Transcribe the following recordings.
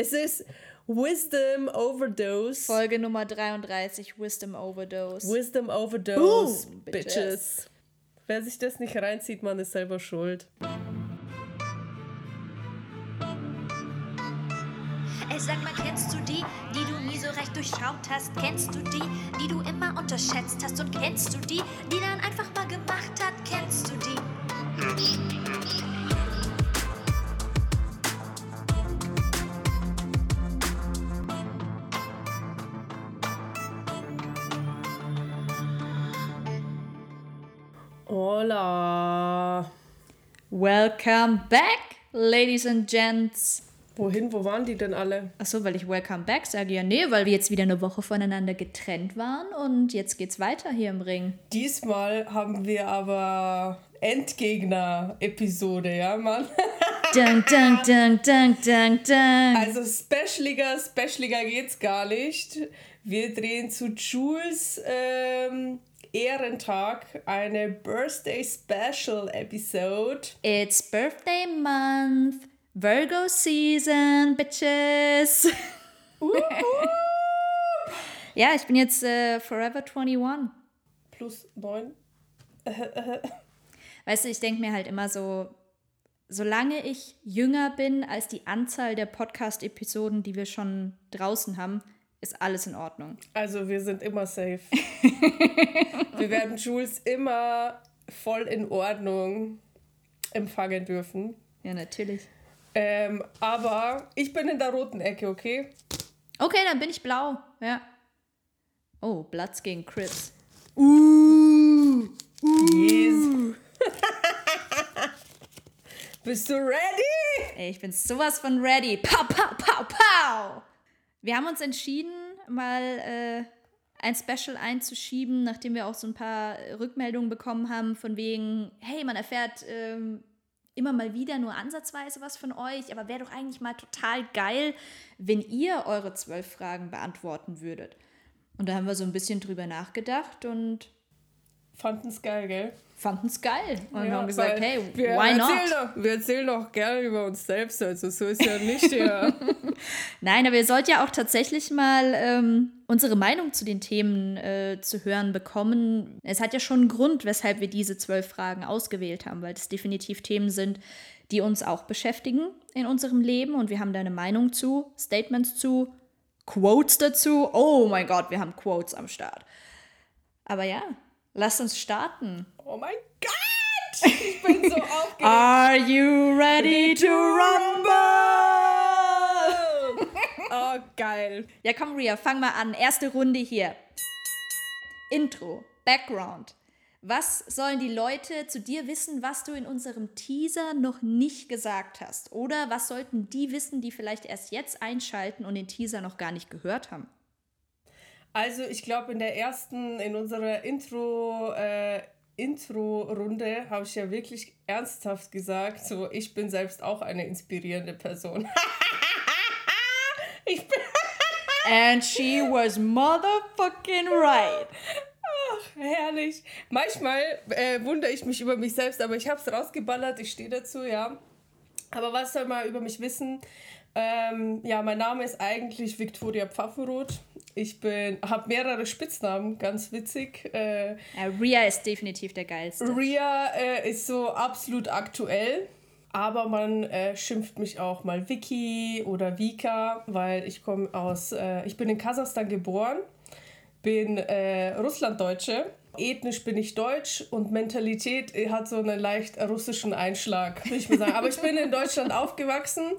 Es ist Wisdom Overdose. Folge Nummer 33, Wisdom Overdose. Wisdom Overdose, Boom, bitches. bitches. Wer sich das nicht reinzieht, man ist selber schuld. Ey, sag mal, kennst du die, die du nie so recht durchschaut hast? Kennst du die, die du immer unterschätzt hast? Und kennst du die, die dann einfach mal gemacht hat? Kennst du Welcome back, ladies and gents. Wohin, wo waren die denn alle? Achso, weil ich Welcome back sage. Ja, nee, weil wir jetzt wieder eine Woche voneinander getrennt waren und jetzt geht's weiter hier im Ring. Diesmal haben wir aber Endgegner-Episode, ja, Mann? Dank, dank, dank, dank, dank, dank. Also specialiger, specialiger geht's gar nicht. Wir drehen zu Jules ähm, Ehrentag eine Birthday Special Episode. It's birthday month, Virgo season, bitches. ja, ich bin jetzt äh, Forever 21. Plus 9. Weißt du, ich denke mir halt immer so, solange ich jünger bin als die Anzahl der Podcast-Episoden, die wir schon draußen haben, ist alles in Ordnung. Also wir sind immer safe. wir werden Jules immer voll in Ordnung empfangen dürfen. Ja, natürlich. Ähm, aber ich bin in der roten Ecke, okay? Okay, dann bin ich blau. Ja. Oh, Bloods gegen Crips. Yes. Bist du ready? Ey, ich bin sowas von ready. Pow, pow, pow, pow. Wir haben uns entschieden, mal äh, ein Special einzuschieben, nachdem wir auch so ein paar Rückmeldungen bekommen haben, von wegen, hey, man erfährt ähm, immer mal wieder nur ansatzweise was von euch, aber wäre doch eigentlich mal total geil, wenn ihr eure zwölf Fragen beantworten würdet. Und da haben wir so ein bisschen drüber nachgedacht und Fanden's geil, gell? fanden es geil. Und Ja, haben gesagt, hey, wir why erzählen not? Doch, wir erzählen doch gerne über uns selbst, also so ist ja nicht ja. Nein, aber ihr sollt ja auch tatsächlich mal ähm, unsere Meinung zu den Themen äh, zu hören bekommen. Es hat ja schon einen Grund, weshalb wir diese zwölf Fragen ausgewählt haben, weil das definitiv Themen sind, die uns auch beschäftigen in unserem Leben und wir haben da eine Meinung zu, Statements zu, Quotes dazu. Oh mein Gott, wir haben Quotes am Start. Aber ja, lasst uns starten. Oh mein Gott! Ich bin so aufgeregt. Are you ready to rumble? oh, geil. Ja, komm, Ria, fang mal an. Erste Runde hier. Intro, Background. Was sollen die Leute zu dir wissen, was du in unserem Teaser noch nicht gesagt hast? Oder was sollten die wissen, die vielleicht erst jetzt einschalten und den Teaser noch gar nicht gehört haben? Also ich glaube in der ersten, in unserer Intro, äh, Intro-Runde habe ich ja wirklich ernsthaft gesagt, so ich bin selbst auch eine inspirierende Person. ich bin And she was motherfucking right. herrlich. Manchmal äh, wundere ich mich über mich selbst, aber ich habe es rausgeballert, ich stehe dazu, ja. Aber was soll man über mich wissen? Ähm, ja, mein Name ist eigentlich Viktoria Pfaffenroth. Ich bin, habe mehrere Spitznamen, ganz witzig. Äh, Ja, Ria ist definitiv der geilste. Ria äh, ist so absolut aktuell, aber man äh, schimpft mich auch mal Vicky oder Vika, weil ich komme aus, äh, ich bin in Kasachstan geboren, bin äh, Russlanddeutsche. Ethnisch bin ich deutsch und Mentalität äh, hat so einen leicht russischen Einschlag, würde ich mal sagen. Aber ich bin in Deutschland aufgewachsen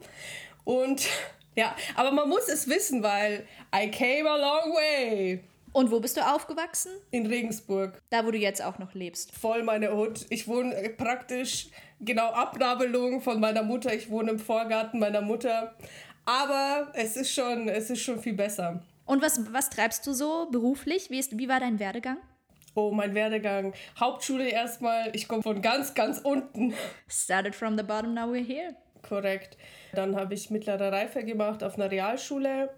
und ja, aber man muss es wissen, weil I came a long way Und wo bist du aufgewachsen? in Regensburg. Da, wo du jetzt auch noch lebst. voll meine Hut. Ich wohne äh, praktisch genau Abnabelung von meiner Mutter. Ich wohne im Vorgarten meiner Mutter. Aber es ist schon, es ist schon viel besser. Und was, was treibst du so beruflich? Wie, ist, wie war dein Werdegang? Oh, mein Werdegang. Hauptschule erstmal. Ich komme von ganz, ganz unten. Started from the bottom, now we're here. Korrekt. Dann habe ich mittlere Reife gemacht auf einer Realschule.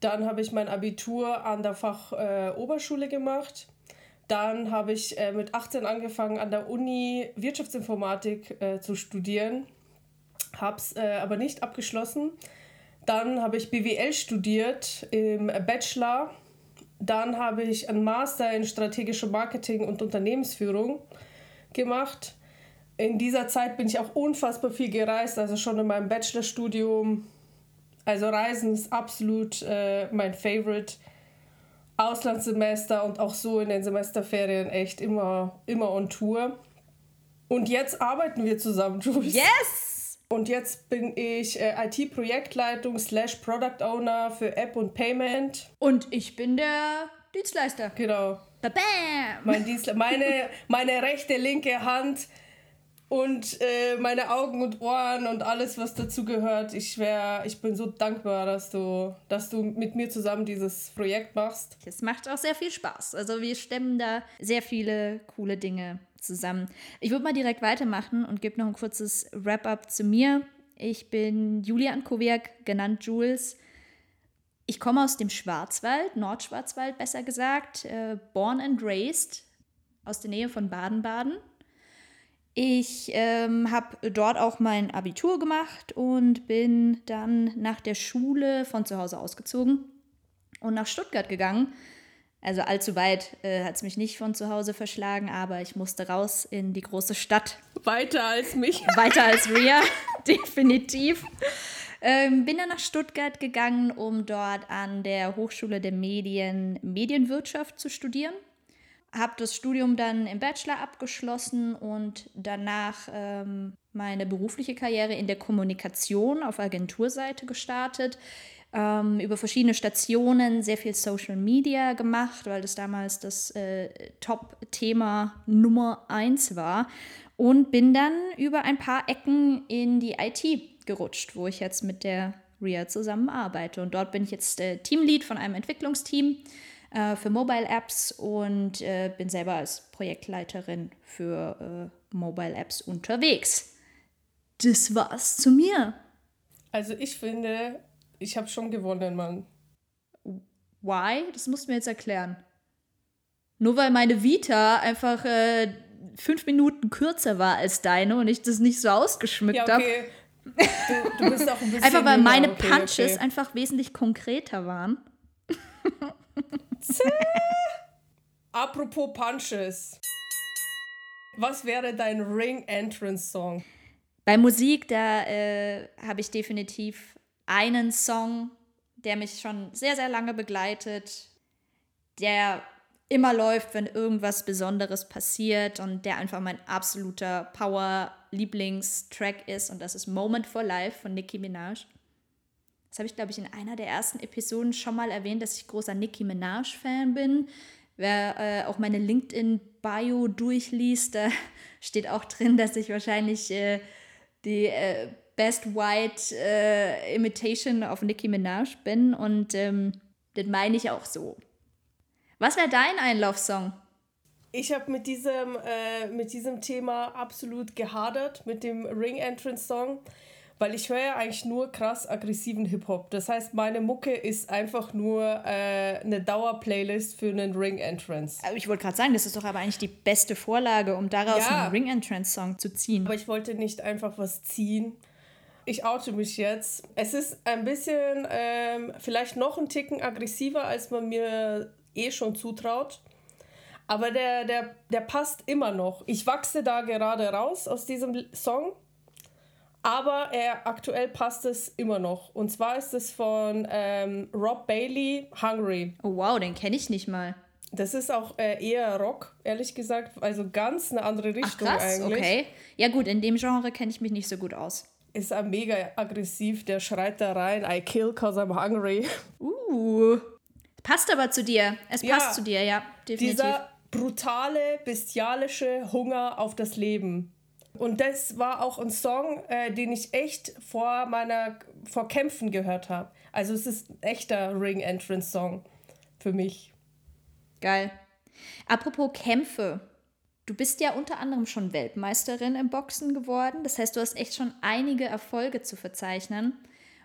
Dann habe ich mein Abitur an der Fachoberschule äh, gemacht. Dann habe ich äh, mit 18 angefangen an der Uni Wirtschaftsinformatik äh, zu studieren. Hab's äh, aber nicht abgeschlossen. Dann habe ich BWL studiert im Bachelor. Dann habe ich einen Master in strategische Marketing und Unternehmensführung gemacht. In dieser Zeit bin ich auch unfassbar viel gereist, also schon in meinem Bachelorstudium. Also Reisen ist absolut äh, mein Favorite. Auslandssemester und auch so in den Semesterferien echt immer, immer on Tour. Und jetzt arbeiten wir zusammen, Jules. Yes! Und jetzt bin ich äh, IT-Projektleitung slash Product Owner für App und Payment. Und ich bin der Dienstleister. Genau. Bam! Mein Dienstle meine, meine rechte, linke Hand und äh, meine Augen und Ohren und alles, was dazu gehört. Ich, wär, ich bin so dankbar, dass du, dass du mit mir zusammen dieses Projekt machst. Es macht auch sehr viel Spaß. Also wir stemmen da sehr viele coole Dinge zusammen. Ich würde mal direkt weitermachen und gebe noch ein kurzes Wrap-up zu mir. Ich bin Julian Kowiak, genannt Jules. Ich komme aus dem Schwarzwald, Nordschwarzwald besser gesagt, äh, born and raised aus der Nähe von Baden-Baden. Ich ähm, habe dort auch mein Abitur gemacht und bin dann nach der Schule von zu Hause ausgezogen und nach Stuttgart gegangen. Also allzu weit äh, hat es mich nicht von zu Hause verschlagen, aber ich musste raus in die große Stadt. Weiter als mich. Weiter als Ria, definitiv. Ähm, bin dann nach Stuttgart gegangen, um dort an der Hochschule der Medien Medienwirtschaft zu studieren habe das Studium dann im Bachelor abgeschlossen und danach ähm, meine berufliche Karriere in der Kommunikation auf Agenturseite gestartet. Ähm, über verschiedene Stationen sehr viel Social Media gemacht, weil das damals das äh, Top-Thema Nummer eins war. Und bin dann über ein paar Ecken in die IT gerutscht, wo ich jetzt mit der RIA zusammenarbeite. Und dort bin ich jetzt äh, Teamlead von einem Entwicklungsteam äh, für Mobile Apps und äh, bin selber als Projektleiterin für äh, Mobile Apps unterwegs. Das war's zu mir. Also ich finde, ich habe schon gewonnen, Mann. Why? Das musst du mir jetzt erklären. Nur weil meine Vita einfach äh, fünf Minuten kürzer war als deine und ich das nicht so ausgeschmückt ja, okay. habe. Du, du, bist auch ein bisschen. Einfach weil meine okay, Punches okay. einfach wesentlich konkreter waren. Apropos Punches. Was wäre dein Ring Entrance Song? Bei Musik, da äh, habe ich definitiv einen Song, der mich schon sehr, sehr lange begleitet, der immer läuft, wenn irgendwas Besonderes passiert und der einfach mein absoluter Power-Lieblingstrack ist und das ist Moment for Life von Nicki Minaj. Das habe ich, glaube ich, in einer der ersten Episoden schon mal erwähnt, dass ich großer Nicki Minaj-Fan bin. Wer äh, auch meine LinkedIn-Bio durchliest, da steht auch drin, dass ich wahrscheinlich äh, die äh, Best White äh, Imitation auf Nicki Minaj bin. Und ähm, das meine ich auch so. Was wäre dein Einlaufsong? Ich habe mit diesem, äh, mit diesem Thema absolut gehadert, mit dem Ring Entrance Song weil ich höre ja eigentlich nur krass aggressiven Hip-Hop. Das heißt, meine Mucke ist einfach nur äh, eine Dauerplaylist für einen Ring-Entrance. Ich wollte gerade sagen, das ist doch aber eigentlich die beste Vorlage, um daraus ja, einen Ring-Entrance-Song zu ziehen. Aber ich wollte nicht einfach was ziehen. Ich oute mich jetzt. Es ist ein bisschen, ähm, vielleicht noch ein Ticken aggressiver, als man mir eh schon zutraut. Aber der, der, der passt immer noch. Ich wachse da gerade raus aus diesem Song aber er, aktuell passt es immer noch. Und zwar ist es von ähm, Rob Bailey, Hungry. Oh wow, den kenne ich nicht mal. Das ist auch äh, eher Rock, ehrlich gesagt. Also ganz eine andere Richtung Ach, krass, eigentlich. Okay. Ja gut, in dem Genre kenne ich mich nicht so gut aus. Ist er mega aggressiv, der schreit da rein, I kill cause I'm hungry. Uh. Passt aber zu dir. Es passt ja, zu dir, ja, definitiv. Dieser brutale, bestialische Hunger auf das Leben. Und das war auch ein Song, äh, den ich echt vor meiner vor Kämpfen gehört habe. Also es ist ein echter Ring Entrance Song für mich. Geil. Apropos Kämpfe. Du bist ja unter anderem schon Weltmeisterin im Boxen geworden. Das heißt, du hast echt schon einige Erfolge zu verzeichnen.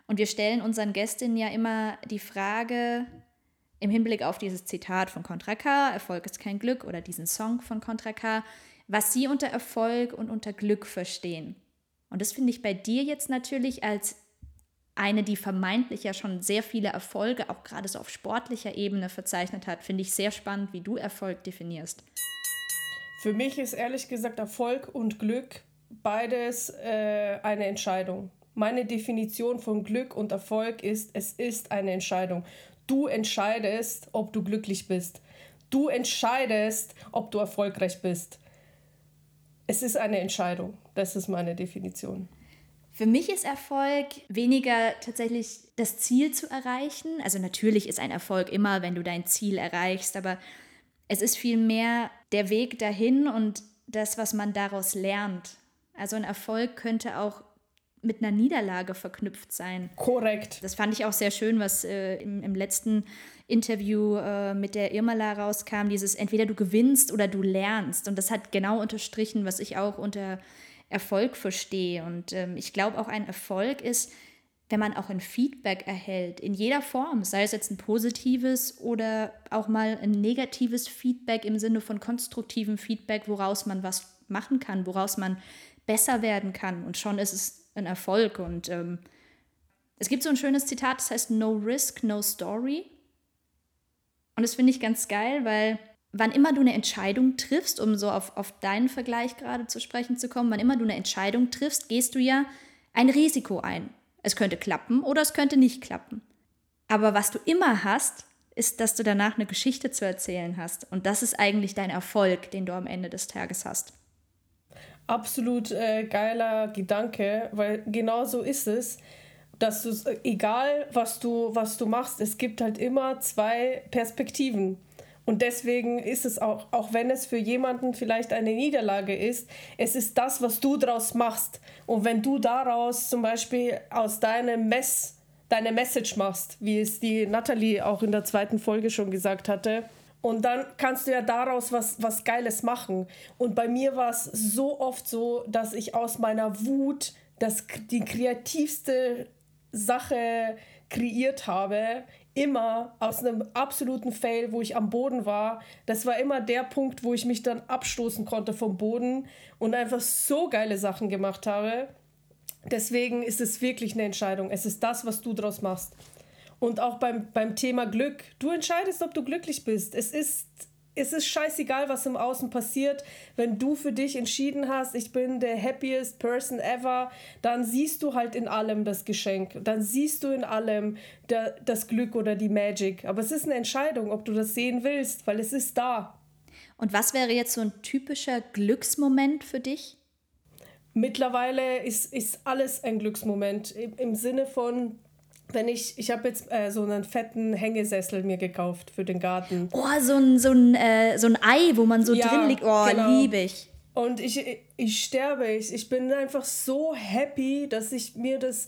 Und wir stellen unseren Gästinnen ja immer die Frage im Hinblick auf dieses Zitat von Contra K, Erfolg ist kein Glück, oder diesen Song von Contra K, was sie unter Erfolg und unter Glück verstehen. Und das finde ich bei dir jetzt natürlich als eine, die vermeintlich ja schon sehr viele Erfolge, auch gerade so auf sportlicher Ebene verzeichnet hat, finde ich sehr spannend, wie du Erfolg definierst. Für mich ist ehrlich gesagt Erfolg und Glück beides äh, eine Entscheidung. Meine Definition von Glück und Erfolg ist, es ist eine Entscheidung. Du entscheidest, ob du glücklich bist. Du entscheidest, ob du erfolgreich bist. Es ist eine Entscheidung. Das ist meine Definition. Für mich ist Erfolg weniger tatsächlich das Ziel zu erreichen. Also natürlich ist ein Erfolg immer, wenn du dein Ziel erreichst, aber es ist vielmehr der Weg dahin und das, was man daraus lernt. Also ein Erfolg könnte auch mit einer Niederlage verknüpft sein. Korrekt. Das fand ich auch sehr schön, was äh, im, im, letzten Interview äh, mit der Irmala rauskam, dieses entweder du gewinnst oder du lernst. Und das hat genau unterstrichen, was ich auch unter Erfolg verstehe. Und ähm, ich glaube auch ein Erfolg ist, wenn man auch ein Feedback erhält, in jeder Form, sei es jetzt ein positives oder auch mal ein negatives Feedback im Sinne von konstruktivem Feedback, woraus man was machen kann, woraus man besser werden kann. Und schon ist es ein Erfolg. Und ähm, es gibt so ein schönes Zitat, das heißt No Risk, No Story. Und das finde ich ganz geil, weil wann immer du eine Entscheidung triffst, um so auf, auf deinen Vergleich gerade zu sprechen zu kommen, wann immer du eine Entscheidung triffst, gehst du ja ein Risiko ein. Es könnte klappen oder es könnte nicht klappen. Aber was du immer hast, ist, dass du danach eine Geschichte zu erzählen hast. Und das ist eigentlich dein Erfolg, den du am Ende des Tages hast absolut äh, geiler Gedanke, weil genau so ist es, dass du, egal was du, was du machst, es gibt halt immer zwei Perspektiven. Und deswegen ist es auch, auch wenn es für jemanden vielleicht eine Niederlage ist, es ist das, was du daraus machst. Und wenn du daraus zum Beispiel aus deinem Mess, deine Message machst, wie es die Natalie auch in der zweiten Folge schon gesagt hatte, und dann kannst du ja daraus was, was Geiles machen. Und bei mir war es so oft so, dass ich aus meiner Wut das, die kreativste Sache kreiert habe. Immer aus einem absoluten Fail, wo ich am Boden war. Das war immer der Punkt, wo ich mich dann abstoßen konnte vom Boden und einfach so geile Sachen gemacht habe. Deswegen ist es wirklich eine Entscheidung. Es ist das, was du daraus machst. Und auch beim, beim Thema Glück. Du entscheidest, ob du glücklich bist. Es ist, es ist scheißegal, was im Außen passiert. Wenn du für dich entschieden hast, ich bin der happiest person ever, dann siehst du halt in allem das Geschenk. Dann siehst du in allem der, das Glück oder die Magic. Aber es ist eine Entscheidung, ob du das sehen willst, weil es ist da. Und was wäre jetzt so ein typischer Glücksmoment für dich? Mittlerweile ist, ist alles ein Glücksmoment im, im Sinne von, wenn ich, ich habe jetzt äh, so einen fetten Hängesessel mir gekauft für den Garten. Oh, so ein, so ein, äh, so ein Ei, wo man so ja, drin liegt. Oh, genau. liebe ich. Und ich, ich sterbe. Ich, ich bin einfach so happy, dass ich mir das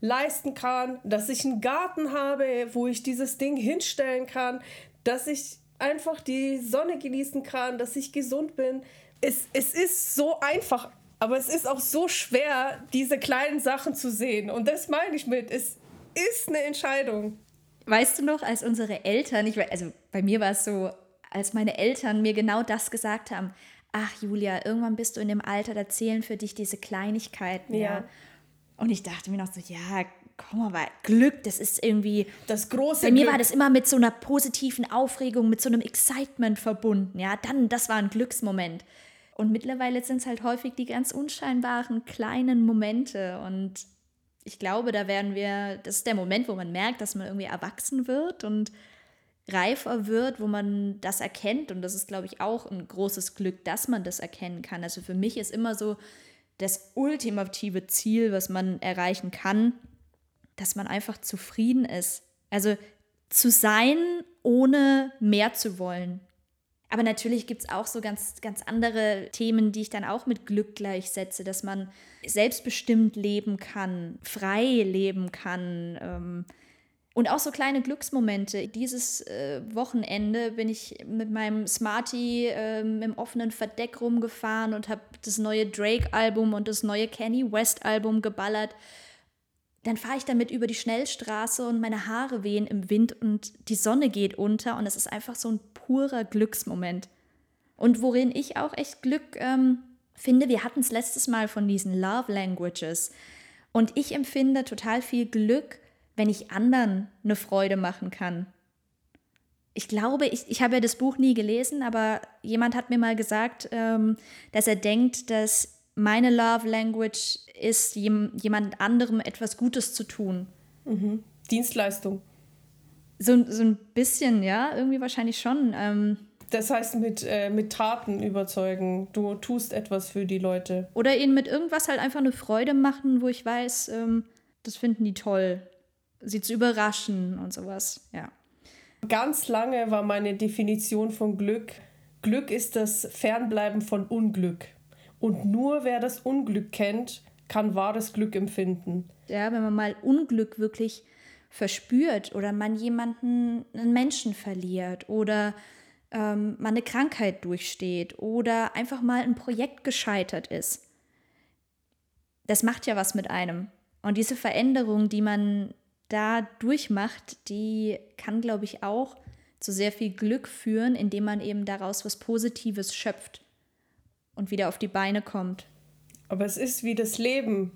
leisten kann, dass ich einen Garten habe, wo ich dieses Ding hinstellen kann, dass ich einfach die Sonne genießen kann, dass ich gesund bin. Es, es ist so einfach, aber es ist auch so schwer, diese kleinen Sachen zu sehen. Und das meine ich mit. Es, ist eine Entscheidung. Weißt du noch, als unsere Eltern, ich, also bei mir war es so, als meine Eltern mir genau das gesagt haben, ach Julia, irgendwann bist du in dem Alter, da zählen für dich diese Kleinigkeiten. Ja. ja. Und ich dachte mir noch so, ja, komm aber, Glück, das ist irgendwie. Das große Bei mir Glück. war das immer mit so einer positiven Aufregung, mit so einem Excitement verbunden. Ja, dann, das war ein Glücksmoment. Und mittlerweile sind es halt häufig die ganz unscheinbaren kleinen Momente. Und ich glaube, da werden wir, das ist der Moment, wo man merkt, dass man irgendwie erwachsen wird und reifer wird, wo man das erkennt. Und das ist, glaube ich, auch ein großes Glück, dass man das erkennen kann. Also für mich ist immer so das ultimative Ziel, was man erreichen kann, dass man einfach zufrieden ist. Also zu sein, ohne mehr zu wollen. Aber natürlich gibt es auch so ganz, ganz andere Themen, die ich dann auch mit Glück gleichsetze, dass man selbstbestimmt leben kann, frei leben kann. Ähm, und auch so kleine Glücksmomente. Dieses äh, Wochenende bin ich mit meinem Smarty äh, im offenen Verdeck rumgefahren und habe das neue Drake-Album und das neue Kanye West-Album geballert. Dann fahre ich damit über die Schnellstraße und meine Haare wehen im Wind und die Sonne geht unter und es ist einfach so ein purer Glücksmoment. Und worin ich auch echt Glück ähm, finde, wir hatten es letztes Mal von diesen Love Languages. Und ich empfinde total viel Glück, wenn ich anderen eine Freude machen kann. Ich glaube, ich, ich habe ja das Buch nie gelesen, aber jemand hat mir mal gesagt, ähm, dass er denkt, dass meine Love Language ist, jem, jemand anderem etwas Gutes zu tun. Mhm. Dienstleistung. So, so ein bisschen, ja, irgendwie wahrscheinlich schon. Ähm, das heißt, mit, äh, mit Taten überzeugen. Du tust etwas für die Leute. Oder ihnen mit irgendwas halt einfach eine Freude machen, wo ich weiß, ähm, das finden die toll. Sie zu überraschen und sowas, ja. Ganz lange war meine Definition von Glück, Glück ist das Fernbleiben von Unglück. Und nur wer das Unglück kennt, kann wahres Glück empfinden. Ja, wenn man mal Unglück wirklich verspürt oder man jemanden, einen Menschen verliert oder ähm, man eine Krankheit durchsteht oder einfach mal ein Projekt gescheitert ist. Das macht ja was mit einem. Und diese Veränderung, die man da durchmacht, die kann, glaube ich, auch zu sehr viel Glück führen, indem man eben daraus was Positives schöpft und wieder auf die Beine kommt. Aber es ist wie das Leben,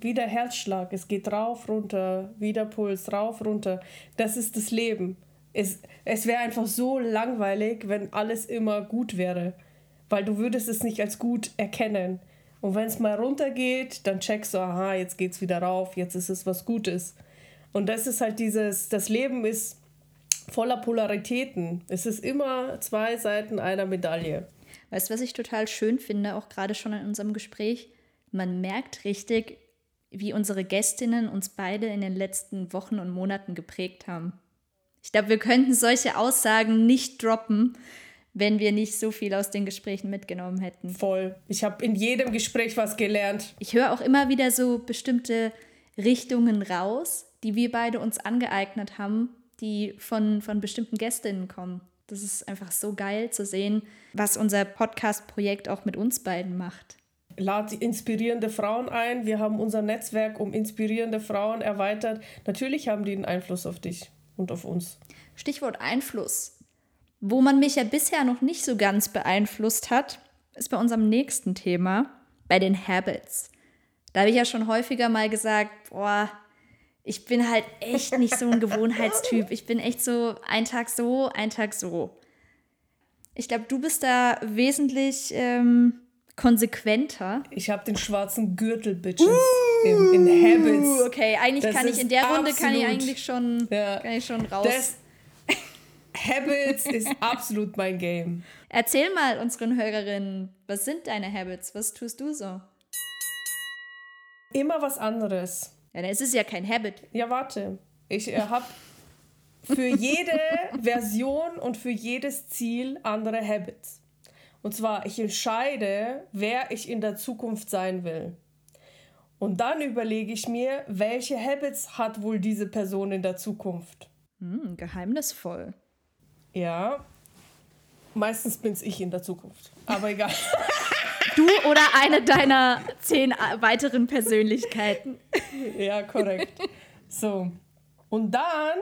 wie der Herzschlag. Es geht rauf, runter, wieder Puls, rauf, runter. Das ist das Leben. Es, es wäre einfach so langweilig, wenn alles immer gut wäre, weil du würdest es nicht als gut erkennen. Und wenn es mal runtergeht, dann checkst du, aha, jetzt geht es wieder rauf, jetzt ist es was Gutes. Und das ist halt dieses, das Leben ist voller Polaritäten. Es ist immer zwei Seiten einer Medaille. Weißt du, was ich total schön finde, auch gerade schon in unserem Gespräch? Man merkt richtig, wie unsere Gästinnen uns beide in den letzten Wochen und Monaten geprägt haben. Ich glaube, wir könnten solche Aussagen nicht droppen, wenn wir nicht so viel aus den Gesprächen mitgenommen hätten. Voll. Ich habe in jedem Gespräch was gelernt. Ich höre auch immer wieder so bestimmte Richtungen raus, die wir beide uns angeeignet haben, die von, von bestimmten Gästinnen kommen. Das ist einfach so geil zu sehen, was unser Podcast-Projekt auch mit uns beiden macht. Lad inspirierende Frauen ein. Wir haben unser Netzwerk um inspirierende Frauen erweitert. Natürlich haben die einen Einfluss auf dich und auf uns. Stichwort Einfluss. Wo man mich ja bisher noch nicht so ganz beeinflusst hat, ist bei unserem nächsten Thema, bei den Habits. Da habe ich ja schon häufiger mal gesagt, boah, ich bin halt echt nicht so ein Gewohnheitstyp. Ich bin echt so ein Tag so, ein Tag so. Ich glaube, du bist da wesentlich ähm, konsequenter. Ich habe den schwarzen Gürtel, Bitches. Uh, in, in Habits. Okay, eigentlich das kann ich in der Runde kann ich eigentlich schon, ja, kann ich schon raus. Das, Habits ist absolut mein Game. Erzähl mal unseren Hörerinnen, was sind deine Habits? Was tust du so? Immer was anderes. Ja, dann ist es ja kein Habit. Ja, warte. Ich äh, habe für jede Version und für jedes Ziel andere Habits. Und zwar, ich entscheide, wer ich in der Zukunft sein will. Und dann überlege ich mir, welche Habits hat wohl diese Person in der Zukunft. Hm, geheimnisvoll. Ja, meistens bin es ich in der Zukunft. Aber egal. Du oder eine deiner zehn weiteren Persönlichkeiten. Ja, korrekt. So. Und dann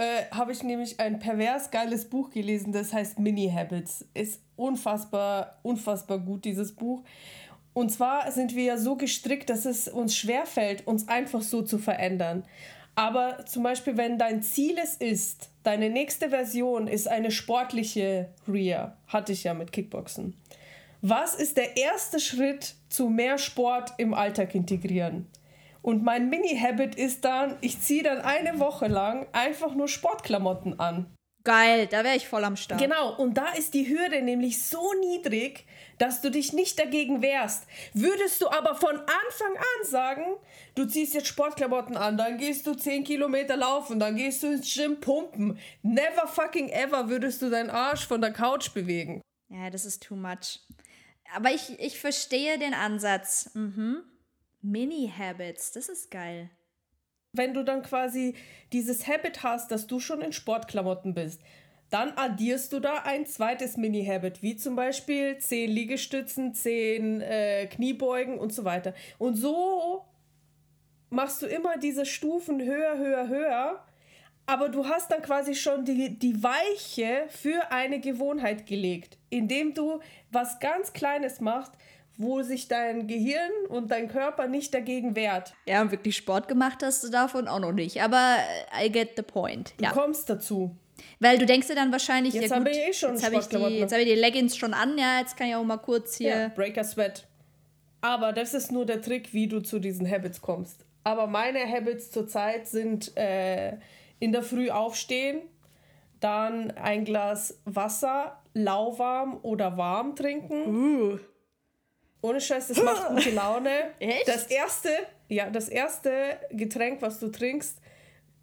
äh, habe ich nämlich ein pervers geiles Buch gelesen, das heißt Mini Habits. Ist unfassbar, unfassbar gut, dieses Buch. Und zwar sind wir ja so gestrickt, dass es uns schwerfällt, uns einfach so zu verändern. Aber zum Beispiel, wenn dein Ziel es ist, deine nächste Version ist eine sportliche Ria, hatte ich ja mit Kickboxen. Was ist der erste Schritt zu mehr Sport im Alltag integrieren? Und mein Mini-Habit ist dann, ich ziehe dann eine Woche lang einfach nur Sportklamotten an. Geil, da wäre ich voll am Start. Genau, und da ist die Hürde nämlich so niedrig, dass du dich nicht dagegen wehrst. Würdest du aber von Anfang an sagen, du ziehst jetzt Sportklamotten an, dann gehst du 10 Kilometer laufen, dann gehst du ins Gym pumpen. Never fucking ever würdest du deinen Arsch von der Couch bewegen. Ja, das ist too much. Aber ich, ich verstehe den Ansatz. Mhm. Mini-Habits, das ist geil. Wenn du dann quasi dieses Habit hast, dass du schon in Sportklamotten bist, dann addierst du da ein zweites Mini-Habit, wie zum Beispiel 10 Liegestützen, 10 äh, Kniebeugen und so weiter. Und so machst du immer diese Stufen höher, höher, höher. Aber du hast dann quasi schon die, die Weiche für eine Gewohnheit gelegt, indem du was ganz Kleines machst, wo sich dein Gehirn und dein Körper nicht dagegen wehrt. Ja, und wirklich Sport gemacht hast du davon auch noch nicht. Aber äh, I get the point. Du Ja. kommst dazu. Weil du denkst dir dann wahrscheinlich, Jetzt ja habe ich eh schon jetzt habe ich, die- Sportklamotten. jetzt hab ich die Leggings schon an, ja, jetzt kann ich auch mal kurz hier. Ja, Breaker Sweat. Aber das ist nur der Trick, wie du zu diesen Habits kommst. Aber meine Habits zurzeit sind äh, in der Früh aufstehen, dann ein Glas Wasser, lauwarm oder warm trinken. Ohne Scheiß, das macht gute Laune. Echt? Das erste, ja, das erste Getränk, was du trinkst,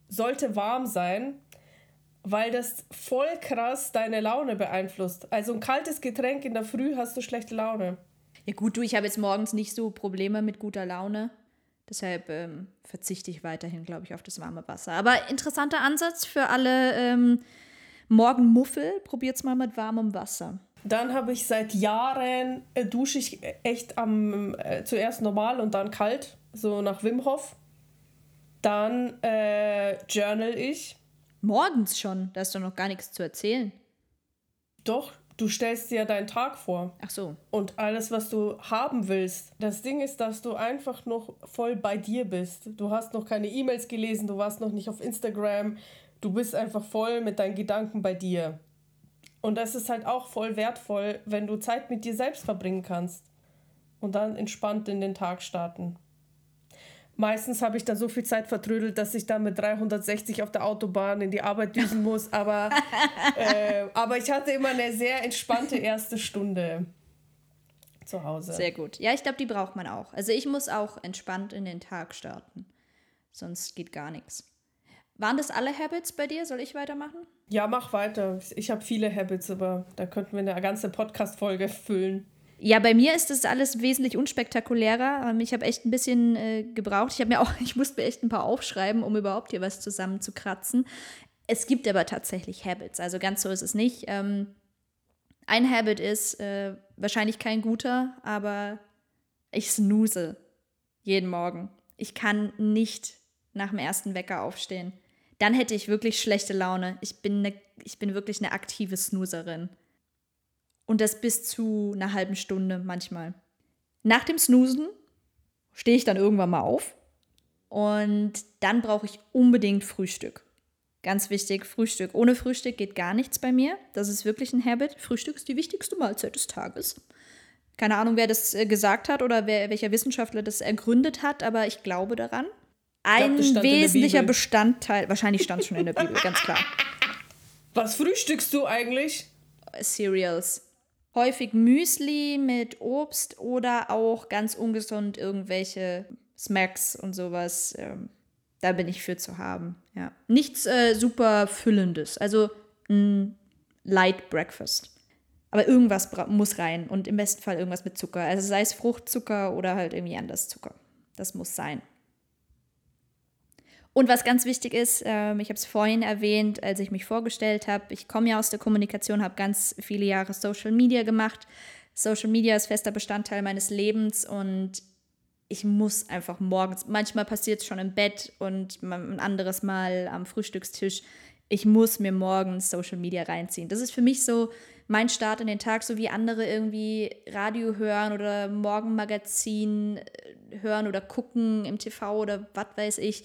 sollte warm sein, weil das voll krass deine Laune beeinflusst. Also ein kaltes Getränk in der Früh hast du schlechte Laune. Ja gut, du, ich habe jetzt morgens nicht so Probleme mit guter Laune. Deshalb ähm, verzichte ich weiterhin, glaube ich, auf das warme Wasser. Aber interessanter Ansatz für alle ähm, Morgenmuffel. Probiert's mal mit warmem Wasser. Dann habe ich seit Jahren äh, dusche ich echt am äh, zuerst normal und dann kalt, so nach Wim Hof. Dann äh, journal ich. Morgens schon, da ist doch noch gar nichts zu erzählen. Doch, du stellst dir deinen Tag vor Ach so. und alles, was du haben willst. Das Ding ist, dass du einfach noch voll bei dir bist. Du hast noch keine E-Mails gelesen, du warst noch nicht auf Instagram. Du bist einfach voll mit deinen Gedanken bei dir. Und das ist halt auch voll wertvoll, wenn du Zeit mit dir selbst verbringen kannst und dann entspannt in den Tag starten. Meistens habe ich dann so viel Zeit vertrödelt, dass ich dann mit 360 auf der Autobahn in die Arbeit düsen muss. Aber, äh, aber ich hatte immer eine sehr entspannte erste Stunde zu Hause. Sehr gut. Ja, ich glaube, die braucht man auch. Also ich muss auch entspannt in den Tag starten. Sonst geht gar nichts. Waren das alle Habits bei dir? Soll ich weitermachen? Ja, mach weiter. Ich habe viele Habits, aber da könnten wir eine ganze Podcast-Folge füllen. Ja, bei mir ist das alles wesentlich unspektakulärer. Ähm, Ich habe echt ein bisschen äh, gebraucht. Ich habe mir auch, ich musste mir echt ein paar aufschreiben, um überhaupt hier was zusammenzukratzen. Es gibt aber tatsächlich Habits. Also ganz so ist es nicht. Ähm, ein Habit ist äh, wahrscheinlich kein guter, aber ich snooze jeden Morgen. Ich kann nicht nach dem ersten Wecker aufstehen. Dann hätte ich wirklich schlechte Laune. Ich bin, ne, ich bin wirklich eine aktive Snoozerin. Und das bis zu einer halben Stunde manchmal. Nach dem Snoosen stehe ich dann irgendwann mal auf und dann brauche ich unbedingt Frühstück. Ganz wichtig, Frühstück. Ohne Frühstück geht gar nichts bei mir. Das ist wirklich ein Habit. Frühstück ist die wichtigste Mahlzeit des Tages. Keine Ahnung, wer das äh, gesagt hat oder wer, welcher Wissenschaftler das ergründet hat, aber ich glaube daran. Ein der wesentlicher. Bestandteil, wahrscheinlich stand es schon in der Bibel, ganz klar. Was frühstückst du eigentlich? Cereals. Häufig Müsli mit Obst oder auch ganz ungesund irgendwelche Smacks und sowas. Ähm, da bin ich für zu haben. Ja. Nichts äh, super Füllendes. Also ein Light Breakfast. Aber irgendwas muss rein und im besten Fall irgendwas mit Zucker. Also sei es Fruchtzucker oder halt irgendwie anders Zucker. Das muss sein. Und was ganz wichtig ist, ähm, ich habe es vorhin erwähnt, als ich mich vorgestellt habe, ich komme ja aus der Kommunikation, habe ganz viele Jahre Social Media gemacht. Social Media ist fester Bestandteil meines Lebens und ich muss einfach morgens, manchmal passiert es schon im Bett und ein anderes Mal am Frühstückstisch, ich muss mir morgens Social Media reinziehen. Das ist für mich so mein Start in den Tag, so wie andere irgendwie Radio hören oder Morgenmagazin äh, hören oder gucken im TV oder was weiß ich.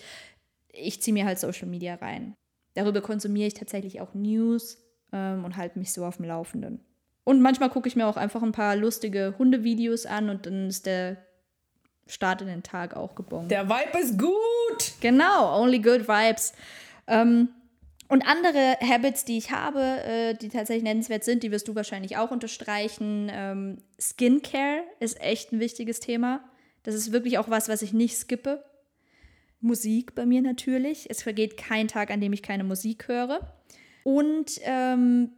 Ich ziehe mir halt Social Media rein. Darüber konsumiere ich tatsächlich auch News ähm, und halte mich so auf dem Laufenden. Und manchmal gucke ich mir auch einfach ein paar lustige Hundevideos an und dann ist der Start in den Tag auch gebongt. Der Vibe ist gut! Genau, only good vibes. Ähm, und andere Habits, die ich habe, äh, die tatsächlich nennenswert sind, die wirst du wahrscheinlich auch unterstreichen. Ähm, Skincare ist echt ein wichtiges Thema. Das ist wirklich auch was, was ich nicht skippe. Musik bei mir natürlich. Es vergeht kein Tag, an dem ich keine Musik höre. Und ähm,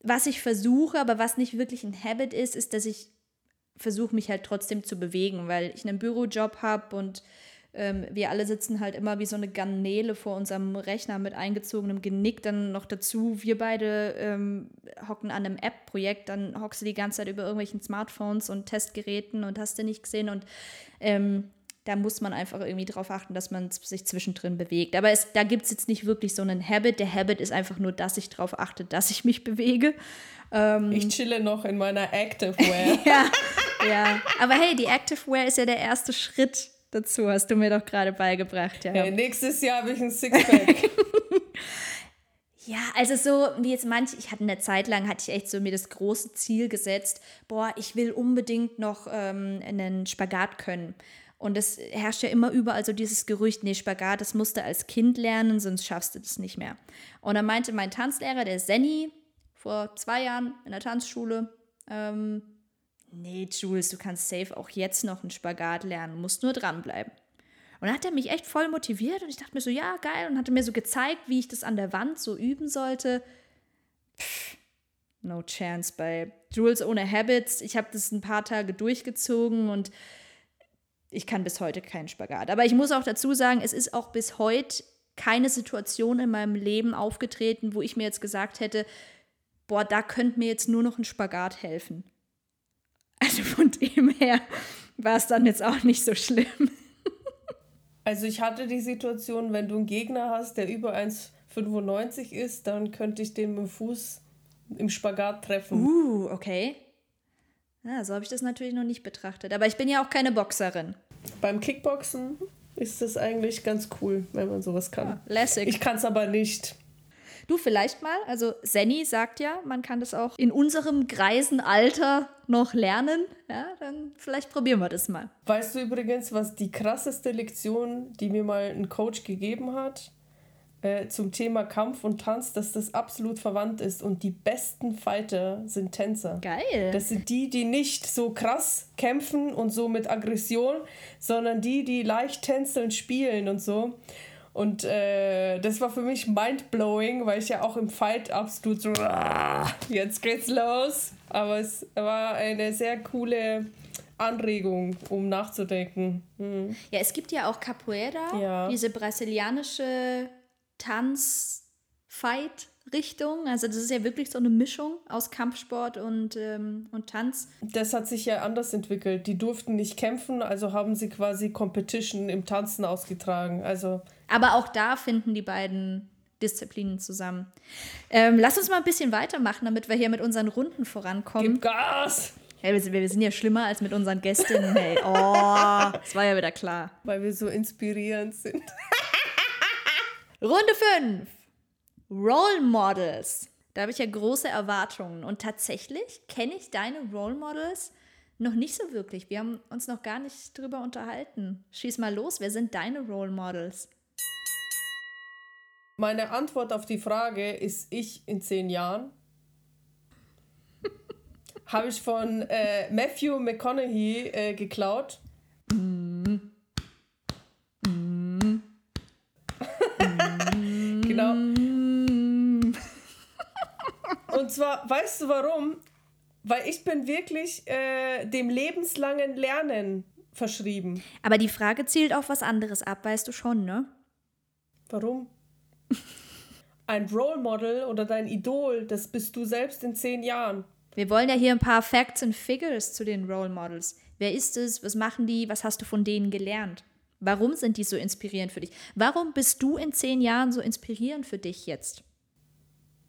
was ich versuche, aber was nicht wirklich ein Habit ist, ist, dass ich versuche, mich halt trotzdem zu bewegen, weil ich einen Bürojob habe und ähm, wir alle sitzen halt immer wie so eine Garnele vor unserem Rechner mit eingezogenem Genick. Dann noch dazu, wir beide ähm, hocken an einem App-Projekt, dann hockst du die ganze Zeit über irgendwelchen Smartphones und Testgeräten und hast du nicht gesehen und ähm, da muss man einfach irgendwie drauf achten, dass man sich zwischendrin bewegt. Aber es, da gibt es jetzt nicht wirklich so einen Habit. Der Habit ist einfach nur, dass ich darauf achte, dass ich mich bewege. Ich chille noch in meiner Activewear. Ja, Ja, aber hey, die Activewear ist ja der erste Schritt dazu, hast du mir doch gerade beigebracht. Ja. Hey, nächstes Jahr habe ich ein Sixpack. Ja, also so wie jetzt manche, ich hatte eine Zeit lang, hatte ich echt so mir das große Ziel gesetzt, boah, ich will unbedingt noch ähm, einen Spagat können. Und es herrscht ja immer überall so dieses Gerücht, nee, Spagat, das musst du als Kind lernen, sonst schaffst du das nicht mehr. Und dann meinte mein Tanzlehrer, der Senny, vor zwei Jahren in der Tanzschule, ähm, nee, Jules, du kannst safe auch jetzt noch einen Spagat lernen, musst nur dranbleiben. Und dann hat er mich echt voll motiviert und ich dachte mir so, ja, geil. Und hatte mir so gezeigt, wie ich das an der Wand so üben sollte. Pff, no chance bei Jules ohne Habits. Ich habe das ein paar Tage durchgezogen und ich kann bis heute keinen Spagat. Aber ich muss auch dazu sagen, es ist auch bis heute keine Situation in meinem Leben aufgetreten, wo ich mir jetzt gesagt hätte, boah, da könnte mir jetzt nur noch ein Spagat helfen. Also von dem her war es dann jetzt auch nicht so schlimm. Also ich hatte die Situation, wenn du einen Gegner hast, der über 1,95 ist, dann könnte ich den mit dem Fuß im Spagat treffen. Uh, okay. Ja, so habe ich das natürlich noch nicht betrachtet. Aber ich bin ja auch keine Boxerin. Beim Kickboxen ist das eigentlich ganz cool, wenn man sowas kann. Ja, lässig. Ich kann es aber nicht. Du vielleicht mal, also Senny sagt ja, man kann das auch in unserem greisen Alter noch lernen. Ja, dann vielleicht probieren wir das mal. Weißt du übrigens, was die krasseste Lektion, die mir mal ein Coach gegeben hat? Äh, zum Thema Kampf und Tanz, dass das absolut verwandt ist und die besten Fighter sind Tänzer. Geil. Das sind die, die nicht so krass kämpfen und so mit Aggression, sondern die, die leicht tänzeln, spielen und so. Und äh, das war für mich mindblowing, weil ich ja auch im Fight absolut so, ah, jetzt geht's los. Aber es war eine sehr coole Anregung, um nachzudenken. Mhm. Ja, es gibt ja auch Capoeira, ja. diese brasilianische Tanz-Fight. Richtung. Also das ist ja wirklich so eine Mischung aus Kampfsport und, ähm, und Tanz. Das hat sich ja anders entwickelt. Die durften nicht kämpfen, also haben sie quasi Competition im Tanzen ausgetragen. Also aber auch da finden die beiden Disziplinen zusammen. Ähm, lass uns mal ein bisschen weitermachen, damit wir hier mit unseren Runden vorankommen. Gib Gas! Hey, wir, sind, wir sind ja schlimmer als mit unseren Gästinnen. Hey, oh, das war ja wieder klar. Weil wir so inspirierend sind. Runde 5. Role Models. Da habe ich ja große Erwartungen. Und tatsächlich kenne ich deine Role Models noch nicht so wirklich. Wir haben uns noch gar nicht drüber unterhalten. Schieß mal los, wer sind deine Role Models? Meine Antwort auf die Frage ist ich in zehn Jahren. Habe ich von äh, Matthew McConaughey äh, geklaut. Genau. Und zwar, weißt du warum? Weil ich bin wirklich äh, dem lebenslangen Lernen verschrieben. Aber die Frage zielt auf was anderes ab, weißt du schon, ne? Warum? Ein Role Model oder dein Idol, das bist du selbst in zehn Jahren. Wir wollen ja hier ein paar Facts and Figures zu den Role Models. Wer ist es? Was machen die? Was hast du von denen gelernt? Warum sind die so inspirierend für dich? Warum bist du in zehn Jahren so inspirierend für dich jetzt?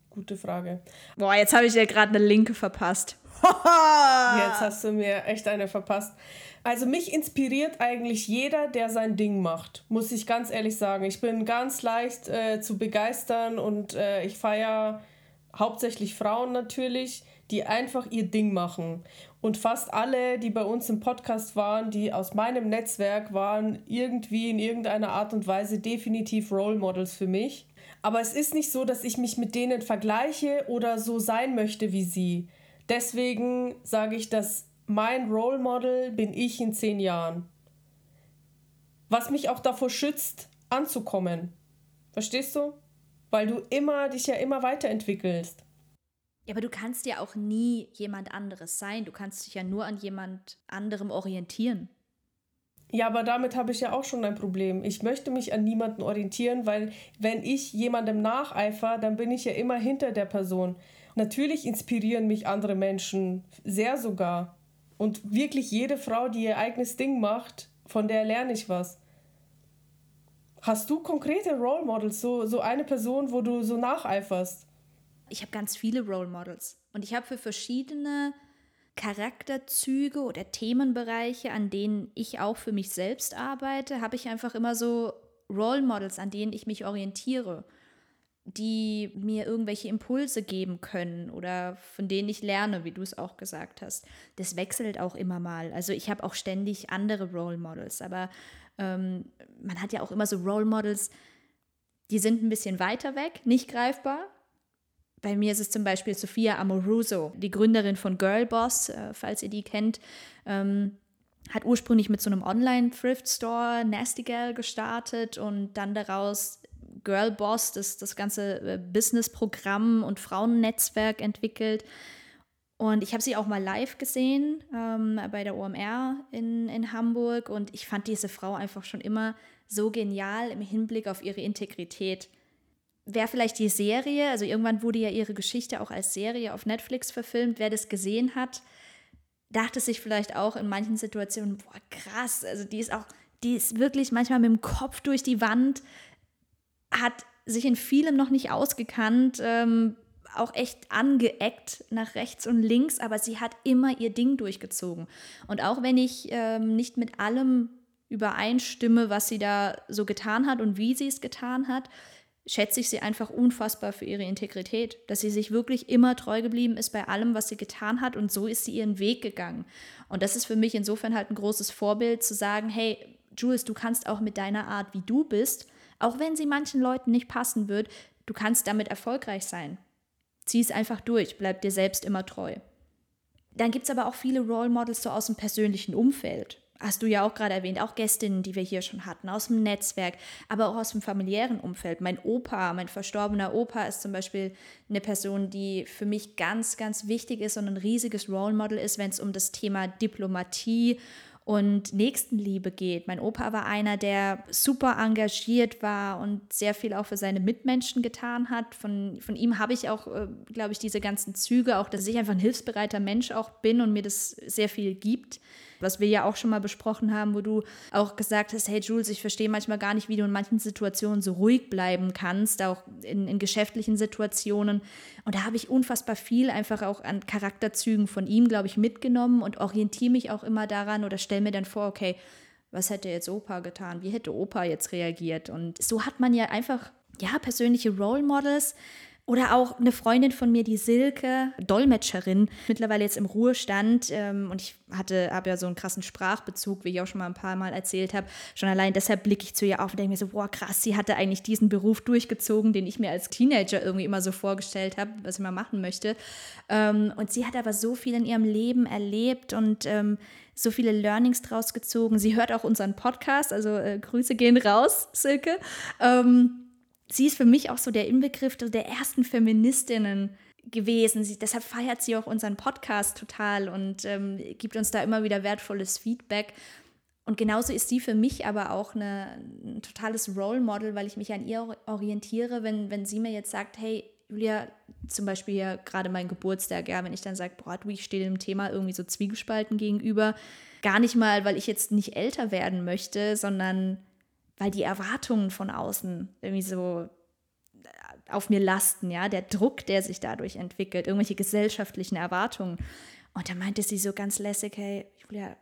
Gute Frage. Boah, jetzt habe ich dir gerade eine Linke verpasst. jetzt hast du mir echt eine verpasst. Also mich inspiriert eigentlich jeder, der sein Ding macht, muss ich ganz ehrlich sagen. Ich bin ganz leicht äh, zu begeistern und äh, ich feiere hauptsächlich Frauen natürlich, die einfach ihr Ding machen. Und fast alle, die bei uns im Podcast waren, die aus meinem Netzwerk waren, irgendwie in irgendeiner Art und Weise definitiv Role Models für mich. Aber es ist nicht so, dass ich mich mit denen vergleiche oder so sein möchte wie sie. Deswegen sage ich, dass mein Role Model bin ich in zehn Jahren. Was mich auch davor schützt, anzukommen. Verstehst du? Weil du immer dich ja immer weiterentwickelst. Ja, aber du kannst ja auch nie jemand anderes sein. Du kannst dich ja nur an jemand anderem orientieren. Ja, aber damit habe ich ja auch schon ein Problem. Ich möchte mich an niemanden orientieren, weil wenn ich jemandem nacheifer, dann bin ich ja immer hinter der Person. Natürlich inspirieren mich andere Menschen, sehr sogar. Und wirklich jede Frau, die ihr eigenes Ding macht, von der lerne ich was. Hast du konkrete Role Models, so, so eine Person, wo du so nacheiferst? Ich habe ganz viele Role Models. Und ich habe für verschiedene Charakterzüge oder Themenbereiche, an denen ich auch für mich selbst arbeite, habe ich einfach immer so Role Models, an denen ich mich orientiere, die mir irgendwelche Impulse geben können oder von denen ich lerne, wie du es auch gesagt hast. Das wechselt auch immer mal. Also ich habe auch ständig andere Role Models, aber ähm, man hat ja auch immer so Role Models, die sind ein bisschen weiter weg, nicht greifbar, bei mir ist es zum Beispiel Sophia Amoruso, die Gründerin von Girlboss, äh, falls ihr die kennt. Ähm, hat ursprünglich mit so einem Online-Thrift-Store Nasty Gal gestartet und dann daraus Girlboss, das, das ganze äh, Business-Programm und Frauennetzwerk entwickelt. Und ich habe sie auch mal live gesehen ähm, bei der OMR in, in Hamburg und ich fand diese Frau einfach schon immer so genial im Hinblick auf ihre Integrität wer vielleicht die Serie, also irgendwann wurde ja ihre Geschichte auch als Serie auf Netflix verfilmt, wer das gesehen hat, dachte sich vielleicht auch in manchen Situationen, boah, krass, also die ist auch, die ist wirklich manchmal mit dem Kopf durch die Wand, hat sich in vielem noch nicht ausgekannt, ähm, auch echt angeeckt nach rechts und links, aber sie hat immer ihr Ding durchgezogen. Und auch wenn ich ähm, nicht mit allem übereinstimme, was sie da so getan hat und wie sie es getan hat, schätze ich sie einfach unfassbar für ihre Integrität, dass sie sich wirklich immer treu geblieben ist bei allem, was sie getan hat und so ist sie ihren Weg gegangen. Und das ist für mich insofern halt ein großes Vorbild zu sagen, hey, Jules, du kannst auch mit deiner Art, wie du bist, auch wenn sie manchen Leuten nicht passen wird, du kannst damit erfolgreich sein. Zieh es einfach durch, bleib dir selbst immer treu. Dann gibt es aber auch viele Role Models so aus dem persönlichen Umfeld hast du ja auch gerade erwähnt, auch Gästinnen, die wir hier schon hatten, aus dem Netzwerk, aber auch aus dem familiären Umfeld. Mein Opa, mein verstorbener Opa ist zum Beispiel eine Person, die für mich ganz, ganz wichtig ist und ein riesiges Role Model ist, wenn es um das Thema Diplomatie und Nächstenliebe geht. Mein Opa war einer, der super engagiert war und sehr viel auch für seine Mitmenschen getan hat. Von, von ihm habe ich auch, äh, glaube ich, diese ganzen Züge, auch dass ich einfach ein hilfsbereiter Mensch auch bin und mir das sehr viel gibt was wir ja auch schon mal besprochen haben, wo du auch gesagt hast, hey Jules, ich verstehe manchmal gar nicht, wie du in manchen Situationen so ruhig bleiben kannst, auch in, in geschäftlichen Situationen. Und da habe ich unfassbar viel einfach auch an Charakterzügen von ihm, glaube ich, mitgenommen und orientiere mich auch immer daran oder stelle mir dann vor, okay, was hätte jetzt Opa getan? Wie hätte Opa jetzt reagiert? Und so hat man ja einfach ja, persönliche Role Models, oder auch eine Freundin von mir, die Silke, Dolmetscherin, mittlerweile jetzt im Ruhestand. Ähm, und ich hatte, habe ja so einen krassen Sprachbezug, wie ich auch schon mal ein paar Mal erzählt habe. Schon allein deshalb blicke ich zu ihr auf und denke mir so, boah, krass, sie hatte eigentlich diesen Beruf durchgezogen, den ich mir als Teenager irgendwie immer so vorgestellt habe, was ich mal machen möchte. Ähm, und sie hat aber so viel in ihrem Leben erlebt und ähm, so viele Learnings draus gezogen. Sie hört auch unseren Podcast, also äh, Grüße gehen raus, Silke. Ähm, sie ist für mich auch so der Inbegriff der ersten Feministinnen gewesen. Sie, deshalb feiert sie auch unseren Podcast total und ähm, gibt uns da immer wieder wertvolles Feedback. Und genauso ist sie für mich aber auch eine, ein totales Role Model, weil ich mich an ihr orientiere, wenn, wenn sie mir jetzt sagt, hey, Julia, zum Beispiel ja gerade mein Geburtstag, ja, wenn ich dann sage, boah, du, ich stehe dem Thema irgendwie so zwiegespalten gegenüber, gar nicht mal, weil ich jetzt nicht älter werden möchte, sondern weil die Erwartungen von außen irgendwie so äh, auf mir lasten, ja, der Druck, der sich dadurch entwickelt, irgendwelche gesellschaftlichen Erwartungen. Und da meinte sie so ganz lässig, hey, Julia,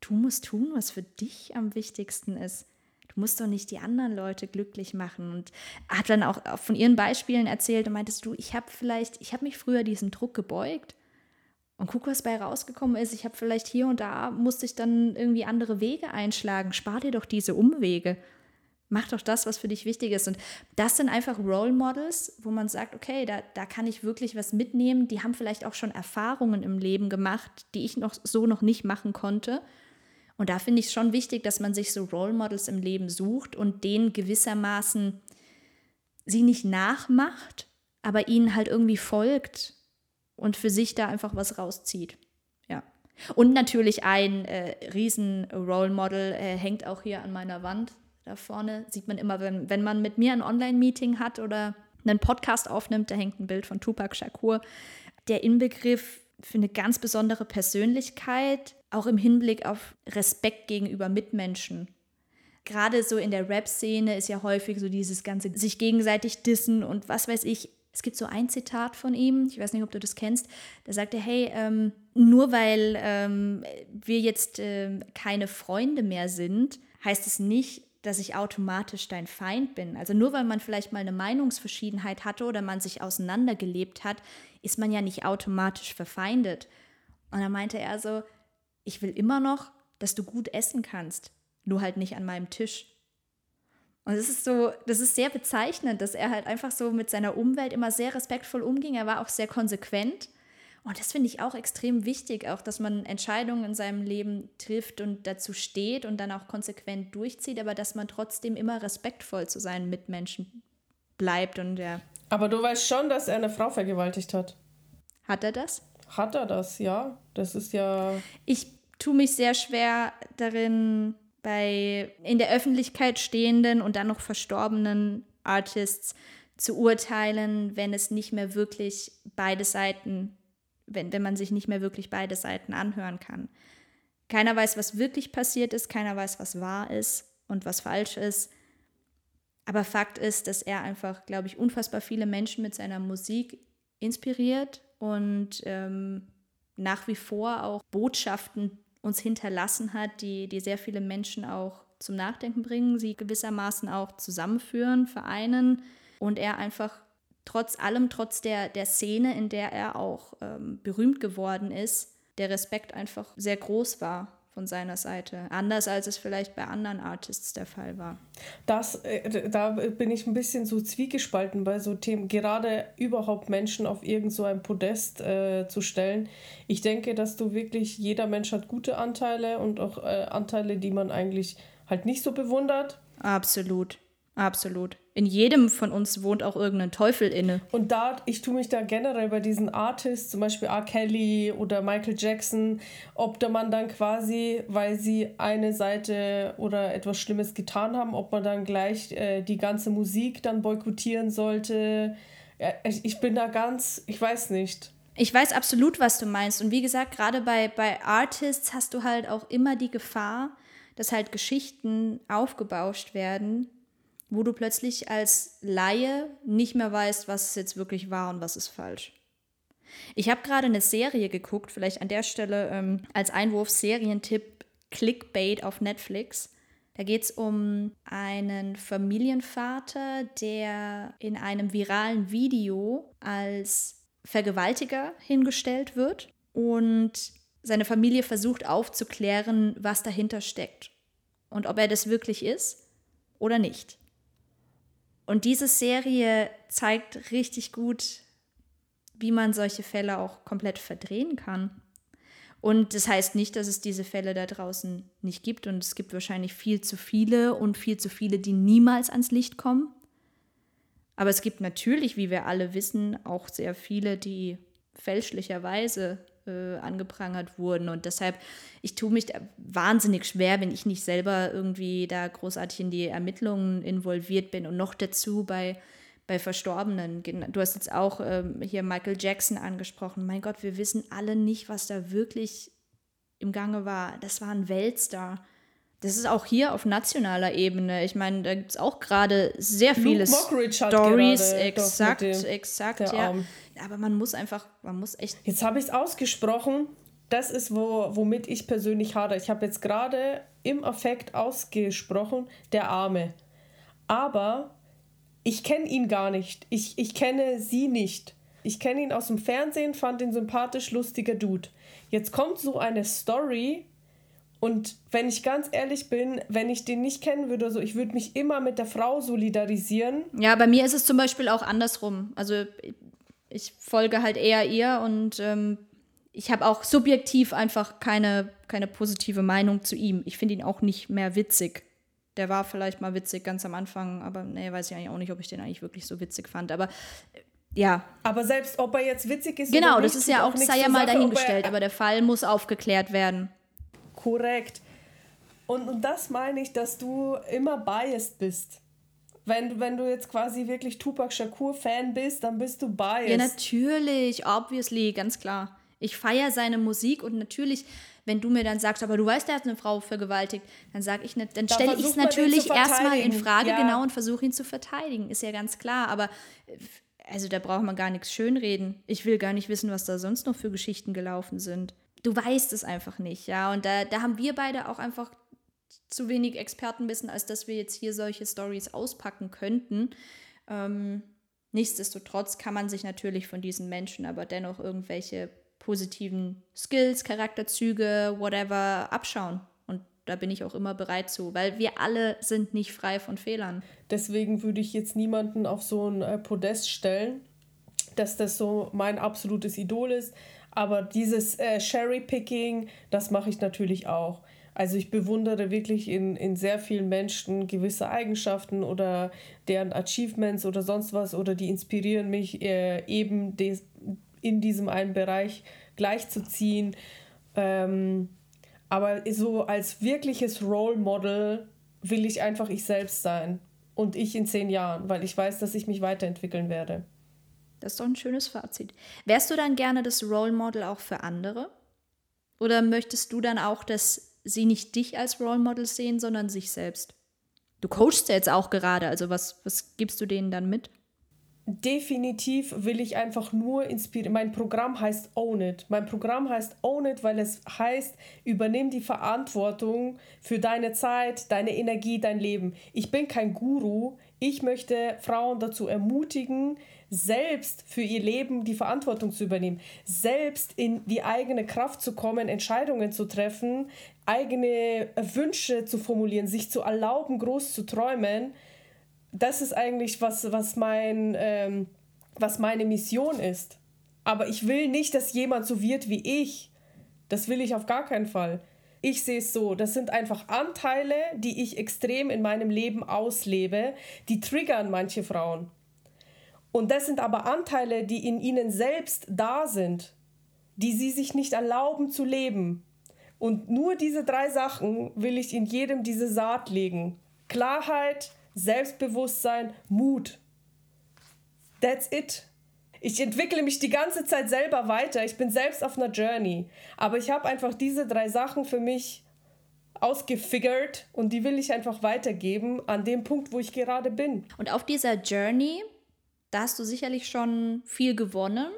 du musst tun, was für dich am wichtigsten ist. Du musst doch nicht die anderen Leute glücklich machen. Und hat dann auch von ihren Beispielen erzählt und meintest du, ich habe vielleicht, ich habe mich früher diesem Druck gebeugt und guck, was bei rausgekommen ist. Ich habe vielleicht hier und da, musste ich dann irgendwie andere Wege einschlagen. Spar dir doch diese Umwege. Mach doch das, was für dich wichtig ist. Und das sind einfach Role Models, wo man sagt, okay, da, da kann ich wirklich was mitnehmen. Die haben vielleicht auch schon Erfahrungen im Leben gemacht, die ich noch so noch nicht machen konnte. Und da finde ich es schon wichtig, dass man sich so Role Models im Leben sucht und denen gewissermaßen sie nicht nachmacht, aber ihnen halt irgendwie folgt und für sich da einfach was rauszieht. Ja. Und natürlich ein äh, riesen Role Model äh, hängt auch hier an meiner Wand. Da vorne sieht man immer, wenn, wenn man mit mir ein Online-Meeting hat oder einen Podcast aufnimmt, da hängt ein Bild von Tupac Shakur. Der Inbegriff für eine ganz besondere Persönlichkeit, auch im Hinblick auf Respekt gegenüber Mitmenschen. Gerade so in der Rap-Szene ist ja häufig so dieses ganze sich gegenseitig dissen und was weiß ich, Es gibt so ein Zitat von ihm, ich weiß nicht, ob du das kennst, da sagt er, hey, ähm, nur weil ähm, wir jetzt ähm, keine Freunde mehr sind, heißt es nicht, dass ich automatisch dein Feind bin. Also nur weil man vielleicht mal eine Meinungsverschiedenheit hatte oder man sich auseinandergelebt hat, ist man ja nicht automatisch verfeindet. Und dann meinte er so, ich will immer noch, dass du gut essen kannst, nur halt nicht an meinem Tisch. Und das ist so, das ist sehr bezeichnend, dass er halt einfach so mit seiner Umwelt immer sehr respektvoll umging. Er war auch sehr konsequent. Und das finde ich auch extrem wichtig, auch dass man Entscheidungen in seinem Leben trifft und dazu steht und dann auch konsequent durchzieht, aber dass man trotzdem immer respektvoll zu seinen Mitmenschen bleibt und ja. Aber du weißt schon, dass er eine Frau vergewaltigt hat. Hat er das? Hat er das, ja. Das ist ja. Ich tue mich sehr schwer darin, bei in der Öffentlichkeit stehenden und dann noch verstorbenen Artists zu urteilen, wenn es nicht mehr wirklich beide Seiten, wenn, wenn man sich nicht mehr wirklich beide Seiten anhören kann. Keiner weiß, was wirklich passiert ist, keiner weiß, was wahr ist und was falsch ist. Aber Fakt ist, dass er einfach, glaube ich, unfassbar viele Menschen mit seiner Musik inspiriert und ähm, nach wie vor auch Botschaften uns hinterlassen hat, die, die sehr viele Menschen auch zum Nachdenken bringen, sie gewissermaßen auch zusammenführen, vereinen und er einfach trotz allem, trotz der, der Szene, in der er auch ähm, berühmt geworden ist, der Respekt einfach sehr groß war von seiner Seite. Anders als es vielleicht bei anderen Artists der Fall war. Das, äh, da bin ich ein bisschen so zwiegespalten bei so Themen, gerade überhaupt Menschen auf irgend so ein Podest äh, zu stellen. Ich denke, dass du wirklich, jeder Mensch hat gute Anteile und auch äh, Anteile, die man eigentlich halt nicht so bewundert. Absolut. Absolut. In jedem von uns wohnt auch irgendein Teufel inne. Und da, ich tue mich da generell bei diesen Artists, zum Beispiel R. Kelly oder Michael Jackson, ob da man dann quasi, weil sie eine Seite oder etwas Schlimmes getan haben, ob man dann gleich äh, die ganze Musik dann boykottieren sollte. Ja, ich bin da ganz, ich weiß nicht. Ich weiß absolut, was du meinst. Und wie gesagt, gerade bei, bei Artists hast du halt auch immer die Gefahr, dass halt Geschichten aufgebauscht werden, wo du plötzlich als Laie nicht mehr weißt, was ist jetzt wirklich wahr und was ist falsch. Ich habe gerade eine Serie geguckt, vielleicht an der Stelle ähm, als Einwurf Serientipp Clickbait auf Netflix. Da geht es um einen Familienvater, der in einem viralen Video als Vergewaltiger hingestellt wird und seine Familie versucht aufzuklären, was dahinter steckt und ob er das wirklich ist oder nicht. Und diese Serie zeigt richtig gut, wie man solche Fälle auch komplett verdrehen kann. Und das heißt nicht, dass es diese Fälle da draußen nicht gibt. Und es gibt wahrscheinlich viel zu viele und viel zu viele, die niemals ans Licht kommen. Aber es gibt natürlich, wie wir alle wissen, auch sehr viele, die fälschlicherweise äh, angeprangert wurden. Und deshalb, ich tue mich wahnsinnig schwer, wenn ich nicht selber irgendwie da großartig in die Ermittlungen involviert bin. Und noch dazu bei, bei Verstorbenen. Du hast jetzt auch ähm, hier Michael Jackson angesprochen. Mein Gott, wir wissen alle nicht, was da wirklich im Gange war. Das war ein Weltstar. Das ist auch hier auf nationaler Ebene. Ich meine, da gibt es auch gerade sehr viele Stories. Exakt, exakt, ja. Arm. Aber man muss einfach, man muss echt. Jetzt habe ich es ausgesprochen. Das ist, wo, womit ich persönlich hadere. Ich habe jetzt gerade im Affekt ausgesprochen, der Arme. Aber ich kenne ihn gar nicht. Ich, ich kenne sie nicht. Ich kenne ihn aus dem Fernsehen, fand ihn sympathisch, lustiger Dude. Jetzt kommt so eine Story und wenn ich ganz ehrlich bin, wenn ich den nicht kennen würde, so, ich würde mich immer mit der Frau solidarisieren. Ja, bei mir ist es zum Beispiel auch andersrum. Also ich folge halt eher ihr und ähm, ich habe auch subjektiv einfach keine, keine positive Meinung zu ihm. Ich finde ihn auch nicht mehr witzig. Der war vielleicht mal witzig ganz am Anfang, aber nee, weiß ich eigentlich auch nicht, ob ich den eigentlich wirklich so witzig fand. Aber äh, ja. Aber selbst ob er jetzt witzig ist genau, oder nicht, das ist ja auch, sei ja mal dahingestellt, aber der Fall muss aufgeklärt werden. Korrekt. Und, und das meine ich, dass du immer biased bist. Wenn, wenn du jetzt quasi wirklich Tupac Shakur-Fan bist, dann bist du biased. Ja, natürlich, obviously, ganz klar. Ich feiere seine Musik und natürlich, wenn du mir dann sagst, aber du weißt, er hat eine Frau vergewaltigt, dann sage ich, dann da stelle ich es natürlich erstmal in Frage, ja. genau, und versuche ihn zu verteidigen. Ist ja ganz klar. Aber also da braucht man gar nichts schönreden. Ich will gar nicht wissen, was da sonst noch für Geschichten gelaufen sind. Du weißt es einfach nicht, ja. Und da, da haben wir beide auch einfach zu wenig Expertenwissen, als dass wir jetzt hier solche Stories auspacken könnten. Ähm, nichtsdestotrotz kann man sich natürlich von diesen Menschen aber dennoch irgendwelche positiven Skills, Charakterzüge, whatever abschauen. Und da bin ich auch immer bereit zu, weil wir alle sind nicht frei von Fehlern. Deswegen würde ich jetzt niemanden auf so ein äh, Podest stellen, dass das so mein absolutes Idol ist. Aber dieses äh, Cherry-Picking, das mache ich natürlich auch. Also ich bewundere wirklich in, in sehr vielen Menschen gewisse Eigenschaften oder deren Achievements oder sonst was oder die inspirieren mich äh, eben des, in diesem einen Bereich gleichzuziehen. Ähm, aber so als wirkliches Role Model will ich einfach ich selbst sein. Und ich in zehn Jahren, weil ich weiß, dass ich mich weiterentwickeln werde. Das ist doch ein schönes Fazit. Wärst du dann gerne das Role Model auch für andere? Oder möchtest du dann auch, dass sie nicht dich als Role Model sehen, sondern sich selbst? Du coachst ja jetzt auch gerade, also was, was gibst du denen dann mit? definitiv will ich einfach nur inspirieren. Mein Programm heißt Own It. Mein Programm heißt Own It, weil es heißt, übernimm die Verantwortung für deine Zeit, deine Energie, dein Leben. Ich bin kein Guru. Ich möchte Frauen dazu ermutigen, selbst für ihr Leben die Verantwortung zu übernehmen, selbst in die eigene Kraft zu kommen, Entscheidungen zu treffen, eigene Wünsche zu formulieren, sich zu erlauben, groß zu träumen das ist eigentlich, was, was, mein, ähm, was meine Mission ist. Aber ich will nicht, dass jemand so wird wie ich. Das will ich auf gar keinen Fall. Ich sehe es so, das sind einfach Anteile, die ich extrem in meinem Leben auslebe, die triggern manche Frauen. Und das sind aber Anteile, die in ihnen selbst da sind, die sie sich nicht erlauben zu leben. Und nur diese drei Sachen will ich in jedem diese Saat legen. Klarheit, Selbstbewusstsein, Mut. That's it. Ich entwickle mich die ganze Zeit selber weiter. Ich bin selbst auf einer Journey. Aber ich habe einfach diese drei Sachen für mich ausgefigert und die will ich einfach weitergeben an dem Punkt, wo ich gerade bin. Und auf dieser Journey, da hast du sicherlich schon viel gewonnen,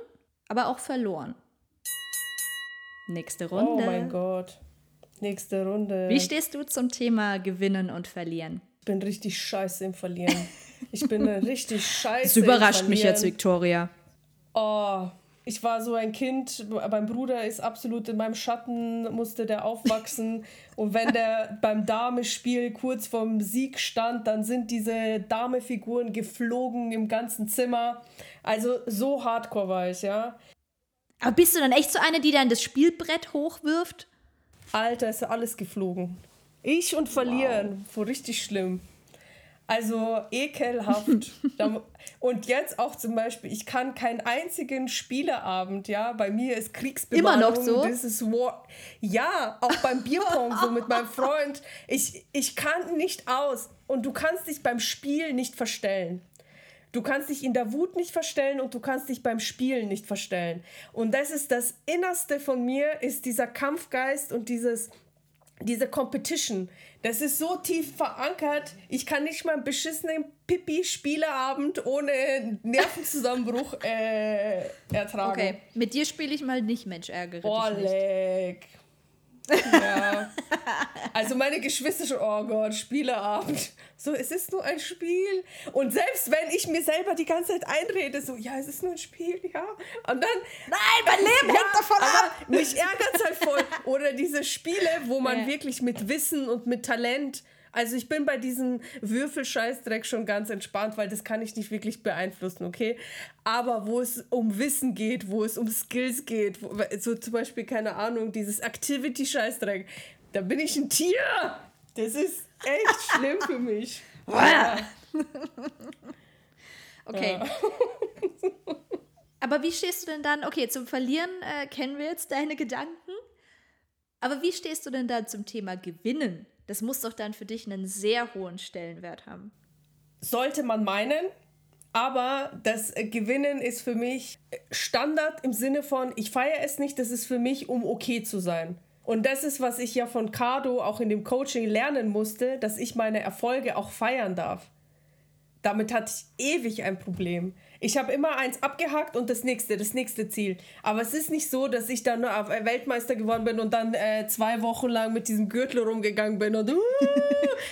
aber auch verloren. Nächste Runde. Oh mein Gott. Nächste Runde. Wie stehst du zum Thema Gewinnen und Verlieren? Ich bin richtig scheiße im Verlieren. Ich bin richtig scheiße. Das überrascht mich jetzt, Victoria. Oh, ich war so ein Kind, mein Bruder ist absolut in meinem Schatten, musste der aufwachsen. Und wenn der beim Damespiel kurz vorm Sieg stand, dann sind diese Damefiguren geflogen im ganzen Zimmer. Also so hardcore war ich, ja. Aber bist du dann echt so eine, die dann das Spielbrett hochwirft? Alter, ist ja alles geflogen. Ich und Verlieren, wow. richtig schlimm. Also ekelhaft. und jetzt auch zum Beispiel, ich kann keinen einzigen Spieleabend, ja, bei mir ist Kriegsbemalung. Immer noch so? This is war. Ja, auch beim Bierpong so mit meinem Freund. Ich, ich kann nicht aus. Und du kannst dich beim Spiel nicht verstellen. Du kannst dich in der Wut nicht verstellen und du kannst dich beim Spielen nicht verstellen. Und das ist das Innerste von mir, ist dieser Kampfgeist und dieses diese Competition, das ist so tief verankert. Ich kann nicht mal einen beschissenen Pipi-Spieleabend ohne Nervenzusammenbruch äh, ertragen. Okay, mit dir spiele ich mal nicht, Mensch, ärgere Oleg. Ja. also meine Geschwister schon, oh Gott, Spieleabend. So, es ist nur ein Spiel. Und selbst wenn ich mir selber die ganze Zeit einrede, so, ja, es ist nur ein Spiel, ja. Und dann. Nein, mein Leben ja, hängt davon ab. Mich ärgert es halt voll. Oder diese Spiele, wo man ja. wirklich mit Wissen und mit Talent also ich bin bei diesem Würfelscheißdreck schon ganz entspannt, weil das kann ich nicht wirklich beeinflussen, okay? Aber wo es um Wissen geht, wo es um Skills geht, wo, so zum Beispiel, keine Ahnung, dieses Activity-Scheißdreck, da bin ich ein Tier. Das ist echt schlimm für mich. Okay. Aber wie stehst du denn dann, okay, zum Verlieren äh, kennen wir jetzt deine Gedanken, aber wie stehst du denn da zum Thema Gewinnen? Das muss doch dann für dich einen sehr hohen Stellenwert haben. Sollte man meinen, aber das Gewinnen ist für mich Standard im Sinne von, ich feiere es nicht, das ist für mich, um okay zu sein. Und das ist, was ich ja von Cardo auch in dem Coaching lernen musste, dass ich meine Erfolge auch feiern darf. Damit hatte ich ewig ein Problem. Ich habe immer eins abgehakt und das nächste, das nächste Ziel. Aber es ist nicht so, dass ich dann Weltmeister geworden bin und dann äh, zwei Wochen lang mit diesem Gürtel rumgegangen bin und uh,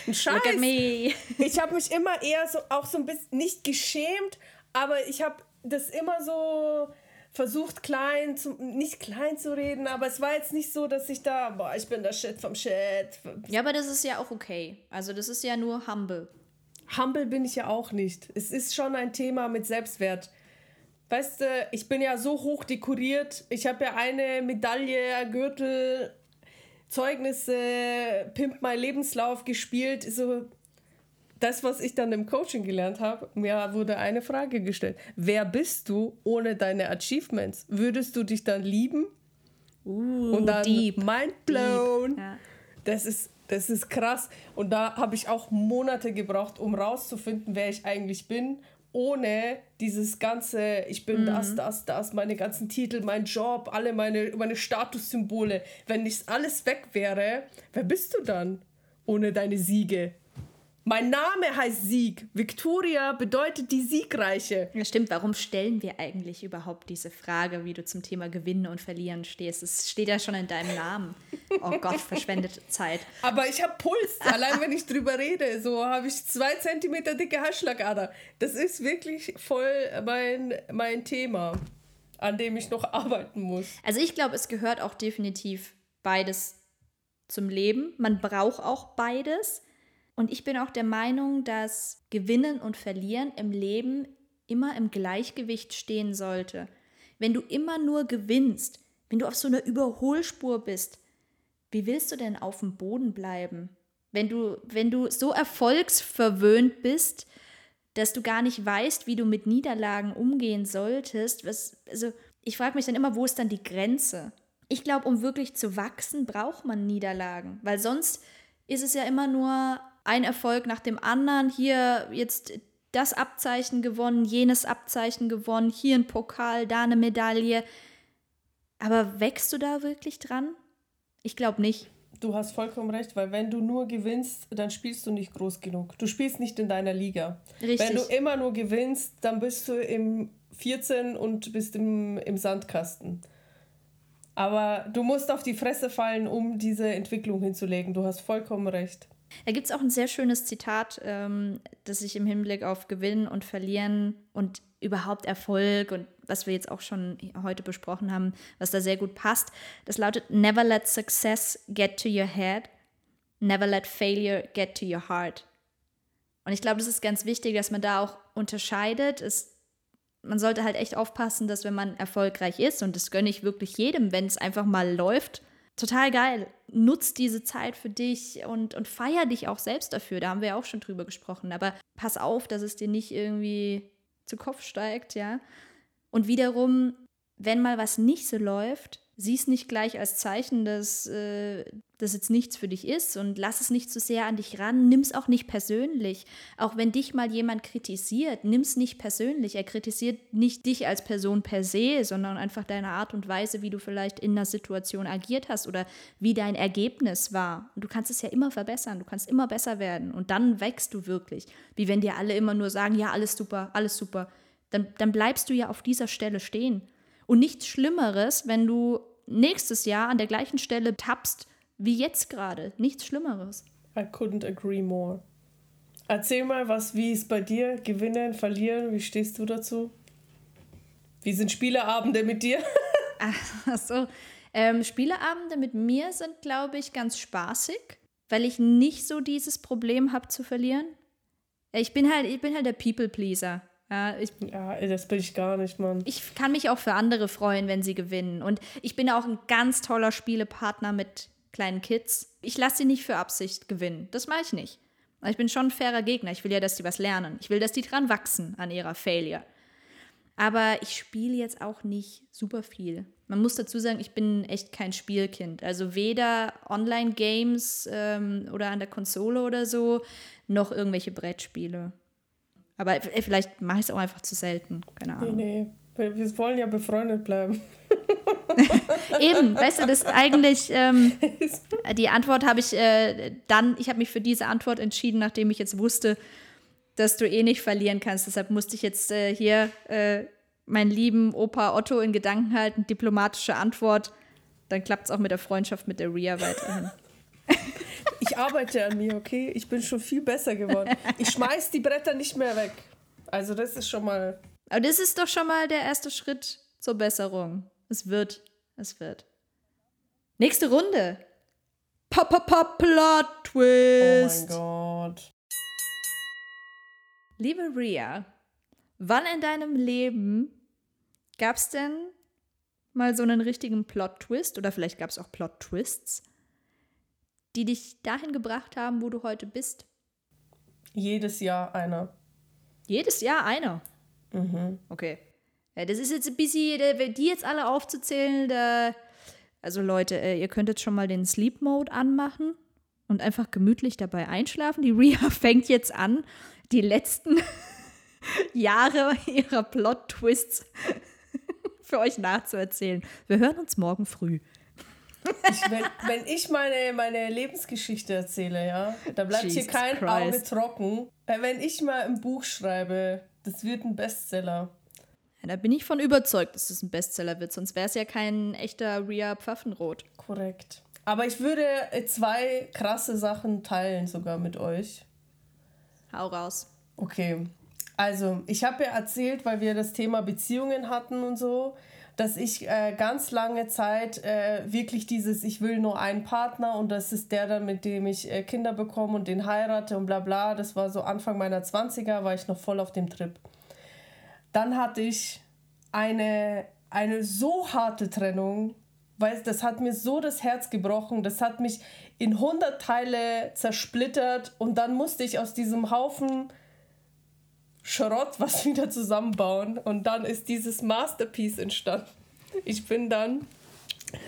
ein Scheiß. Look at me. Ich habe mich immer eher so auch so ein bisschen nicht geschämt, aber ich habe das immer so versucht klein zu, nicht klein zu reden, aber es war jetzt nicht so, dass ich da, boah, ich bin der Shit vom Shit. Ja, aber das ist ja auch okay. Also das ist ja nur humble. Humble bin ich ja auch nicht. Es ist schon ein Thema mit Selbstwert. Weißt du, ich bin ja so hoch dekoriert. Ich habe ja eine Medaille, Gürtel, Zeugnisse, Pimp mein Lebenslauf gespielt. So, das, was ich dann im Coaching gelernt habe, mir wurde eine Frage gestellt. Wer bist du ohne deine Achievements? Würdest du dich dann lieben? Uh, Und dann deep. mind blown. Deep. Ja. Das ist das ist krass. Und da habe ich auch Monate gebraucht, um rauszufinden, wer ich eigentlich bin, ohne dieses ganze, ich bin mhm. das, das, das, meine ganzen Titel, mein Job, alle meine, meine Statussymbole. Wenn nicht alles weg wäre, wer bist du dann ohne deine Siege? Mein Name heißt Sieg. Victoria bedeutet die Siegreiche. Ja, stimmt. Warum stellen wir eigentlich überhaupt diese Frage, wie du zum Thema Gewinnen und Verlieren stehst? Es steht ja schon in deinem Namen. Oh Gott, verschwendete Zeit. Aber ich habe Puls. Allein wenn ich drüber rede, so habe ich zwei Zentimeter dicke Haarschlagader. Das ist wirklich voll mein, mein Thema, an dem ich noch arbeiten muss. Also ich glaube, es gehört auch definitiv beides zum Leben. Man braucht auch beides. Und ich bin auch der Meinung, dass Gewinnen und Verlieren im Leben immer im Gleichgewicht stehen sollte. Wenn du immer nur gewinnst, wenn du auf so einer Überholspur bist, wie willst du denn auf dem Boden bleiben? Wenn du, wenn du so erfolgsverwöhnt bist, dass du gar nicht weißt, wie du mit Niederlagen umgehen solltest, was, also ich frage mich dann immer, wo ist dann die Grenze? Ich glaube, um wirklich zu wachsen, braucht man Niederlagen, weil sonst ist es ja immer nur ein Erfolg nach dem anderen. Hier jetzt das Abzeichen gewonnen, jenes Abzeichen gewonnen, hier ein Pokal, da eine Medaille. Aber wächst du da wirklich dran? Ich glaube nicht. Du hast vollkommen recht, weil wenn du nur gewinnst, dann spielst du nicht groß genug. Du spielst nicht in deiner Liga. Richtig. Wenn du immer nur gewinnst, dann bist du im 14 und bist im, im Sandkasten. Aber du musst auf die Fresse fallen, um diese Entwicklung hinzulegen. Du hast vollkommen recht. Da gibt es auch ein sehr schönes Zitat, ähm, das ich im Hinblick auf Gewinnen und Verlieren und überhaupt Erfolg und was wir jetzt auch schon heute besprochen haben, was da sehr gut passt. Das lautet: Never let success get to your head, never let failure get to your heart. Und ich glaube, das ist ganz wichtig, dass man da auch unterscheidet. Es, man sollte halt echt aufpassen, dass wenn man erfolgreich ist, und das gönne ich wirklich jedem, wenn es einfach mal läuft, total geil. Nutz diese Zeit für dich und, und feier dich auch selbst dafür. Da haben wir ja auch schon drüber gesprochen. Aber pass auf, dass es dir nicht irgendwie zu Kopf steigt, ja. Und wiederum, wenn mal was nicht so läuft, sieh nicht gleich als Zeichen, dass äh, das jetzt nichts für dich ist und lass es nicht zu sehr an dich ran. Nimm es auch nicht persönlich. Auch wenn dich mal jemand kritisiert, nimm es nicht persönlich. Er kritisiert nicht dich als Person per se, sondern einfach deine Art und Weise, wie du vielleicht in einer Situation agiert hast oder wie dein Ergebnis war. Und du kannst es ja immer verbessern, du kannst immer besser werden und dann wächst du wirklich. Wie wenn dir alle immer nur sagen, ja, alles super, alles super. Dann, dann bleibst du ja auf dieser Stelle stehen. Und nichts Schlimmeres, wenn du nächstes Jahr an der gleichen Stelle tappst wie jetzt gerade. Nichts Schlimmeres. I couldn't agree more. Erzähl mal, was, wie ist bei dir? Gewinnen, verlieren, wie stehst du dazu? Wie sind Spieleabende mit dir? Ach so. Ähm, Spieleabende mit mir sind, glaube ich, ganz spaßig, weil ich nicht so dieses Problem habe zu verlieren. Ich bin halt, ich bin halt der People-Pleaser. Ja, ich, ja, das bin ich gar nicht, Mann. Ich kann mich auch für andere freuen, wenn sie gewinnen. Und ich bin auch ein ganz toller Spielepartner mit kleinen Kids. Ich lasse sie nicht für Absicht gewinnen. Das mache ich nicht. Ich bin schon ein fairer Gegner. Ich will ja, dass die was lernen. Ich will, dass die dran wachsen an ihrer Failure. Aber ich spiele jetzt auch nicht super viel. Man muss dazu sagen, ich bin echt kein Spielkind. Also weder Online-Games ähm, oder an der Konsole oder so, noch irgendwelche Brettspiele. Aber vielleicht mache ich es auch einfach zu selten. Keine Ahnung. Nee, nee. Wir wollen ja befreundet bleiben. Eben, weißt du, das eigentlich, ähm, die Antwort habe ich äh, dann, ich habe mich für diese Antwort entschieden, nachdem ich jetzt wusste, dass du eh nicht verlieren kannst. Deshalb musste ich jetzt äh, hier äh, meinen lieben Opa Otto in Gedanken halten. Diplomatische Antwort. Dann klappt es auch mit der Freundschaft mit der Ria weiterhin. Ich arbeite an mir, okay? Ich bin schon viel besser geworden. Ich schmeiß die Bretter nicht mehr weg. Also das ist schon mal. Aber das ist doch schon mal der erste Schritt zur Besserung. Es wird. Es wird. Nächste Runde. Pop, pop, pop, Plot Twist. Oh mein Gott. Liebe Ria, wann in deinem Leben gab es denn mal so einen richtigen Plot-Twist oder vielleicht gab es auch Plot-Twists, die dich dahin gebracht haben, wo du heute bist? Jedes Jahr einer. Jedes Jahr einer? Mhm. Okay. Ja, das ist jetzt ein bisschen, äh, die jetzt alle aufzuzählen, da. Also Leute, äh, ihr könnt jetzt schon mal den Sleep Mode anmachen und einfach gemütlich dabei einschlafen. Die Ria fängt jetzt an, die letzten Jahre ihrer Plot-Twists für euch nachzuerzählen. Wir hören uns morgen früh. Ich, wenn, wenn ich meine, meine Lebensgeschichte erzähle, ja, da bleibt Jesus hier kein Christ. Auge trocken. Wenn ich mal ein Buch schreibe, das wird ein Bestseller. Ja, da bin ich von überzeugt, dass das ein Bestseller wird, sonst wäre es ja kein echter Ria Pfaffenrot. Korrekt. Aber ich würde äh, zwei krasse Sachen teilen sogar mit euch. Hau raus. Okay. Also, ich habe ja erzählt, weil wir das Thema Beziehungen hatten und so, dass ich äh, ganz lange Zeit äh, wirklich dieses, ich will nur einen Partner und das ist der dann, mit dem ich äh, Kinder bekomme und den heirate und bla bla. Das war so Anfang meiner 20er, war ich noch voll auf dem Trip. Dann hatte ich eine, eine so harte Trennung, weil das hat mir so das Herz gebrochen, das hat mich in 100 Teile zersplittert und dann musste ich aus diesem Haufen Schrott was wieder zusammenbauen und dann ist dieses Masterpiece entstanden. Ich bin dann,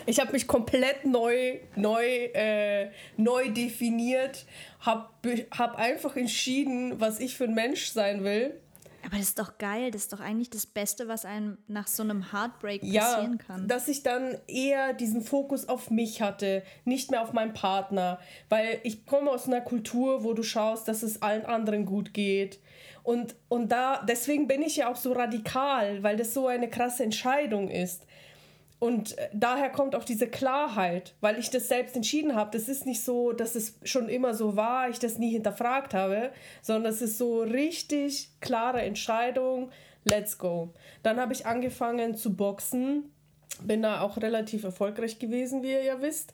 ich habe mich komplett neu, neu, äh, neu definiert, habe hab einfach entschieden, was ich für ein Mensch sein will. Aber das ist doch geil. Das ist doch eigentlich das Beste, was einem nach so einem Heartbreak Ja, passieren kann. dass ich dann eher diesen Fokus auf mich hatte, nicht mehr auf meinen Partner. Weil ich komme aus einer Kultur, wo du schaust, dass es allen anderen gut geht. Und, und da, deswegen bin ich ja auch so radikal, weil das so eine krasse Entscheidung ist. Und äh, daher kommt auch diese Klarheit, weil ich das selbst entschieden habe. Das ist nicht so, dass es schon immer so war, ich das nie hinterfragt habe, sondern es ist so richtig klare Entscheidung. Let's go. Dann habe ich angefangen zu boxen. Bin da auch relativ erfolgreich gewesen, wie ihr ja wisst.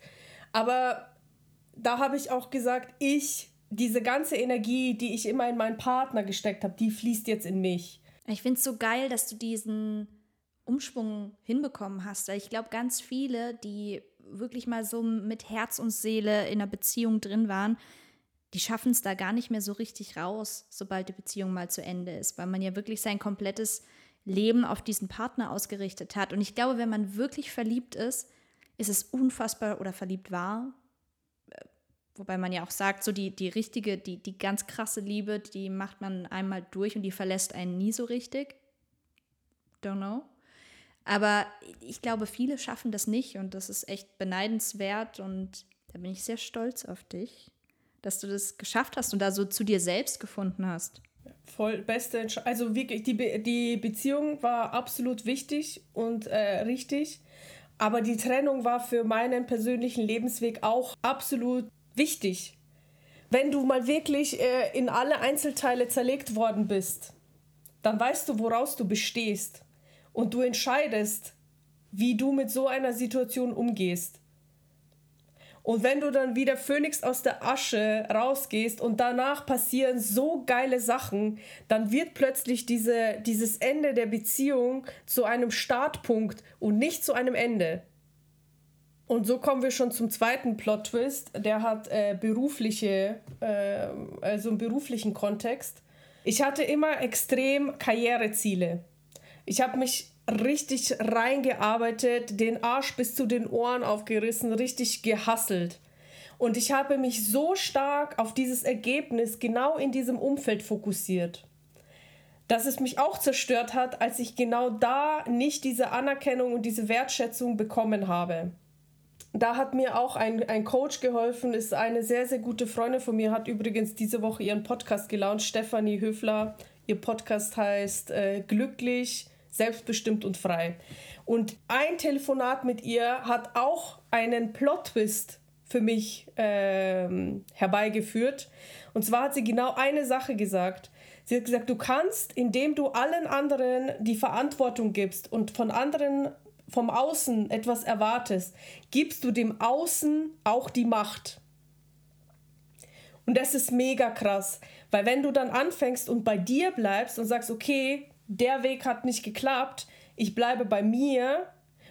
Aber da habe ich auch gesagt, ich, diese ganze Energie, die ich immer in meinen Partner gesteckt habe, die fließt jetzt in mich. Ich finde es so geil, dass du diesen Umschwung hinbekommen hast. Ich glaube, ganz viele, die wirklich mal so mit Herz und Seele in einer Beziehung drin waren, die schaffen es da gar nicht mehr so richtig raus, sobald die Beziehung mal zu Ende ist, weil man ja wirklich sein komplettes Leben auf diesen Partner ausgerichtet hat. Und ich glaube, wenn man wirklich verliebt ist, ist es unfassbar oder verliebt war. Wobei man ja auch sagt, so die, die richtige, die, die ganz krasse Liebe, die macht man einmal durch und die verlässt einen nie so richtig. Don't know. Aber ich glaube, viele schaffen das nicht und das ist echt beneidenswert und da bin ich sehr stolz auf dich, dass du das geschafft hast und da so zu dir selbst gefunden hast. Voll beste Entscheidung. Also wirklich, die, Be die Beziehung war absolut wichtig und äh, richtig. Aber die Trennung war für meinen persönlichen Lebensweg auch absolut wichtig. Wenn du mal wirklich äh, in alle Einzelteile zerlegt worden bist, dann weißt du, woraus du bestehst. Und du entscheidest, wie du mit so einer Situation umgehst. Und wenn du dann wieder Phönix aus der Asche rausgehst und danach passieren so geile Sachen, dann wird plötzlich diese, dieses Ende der Beziehung zu einem Startpunkt und nicht zu einem Ende. Und so kommen wir schon zum zweiten Plot-Twist. Der hat äh, berufliche, äh, also einen beruflichen Kontext. Ich hatte immer extrem Karriereziele. Ich habe mich richtig reingearbeitet, den Arsch bis zu den Ohren aufgerissen, richtig gehasselt. Und ich habe mich so stark auf dieses Ergebnis genau in diesem Umfeld fokussiert, dass es mich auch zerstört hat, als ich genau da nicht diese Anerkennung und diese Wertschätzung bekommen habe. Da hat mir auch ein, ein Coach geholfen, ist eine sehr, sehr gute Freundin von mir, hat übrigens diese Woche ihren Podcast gelauncht, Stefanie Höfler. Ihr Podcast heißt äh, Glücklich, selbstbestimmt und frei. Und ein Telefonat mit ihr hat auch einen Plot-Twist für mich ähm, herbeigeführt. Und zwar hat sie genau eine Sache gesagt. Sie hat gesagt, du kannst, indem du allen anderen die Verantwortung gibst und von anderen vom Außen etwas erwartest, gibst du dem Außen auch die Macht. Und das ist mega krass, weil wenn du dann anfängst und bei dir bleibst und sagst, okay, der Weg hat nicht geklappt, ich bleibe bei mir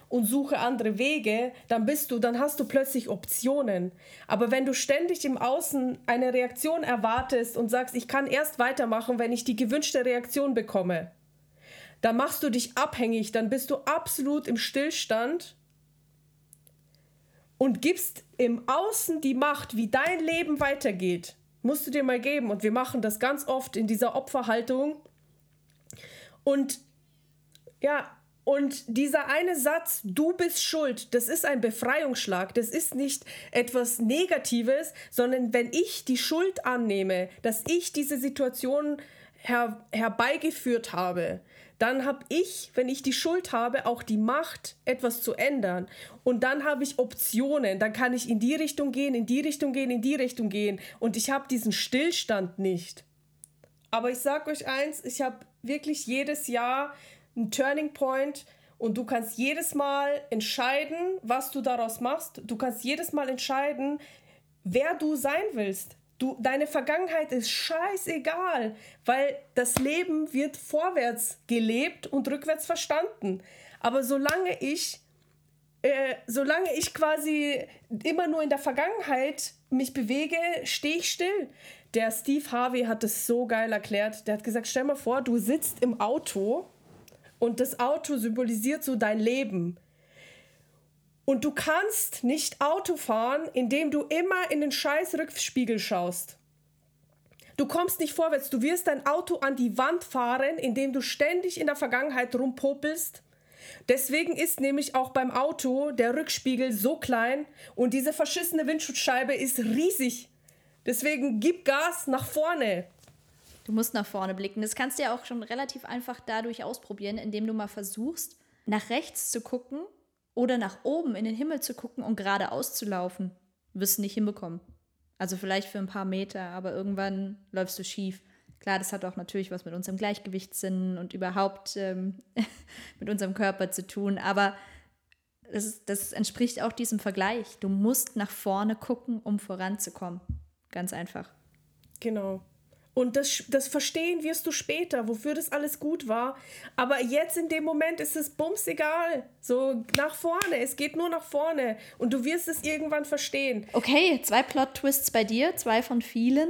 und suche andere Wege, dann bist du, dann hast du plötzlich Optionen. Aber wenn du ständig im Außen eine Reaktion erwartest und sagst, ich kann erst weitermachen, wenn ich die gewünschte Reaktion bekomme, dann machst du dich abhängig, dann bist du absolut im Stillstand und gibst im Außen die Macht, wie dein Leben weitergeht. Musst du dir mal geben. Und wir machen das ganz oft in dieser Opferhaltung. Und ja, und dieser eine Satz, du bist schuld, das ist ein Befreiungsschlag. Das ist nicht etwas Negatives, sondern wenn ich die Schuld annehme, dass ich diese Situation her herbeigeführt habe, dann habe ich, wenn ich die Schuld habe, auch die Macht, etwas zu ändern. Und dann habe ich Optionen. Dann kann ich in die Richtung gehen, in die Richtung gehen, in die Richtung gehen. Und ich habe diesen Stillstand nicht. Aber ich sage euch eins, ich habe wirklich jedes Jahr einen Turning Point und du kannst jedes Mal entscheiden, was du daraus machst. Du kannst jedes Mal entscheiden, wer du sein willst. Du, deine Vergangenheit ist scheißegal, weil das Leben wird vorwärts gelebt und rückwärts verstanden. Aber solange ich, äh, solange ich quasi immer nur in der Vergangenheit mich bewege, stehe ich still. Der Steve Harvey hat es so geil erklärt. Der hat gesagt, stell mal vor, du sitzt im Auto und das Auto symbolisiert so dein Leben. Und du kannst nicht Auto fahren, indem du immer in den scheiß Rückspiegel schaust. Du kommst nicht vorwärts, du wirst dein Auto an die Wand fahren, indem du ständig in der Vergangenheit rumpopelst. Deswegen ist nämlich auch beim Auto der Rückspiegel so klein und diese verschissene Windschutzscheibe ist riesig. Deswegen gib Gas nach vorne. Du musst nach vorne blicken. Das kannst du ja auch schon relativ einfach dadurch ausprobieren, indem du mal versuchst, nach rechts zu gucken oder nach oben in den Himmel zu gucken und geradeaus zu laufen. Wirst du nicht hinbekommen. Also vielleicht für ein paar Meter, aber irgendwann läufst du schief. Klar, das hat auch natürlich was mit unserem Gleichgewichtssinn und überhaupt ähm, mit unserem Körper zu tun, aber das, das entspricht auch diesem Vergleich. Du musst nach vorne gucken, um voranzukommen. Ganz einfach. Genau. Und das, das verstehen wirst du später, wofür das alles gut war. Aber jetzt in dem Moment ist es bums egal. So nach vorne. Es geht nur nach vorne. Und du wirst es irgendwann verstehen. Okay, zwei Plot-Twists bei dir, zwei von vielen.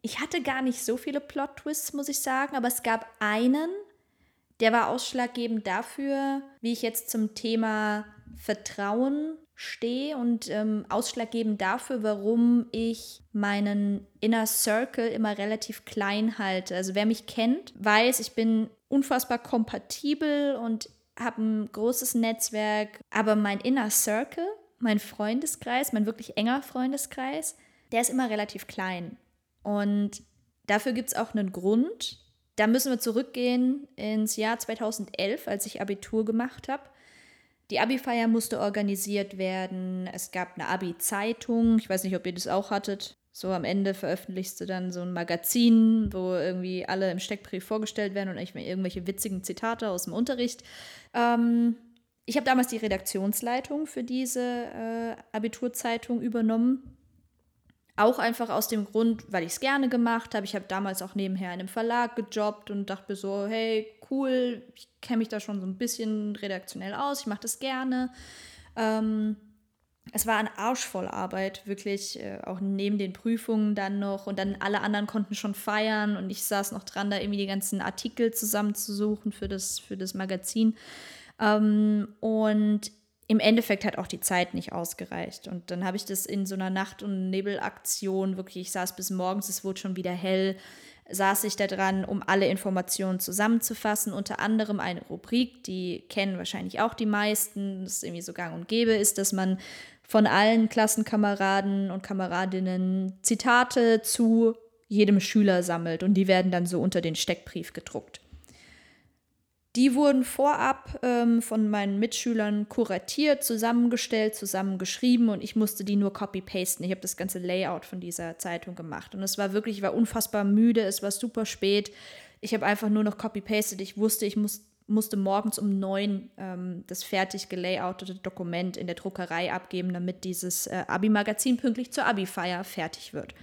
Ich hatte gar nicht so viele Plot-Twists, muss ich sagen, aber es gab einen, der war ausschlaggebend dafür, wie ich jetzt zum Thema Vertrauen stehe und ähm, ausschlaggebend dafür, warum ich meinen Inner Circle immer relativ klein halte. Also wer mich kennt, weiß, ich bin unfassbar kompatibel und habe ein großes Netzwerk, aber mein Inner Circle, mein Freundeskreis, mein wirklich enger Freundeskreis, der ist immer relativ klein. Und dafür gibt es auch einen Grund. Da müssen wir zurückgehen ins Jahr 2011, als ich Abitur gemacht habe. Die Abi-Feier musste organisiert werden. Es gab eine Abi-Zeitung. Ich weiß nicht, ob ihr das auch hattet. So am Ende veröffentlichst du dann so ein Magazin, wo irgendwie alle im Steckbrief vorgestellt werden und irgendwelche witzigen Zitate aus dem Unterricht. Ähm, ich habe damals die Redaktionsleitung für diese äh, Abiturzeitung übernommen. Auch einfach aus dem Grund, weil ich es gerne gemacht habe. Ich habe damals auch nebenher in einem Verlag gejobbt und dachte mir so, hey, cool, ich kenne mich da schon so ein bisschen redaktionell aus, ich mache das gerne. Ähm, es war ein Arsch voll Arbeit, wirklich, äh, auch neben den Prüfungen dann noch. Und dann alle anderen konnten schon feiern und ich saß noch dran, da irgendwie die ganzen Artikel zusammenzusuchen für das, für das Magazin. Ähm, und im Endeffekt hat auch die Zeit nicht ausgereicht. Und dann habe ich das in so einer Nacht- und Nebelaktion wirklich, ich saß bis morgens, es wurde schon wieder hell, saß ich da dran, um alle Informationen zusammenzufassen, unter anderem eine Rubrik, die kennen wahrscheinlich auch die meisten, das ist irgendwie so gang und gäbe ist, dass man von allen Klassenkameraden und Kameradinnen Zitate zu jedem Schüler sammelt und die werden dann so unter den Steckbrief gedruckt. Die wurden vorab ähm, von meinen Mitschülern kuratiert, zusammengestellt, zusammengeschrieben und ich musste die nur copy-pasten. Ich habe das ganze Layout von dieser Zeitung gemacht und es war wirklich, ich war unfassbar müde, es war super spät. Ich habe einfach nur noch copy-pasted. Ich wusste, ich muss, musste morgens um neun ähm, das fertig gelayoutete Dokument in der Druckerei abgeben, damit dieses äh, Abi-Magazin pünktlich zur Abi-Feier fertig wird.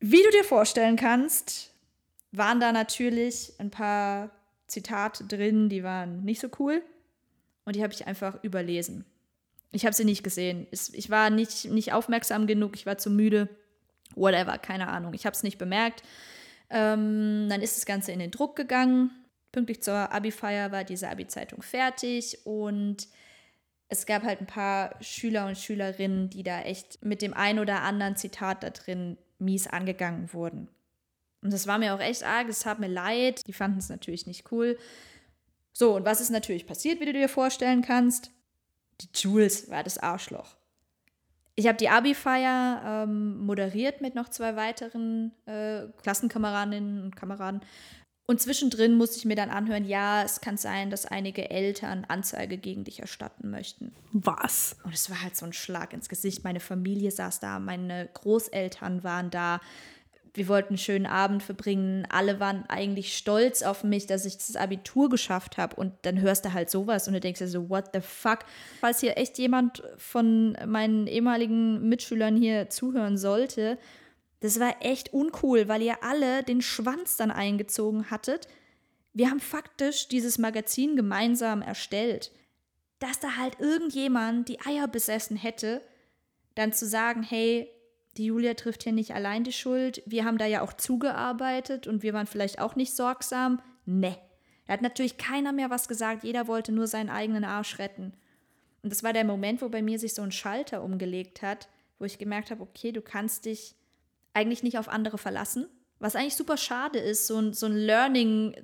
Wie du dir vorstellen kannst, waren da natürlich ein paar Zitate drin, die waren nicht so cool. Und die habe ich einfach überlesen. Ich habe sie nicht gesehen. Ich war nicht, nicht aufmerksam genug, ich war zu müde. Whatever, keine Ahnung. Ich habe es nicht bemerkt. Ähm, dann ist das Ganze in den Druck gegangen. Pünktlich zur Abi-Feier war diese Abi-Zeitung fertig und es gab halt ein paar Schüler und Schülerinnen, die da echt mit dem ein oder anderen Zitat da drin mies angegangen wurden. Und das war mir auch echt arg, es tat mir leid. Die fanden es natürlich nicht cool. So, und was ist natürlich passiert, wie du dir vorstellen kannst? Die Jules war das Arschloch. Ich habe die Abi-Feier ähm, moderiert mit noch zwei weiteren äh, Klassenkameradinnen und Kameraden. Und zwischendrin musste ich mir dann anhören, ja, es kann sein, dass einige Eltern Anzeige gegen dich erstatten möchten. Was? Und es war halt so ein Schlag ins Gesicht. Meine Familie saß da, meine Großeltern waren da wir wollten einen schönen Abend verbringen. Alle waren eigentlich stolz auf mich, dass ich das Abitur geschafft habe. Und dann hörst du halt sowas und du denkst dir so, what the fuck? Falls hier echt jemand von meinen ehemaligen Mitschülern hier zuhören sollte, das war echt uncool, weil ihr alle den Schwanz dann eingezogen hattet. Wir haben faktisch dieses Magazin gemeinsam erstellt. Dass da halt irgendjemand die Eier besessen hätte, dann zu sagen, hey, die Julia trifft hier nicht allein die Schuld. Wir haben da ja auch zugearbeitet und wir waren vielleicht auch nicht sorgsam. Ne. Da hat natürlich keiner mehr was gesagt. Jeder wollte nur seinen eigenen Arsch retten. Und das war der Moment, wo bei mir sich so ein Schalter umgelegt hat, wo ich gemerkt habe, okay, du kannst dich eigentlich nicht auf andere verlassen. Was eigentlich super schade ist, so ein, so ein Learning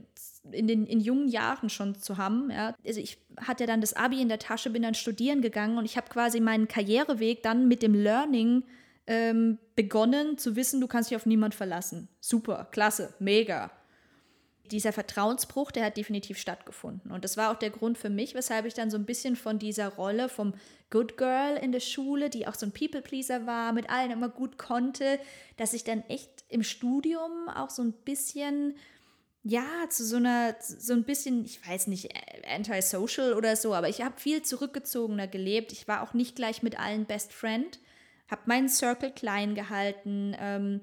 in den in jungen Jahren schon zu haben. Ja. Also ich hatte dann das Abi in der Tasche, bin dann studieren gegangen und ich habe quasi meinen Karriereweg dann mit dem Learning ähm, begonnen zu wissen, du kannst dich auf niemand verlassen. Super, klasse, mega. Dieser Vertrauensbruch, der hat definitiv stattgefunden. Und das war auch der Grund für mich, weshalb ich dann so ein bisschen von dieser Rolle vom Good Girl in der Schule, die auch so ein People-Pleaser war, mit allen immer gut konnte, dass ich dann echt im Studium auch so ein bisschen ja, zu so einer, so ein bisschen, ich weiß nicht, antisocial oder so, aber ich habe viel zurückgezogener gelebt. Ich war auch nicht gleich mit allen Best Friend, habe meinen Circle klein gehalten, ähm,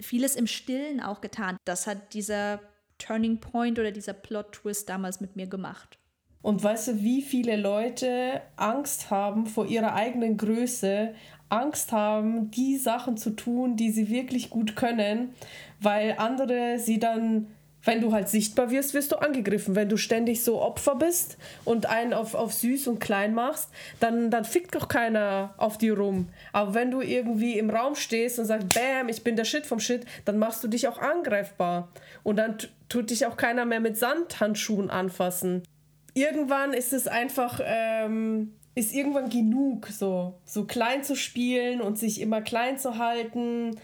vieles im Stillen auch getan. Das hat dieser Turning Point oder dieser Plot-Twist damals mit mir gemacht. Und weißt du, wie viele Leute Angst haben vor ihrer eigenen Größe, Angst haben, die Sachen zu tun, die sie wirklich gut können, weil andere sie dann wenn du halt sichtbar wirst, wirst du angegriffen. Wenn du ständig so Opfer bist und einen auf, auf süß und klein machst, dann, dann fickt doch keiner auf die rum. Aber wenn du irgendwie im Raum stehst und sagst, bam, ich bin der Shit vom Shit, dann machst du dich auch angreifbar. Und dann tut dich auch keiner mehr mit Sandhandschuhen anfassen. Irgendwann ist es einfach, ähm, ist irgendwann genug, so, so klein zu spielen und sich immer klein zu halten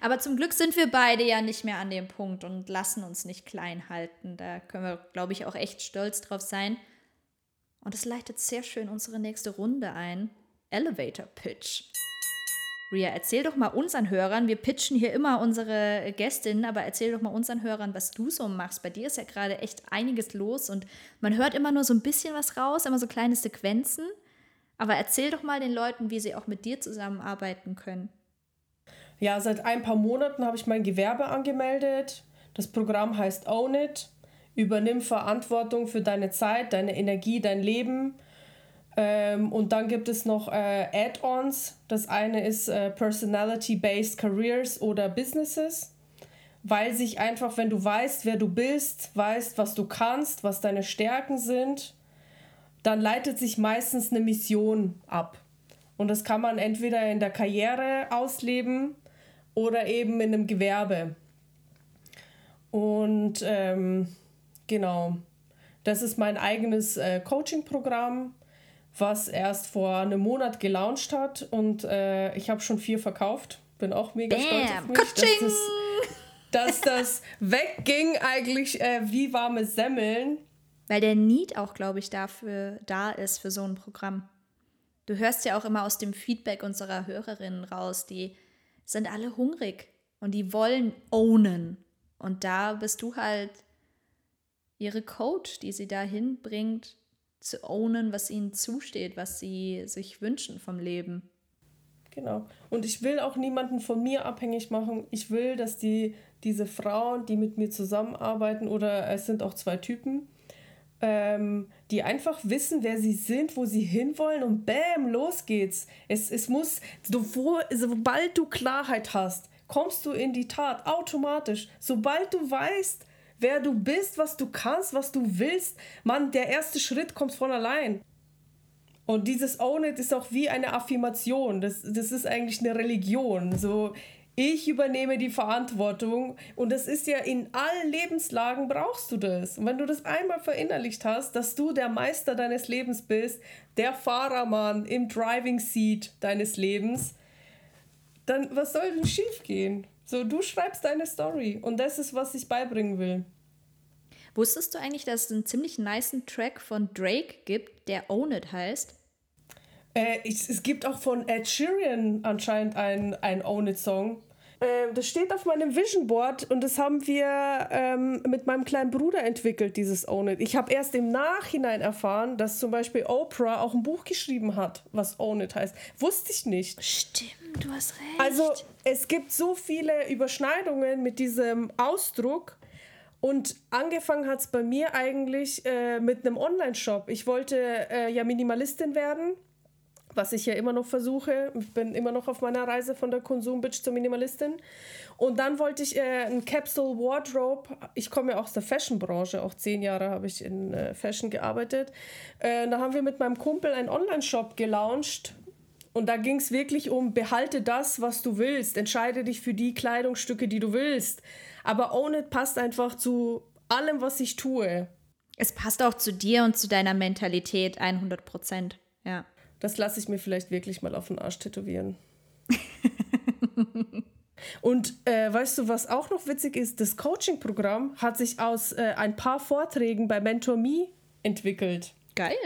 aber zum Glück sind wir beide ja nicht mehr an dem Punkt und lassen uns nicht klein halten. Da können wir, glaube ich, auch echt stolz drauf sein. Und es leitet sehr schön unsere nächste Runde ein. Elevator Pitch. Ria, erzähl doch mal unseren Hörern, wir pitchen hier immer unsere Gästinnen, aber erzähl doch mal unseren Hörern, was du so machst. Bei dir ist ja gerade echt einiges los und man hört immer nur so ein bisschen was raus, immer so kleine Sequenzen. Aber erzähl doch mal den Leuten, wie sie auch mit dir zusammenarbeiten können. Ja, seit ein paar Monaten habe ich mein Gewerbe angemeldet. Das Programm heißt Own It. Übernimm Verantwortung für deine Zeit, deine Energie, dein Leben. Ähm, und dann gibt es noch äh, Add-ons. Das eine ist äh, Personality-Based Careers oder Businesses. Weil sich einfach, wenn du weißt, wer du bist, weißt, was du kannst, was deine Stärken sind, dann leitet sich meistens eine Mission ab. Und das kann man entweder in der Karriere ausleben oder eben in einem Gewerbe. Und ähm, genau, das ist mein eigenes äh, Coaching-Programm, was erst vor einem Monat gelauncht hat und äh, ich habe schon vier verkauft. Bin auch mega Bam. stolz auf mich, dass das, dass das wegging eigentlich äh, wie warme Semmeln. Weil der Need auch, glaube ich, dafür da ist für so ein Programm. Du hörst ja auch immer aus dem Feedback unserer Hörerinnen raus, die sind alle hungrig und die wollen ownen. Und da bist du halt ihre Coach, die sie dahin bringt, zu ownen, was ihnen zusteht, was sie sich wünschen vom Leben. Genau. Und ich will auch niemanden von mir abhängig machen. Ich will, dass die, diese Frauen, die mit mir zusammenarbeiten, oder es sind auch zwei Typen, ähm, die einfach wissen, wer sie sind, wo sie hinwollen und bam, los geht's. Es, es muss, sobald du Klarheit hast, kommst du in die Tat automatisch. Sobald du weißt, wer du bist, was du kannst, was du willst, Mann, der erste Schritt kommt von allein. Und dieses Own It ist auch wie eine Affirmation. Das, das ist eigentlich eine Religion. So, ich übernehme die Verantwortung und das ist ja in allen Lebenslagen brauchst du das. Und wenn du das einmal verinnerlicht hast, dass du der Meister deines Lebens bist, der Fahrermann im Driving Seat deines Lebens, dann was soll denn schief gehen? So, du schreibst deine Story und das ist, was ich beibringen will. Wusstest du eigentlich, dass es einen ziemlich niceen Track von Drake gibt, der Own It heißt? Äh, ich, es gibt auch von Ed Sheeran anscheinend einen, einen Own It-Song. Äh, das steht auf meinem Vision Board und das haben wir ähm, mit meinem kleinen Bruder entwickelt, dieses Own It. Ich habe erst im Nachhinein erfahren, dass zum Beispiel Oprah auch ein Buch geschrieben hat, was Own It heißt. Wusste ich nicht. Stimmt, du hast recht. Also es gibt so viele Überschneidungen mit diesem Ausdruck. Und angefangen hat es bei mir eigentlich äh, mit einem Online-Shop. Ich wollte äh, ja Minimalistin werden was ich ja immer noch versuche. Ich bin immer noch auf meiner Reise von der Konsumbitch zur Minimalistin. Und dann wollte ich äh, ein Capsule Wardrobe. Ich komme ja aus der Fashion-Branche. Auch zehn Jahre habe ich in äh, Fashion gearbeitet. Äh, da haben wir mit meinem Kumpel einen Online-Shop gelauncht. Und da ging es wirklich um, behalte das, was du willst. Entscheide dich für die Kleidungsstücke, die du willst. Aber Own It passt einfach zu allem, was ich tue. Es passt auch zu dir und zu deiner Mentalität 100 Prozent. Ja. Das lasse ich mir vielleicht wirklich mal auf den Arsch tätowieren. Und äh, weißt du, was auch noch witzig ist? Das Coaching-Programm hat sich aus äh, ein paar Vorträgen bei Mentor Me entwickelt. Geil.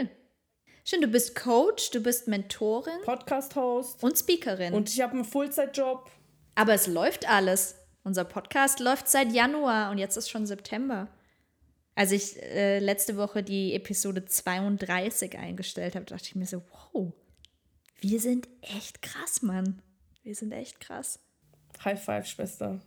Schön, du bist Coach, du bist Mentorin. Podcast-Host. Und Speakerin. Und ich habe einen Fullzeitjob. Aber es läuft alles. Unser Podcast läuft seit Januar und jetzt ist schon September. Als ich äh, letzte Woche die Episode 32 eingestellt habe, dachte ich mir so, wow, wir sind echt krass, Mann. Wir sind echt krass. High five, Schwester.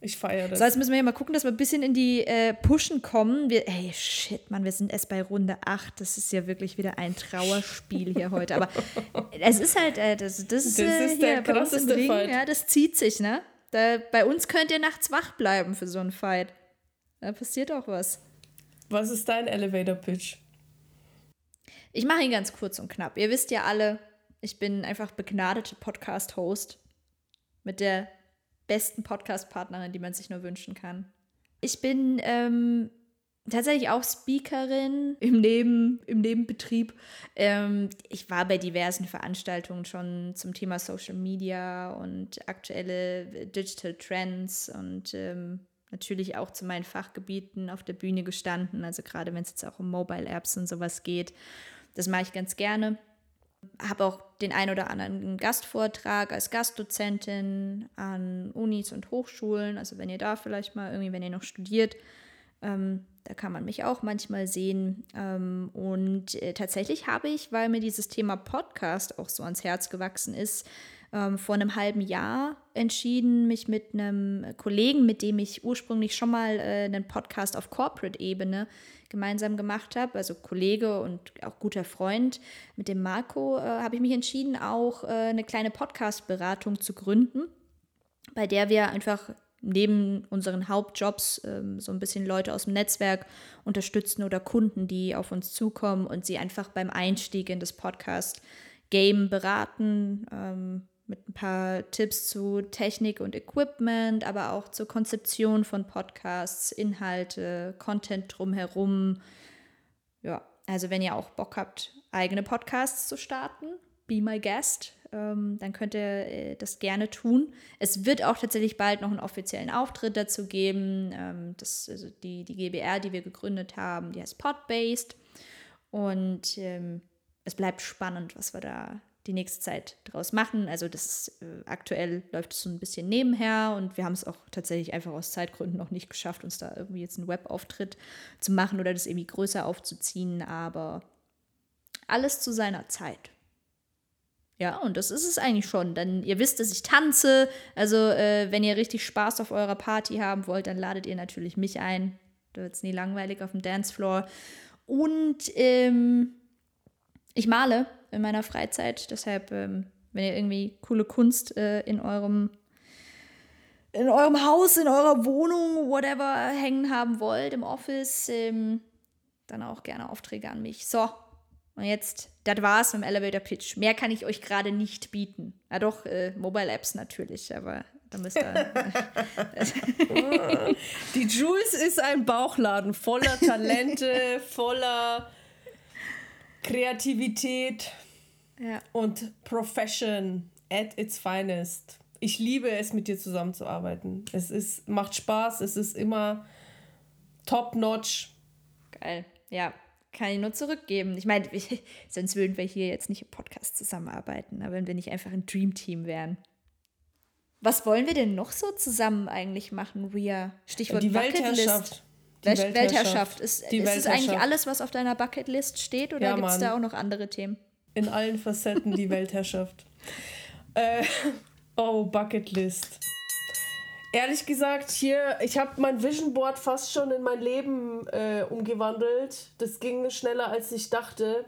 Ich feiere das. So, jetzt müssen wir ja mal gucken, dass wir ein bisschen in die äh, Pushen kommen. Wir, ey, shit, Mann, wir sind erst bei Runde 8. Das ist ja wirklich wieder ein Trauerspiel hier heute. Aber es ist halt, äh, das, das, ist, Das äh, ist der krasseste Ring, Fight. ja, das zieht sich, ne? Da, bei uns könnt ihr nachts wach bleiben für so einen Fight. Da passiert auch was. Was ist dein Elevator-Pitch? Ich mache ihn ganz kurz und knapp. Ihr wisst ja alle, ich bin einfach begnadete Podcast-Host mit der besten Podcast-Partnerin, die man sich nur wünschen kann. Ich bin ähm, tatsächlich auch Speakerin im, Neben, im Nebenbetrieb. Ähm, ich war bei diversen Veranstaltungen schon zum Thema Social Media und aktuelle Digital Trends und ähm, natürlich auch zu meinen Fachgebieten auf der Bühne gestanden. Also gerade wenn es jetzt auch um Mobile Apps und sowas geht. Das mache ich ganz gerne. Habe auch den ein oder anderen Gastvortrag als Gastdozentin an Unis und Hochschulen. Also wenn ihr da vielleicht mal irgendwie, wenn ihr noch studiert, ähm, da kann man mich auch manchmal sehen. Ähm, und äh, tatsächlich habe ich, weil mir dieses Thema Podcast auch so ans Herz gewachsen ist, ähm, vor einem halben Jahr entschieden, mich mit einem Kollegen, mit dem ich ursprünglich schon mal äh, einen Podcast auf Corporate-Ebene gemeinsam gemacht habe, also Kollege und auch guter Freund, mit dem Marco, äh, habe ich mich entschieden, auch äh, eine kleine Podcast-Beratung zu gründen, bei der wir einfach neben unseren Hauptjobs ähm, so ein bisschen Leute aus dem Netzwerk unterstützen oder Kunden, die auf uns zukommen und sie einfach beim Einstieg in das Podcast-Game beraten, ähm, mit ein paar Tipps zu Technik und Equipment, aber auch zur Konzeption von Podcasts, Inhalte, Content drumherum. Ja, Also wenn ihr auch Bock habt, eigene Podcasts zu starten, be my guest, ähm, dann könnt ihr äh, das gerne tun. Es wird auch tatsächlich bald noch einen offiziellen Auftritt dazu geben. Ähm, das, also die, die GBR, die wir gegründet haben, die heißt Podbased. Und ähm, es bleibt spannend, was wir da die nächste Zeit draus machen. Also das äh, aktuell läuft es so ein bisschen nebenher und wir haben es auch tatsächlich einfach aus Zeitgründen noch nicht geschafft, uns da irgendwie jetzt einen Webauftritt zu machen oder das irgendwie größer aufzuziehen, aber alles zu seiner Zeit. Ja, und das ist es eigentlich schon. Dann, ihr wisst, dass ich tanze. Also, äh, wenn ihr richtig Spaß auf eurer Party haben wollt, dann ladet ihr natürlich mich ein. Da wird es nie langweilig auf dem Dancefloor. Und ähm, ich male in meiner Freizeit. Deshalb, ähm, wenn ihr irgendwie coole Kunst äh, in eurem in eurem Haus, in eurer Wohnung, whatever, hängen haben wollt, im Office, ähm, dann auch gerne Aufträge an mich. So, und jetzt, das war's mit dem Elevator Pitch. Mehr kann ich euch gerade nicht bieten. Ja, doch, äh, Mobile Apps natürlich, aber da müsst ihr. Die Jules ist ein Bauchladen voller Talente, voller Kreativität ja. und Profession at its finest. Ich liebe es, mit dir zusammenzuarbeiten. Es ist, macht Spaß, es ist immer top-notch. Geil. Ja, kann ich nur zurückgeben. Ich meine, sonst würden wir hier jetzt nicht im Podcast zusammenarbeiten, aber wenn wir nicht einfach ein Dreamteam wären. Was wollen wir denn noch so zusammen eigentlich machen, Ria? Stichwort Die Weltherrschaft. Die Weltherrschaft. Weltherrschaft. Ist, Die ist es Weltherrschaft. eigentlich alles, was auf deiner Bucketlist steht oder Ja, gibt es da auch noch andere Themen? In allen Facetten die Weltherrschaft. Äh, oh, Bucketlist. Ehrlich gesagt, hier, ich habe mein Vision Board fast schon in mein Leben äh, umgewandelt. Das ging schneller, als ich dachte.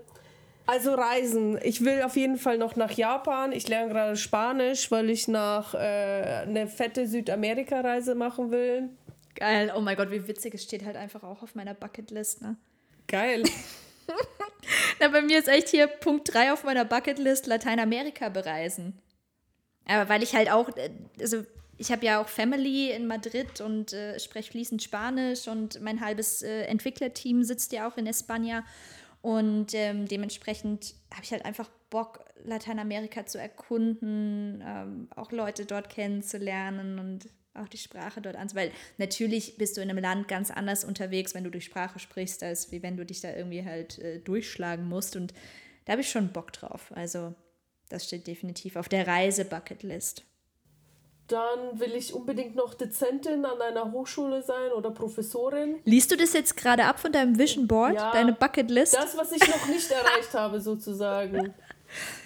Also Reisen. Ich will auf jeden Fall noch nach Japan. Ich lerne gerade Spanisch, weil ich nach äh, eine fette Südamerika-Reise machen will. Geil. Oh mein Gott, wie witzig. Es steht halt einfach auch auf meiner Bucketlist, ne? Geil. Na, bei mir ist echt hier Punkt 3 auf meiner Bucketlist Lateinamerika bereisen. Aber weil ich halt auch, äh, also ich habe ja auch Family in Madrid und äh, spreche fließend Spanisch und mein halbes äh, Entwicklerteam sitzt ja auch in Espanja. Und ähm, dementsprechend habe ich halt einfach Bock, Lateinamerika zu erkunden, ähm, auch Leute dort kennenzulernen und auch die Sprache dort an. Weil natürlich bist du in einem Land ganz anders unterwegs, wenn du durch Sprache sprichst, als wie wenn du dich da irgendwie halt äh, durchschlagen musst. Und da habe ich schon Bock drauf. Also das steht definitiv auf der Reise-Bucketlist. Dann will ich unbedingt noch Dozentin an einer Hochschule sein oder Professorin. Liest du das jetzt gerade ab von deinem Vision Board, Ja. deine Bucketlist? Das, was ich noch nicht erreicht habe, sozusagen.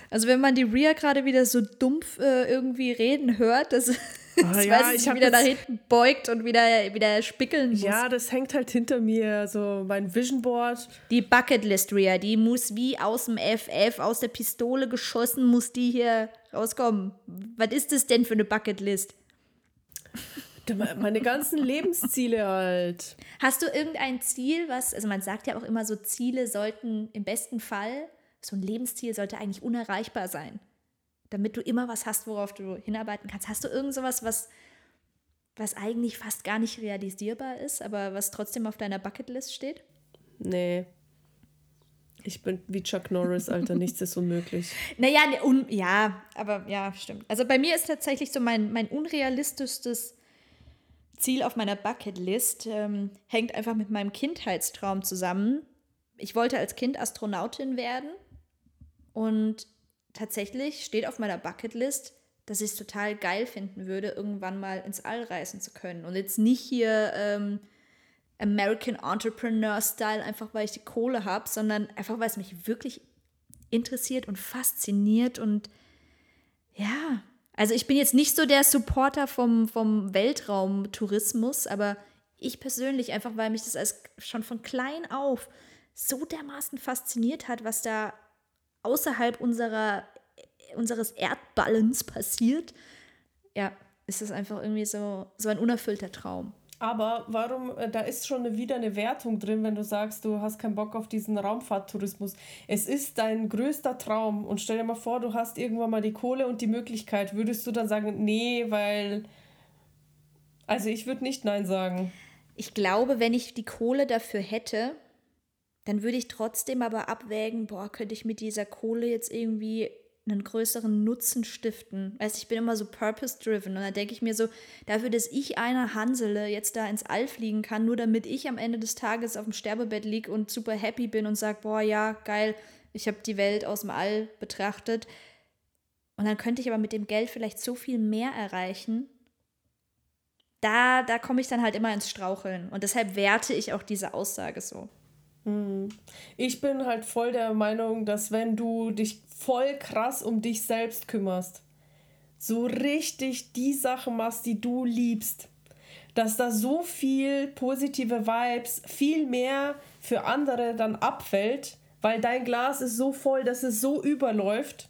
Also wenn man die Ria gerade wieder so dumpf äh, irgendwie reden hört, dass Ah, ich ja, weiß, ich sich wieder nach hinten beugt und wieder, wieder spickeln muss. Ja, das hängt halt hinter mir, so mein Vision Board. Die Bucketlist, Ria, die muss wie aus dem FF, aus der Pistole geschossen, muss die hier rauskommen. Was ist das denn für eine Bucketlist? Meine ganzen Lebensziele halt. Hast du irgendein Ziel, was, also man sagt ja auch immer so, Ziele sollten im besten Fall, so ein Lebensziel sollte eigentlich unerreichbar sein. Damit du immer was hast, worauf du hinarbeiten kannst. Hast du irgend sowas, was, was eigentlich fast gar nicht realisierbar ist, aber was trotzdem auf deiner Bucketlist steht? Nee. Ich bin wie Chuck Norris, Alter, nichts ist unmöglich. Naja, ne, un, ja, aber ja, stimmt. Also bei mir ist tatsächlich so mein, mein unrealistischstes Ziel auf meiner Bucketlist ähm, hängt einfach mit meinem Kindheitstraum zusammen. Ich wollte als Kind Astronautin werden und tatsächlich steht auf meiner Bucketlist, dass ich es total geil finden würde, irgendwann mal ins All reisen zu können. Und jetzt nicht hier ähm, American Entrepreneur Style, einfach weil ich die Kohle habe, sondern einfach weil es mich wirklich interessiert und fasziniert und ja, also ich bin jetzt nicht so der Supporter vom, vom Weltraumtourismus, aber ich persönlich, einfach weil mich das als schon von klein auf so dermaßen fasziniert hat, was da außerhalb unserer, unseres Erdballens passiert, ja, ist das einfach irgendwie so, so ein unerfüllter Traum. Aber warum, äh, da ist schon eine, wieder eine Wertung drin, wenn du sagst, du hast keinen Bock auf diesen Raumfahrttourismus. Es ist dein größter Traum und stell dir mal vor, du hast irgendwann mal die Kohle und die Möglichkeit. Würdest du dann sagen, nee, weil. Also ich würde nicht Nein sagen. Ich glaube, wenn ich die Kohle dafür hätte, dann würde ich trotzdem aber abwägen, boah, könnte ich mit dieser Kohle jetzt irgendwie einen größeren Nutzen stiften. Weißt, ich bin immer so purpose-driven und da denke ich mir so, dafür, dass ich einer Hansele jetzt da ins All fliegen kann, nur damit ich am Ende des Tages auf dem Sterbebett liege und super happy bin und sage, boah, ja, geil, ich habe die Welt aus dem All betrachtet. Und dann könnte ich aber mit dem Geld vielleicht so viel mehr erreichen. Da, da komme ich dann halt immer ins Straucheln. Und deshalb werte ich auch diese Aussage so. Ich bin halt voll der Meinung, dass wenn du dich voll krass um dich selbst kümmerst, so richtig die Sachen machst, die du liebst, dass da so viel positive Vibes, viel mehr für andere dann abfällt, weil dein Glas ist so voll, dass es so überläuft,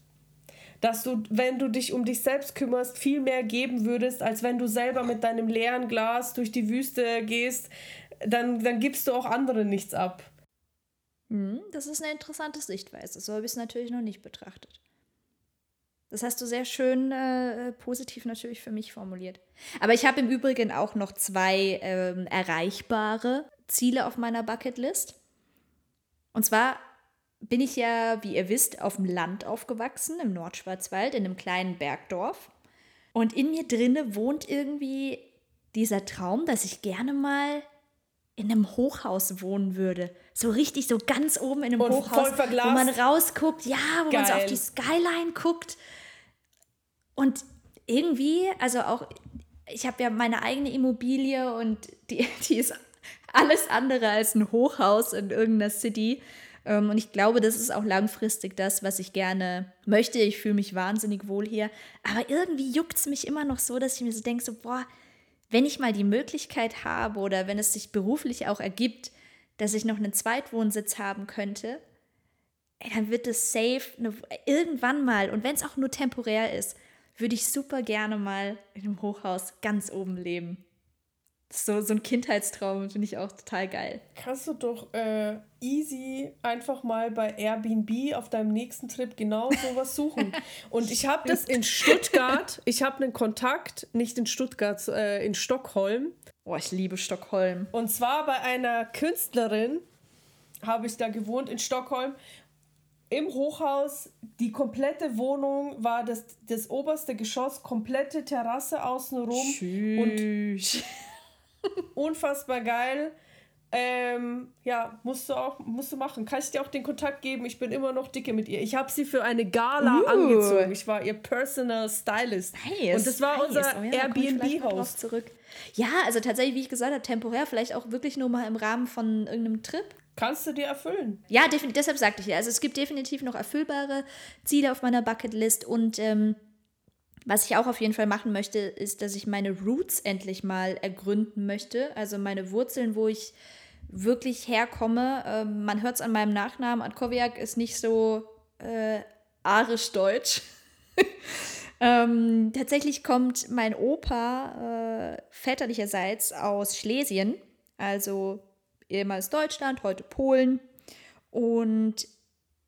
dass du, wenn du dich um dich selbst kümmerst, viel mehr geben würdest, als wenn du selber mit deinem leeren Glas durch die Wüste gehst, dann, dann gibst du auch anderen nichts ab. Hm, das ist eine interessante Sichtweise. So habe ich es natürlich noch nicht betrachtet. Das hast du sehr schön äh, positiv natürlich für mich formuliert. Aber ich habe im Übrigen auch noch zwei ähm, erreichbare Ziele auf meiner Bucketlist. Und zwar bin ich ja, wie ihr wisst, auf dem Land aufgewachsen, im Nordschwarzwald, in einem kleinen Bergdorf. Und in mir drinne wohnt irgendwie dieser Traum, dass ich gerne mal in einem Hochhaus wohnen würde. So richtig, so ganz oben in einem Und Hochhaus, wo man rausguckt, ja, wo man so auf Geil. die Skyline guckt. Und irgendwie, also auch, ich habe ja meine eigene Immobilie und die, die ist alles andere als ein Hochhaus in irgendeiner City. Ähm, Und ich glaube, das ist auch langfristig das, was ich gerne möchte. Ich fühle mich wahnsinnig wohl hier. Aber irgendwie juckt es mich immer noch so, dass ich mir so denke, so, boah, wenn ich mal die Möglichkeit habe oder wenn es sich beruflich auch ergibt, dass ich noch einen Zweitwohnsitz haben könnte, dann wird es safe eine, irgendwann mal, und wenn es auch nur temporär ist, würde ich super gerne mal in einem Hochhaus ganz oben leben. So, so ein Kindheitstraum, finde ich auch total geil. Kannst du doch äh, easy einfach mal bei Airbnb auf deinem nächsten Trip genau sowas suchen. Und ich habe das in Stuttgart, ich habe einen Kontakt, nicht in Stuttgart, äh, in Stockholm. Boah, ich liebe Stockholm. Und zwar bei einer Künstlerin habe ich da gewohnt in Stockholm. Im Hochhaus, die komplette Wohnung war das, das oberste Geschoss, komplette Terrasse außenrum. Und Tschüss. unfassbar geil. Ähm, ja, musst du auch, musst du machen. Kann ich dir auch den Kontakt geben? Ich bin immer noch dicke mit ihr. Ich habe sie für eine Gala Uh. angezogen. Ich war ihr Personal Stylist. Nice, Und das war nice. unser Oh ja, Airbnb-Haus. zurück. Ja, also tatsächlich, wie ich gesagt habe, temporär, vielleicht auch wirklich nur mal im Rahmen von irgendeinem Trip. Kannst du dir erfüllen. Ja, deshalb sagte ich ja. Also es gibt definitiv noch erfüllbare Ziele auf meiner Bucketlist und ähm, was ich auch auf jeden Fall machen möchte, ist, dass ich meine Roots endlich mal ergründen möchte. Also meine Wurzeln, wo ich wirklich herkomme. Ähm, man hört es an meinem Nachnamen. Adkowiak ist nicht so äh, arisch-deutsch. ähm, tatsächlich kommt mein Opa äh, väterlicherseits aus Schlesien, also ehemals Deutschland, heute Polen. Und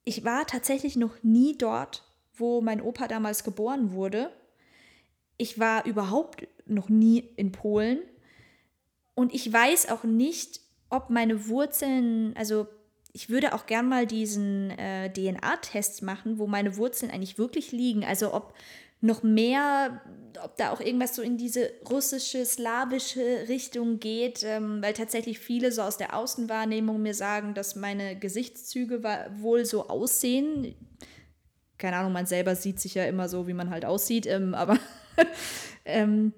ich war tatsächlich noch nie dort, wo mein Opa damals geboren wurde. Ich war überhaupt noch nie in Polen. Und ich weiß auch nicht, ob meine Wurzeln, also ich würde auch gern mal diesen äh, DNA-Test machen, wo meine Wurzeln eigentlich wirklich liegen. Also ob noch mehr, ob da auch irgendwas so in diese russische, slawische Richtung geht, ähm, weil tatsächlich viele so aus der Außenwahrnehmung mir sagen, dass meine Gesichtszüge wohl so aussehen. Keine Ahnung, man selber sieht sich ja immer so, wie man halt aussieht, ähm, aber ähm,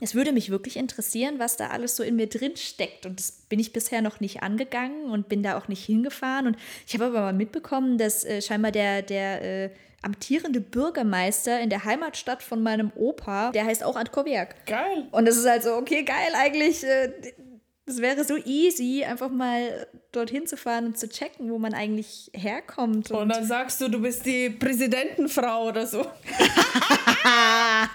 es würde mich wirklich interessieren, was da alles so in mir drin steckt. Und das bin ich bisher noch nicht angegangen und bin da auch nicht hingefahren. Und ich habe aber mal mitbekommen, dass äh, scheinbar der, der äh, amtierende Bürgermeister in der Heimatstadt von meinem Opa, der heißt auch Antkowiak. Geil. Und das ist halt so, okay, geil eigentlich. Äh, das wäre so easy, einfach mal dorthin zu fahren und zu checken, wo man eigentlich herkommt. Und dann sagst du, du bist die Präsidentenfrau oder so.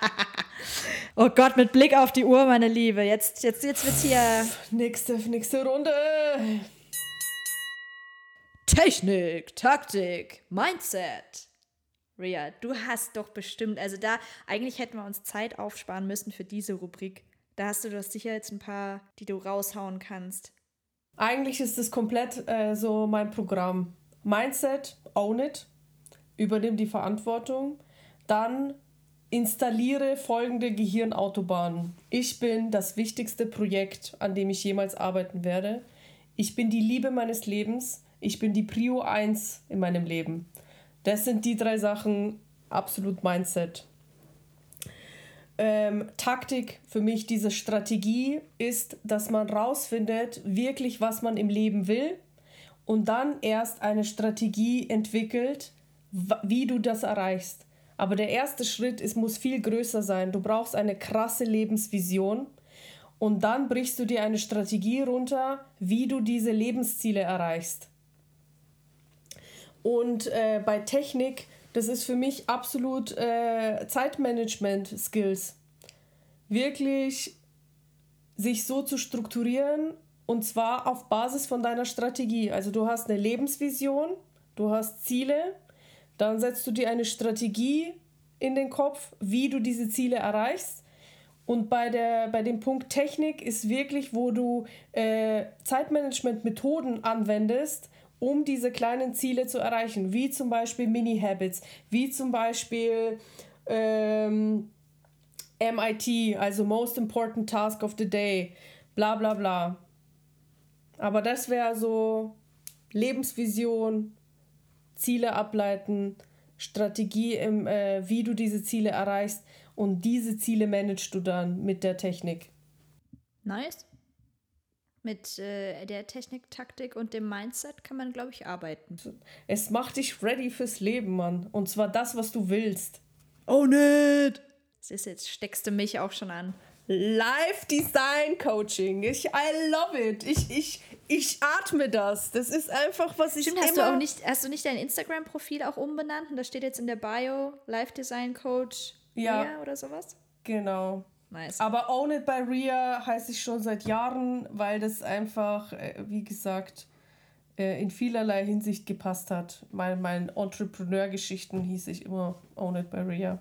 oh Gott, mit Blick auf die Uhr, meine Liebe. Jetzt, jetzt, jetzt wird's hier. Nächste, nächste Runde. Technik, Taktik, Mindset. Ria, du hast doch bestimmt, also da, eigentlich hätten wir uns Zeit aufsparen müssen für diese Rubrik. Da hast du doch sicher jetzt ein paar, die du raushauen kannst. Eigentlich ist es komplett äh, so mein Programm. Mindset, own it, übernimm die Verantwortung. Dann installiere folgende Gehirnautobahnen. Ich bin das wichtigste Projekt, an dem ich jemals arbeiten werde. Ich bin die Liebe meines Lebens. Ich bin die Prio 1 in meinem Leben. Das sind die drei Sachen, absolut Mindset. Ähm, Taktik für mich, diese Strategie ist, dass man rausfindet, wirklich, was man im Leben will und dann erst eine Strategie entwickelt, wie du das erreichst. Aber der erste Schritt ist, muss viel größer sein. Du brauchst eine krasse Lebensvision und dann brichst du dir eine Strategie runter, wie du diese Lebensziele erreichst. Und äh, bei Technik, das ist für mich absolut äh, Zeitmanagement-Skills. Wirklich sich so zu strukturieren und zwar auf Basis von deiner Strategie. Also du hast eine Lebensvision, du hast Ziele, dann setzt du dir eine Strategie in den Kopf, wie du diese Ziele erreichst. Und bei, der, bei dem Punkt Technik ist wirklich, wo du äh, Zeitmanagement-Methoden anwendest, um diese kleinen Ziele zu erreichen, wie zum Beispiel Mini-Habits, wie zum Beispiel ähm, MIT, also Most Important Task of the Day, bla bla bla. Aber das wäre so Lebensvision, Ziele ableiten, Strategie, im, äh, wie du diese Ziele erreichst und diese Ziele managst du dann mit der Technik. Nice. Mit äh, der Technik, Taktik und dem Mindset kann man, glaube ich, arbeiten. Es macht dich ready fürs Leben, Mann. Und zwar das, was du willst. Oh, nicht! Das ist jetzt, steckst du mich auch schon an. Live Design Coaching. Ich, I love it. Ich, ich, ich atme das. Das ist einfach, was ich Stimmt, hast du auch nicht, hast du nicht dein Instagram-Profil auch umbenannt? Und da steht jetzt in der Bio Live Design Coach ja. Ria oder sowas? Genau. Nice. Aber Own It by Ria heiße ich schon seit Jahren, weil das einfach, äh, wie gesagt, äh, in vielerlei Hinsicht gepasst hat. Mein, mein Entrepreneur-Geschichten hieß ich immer Own It by Ria.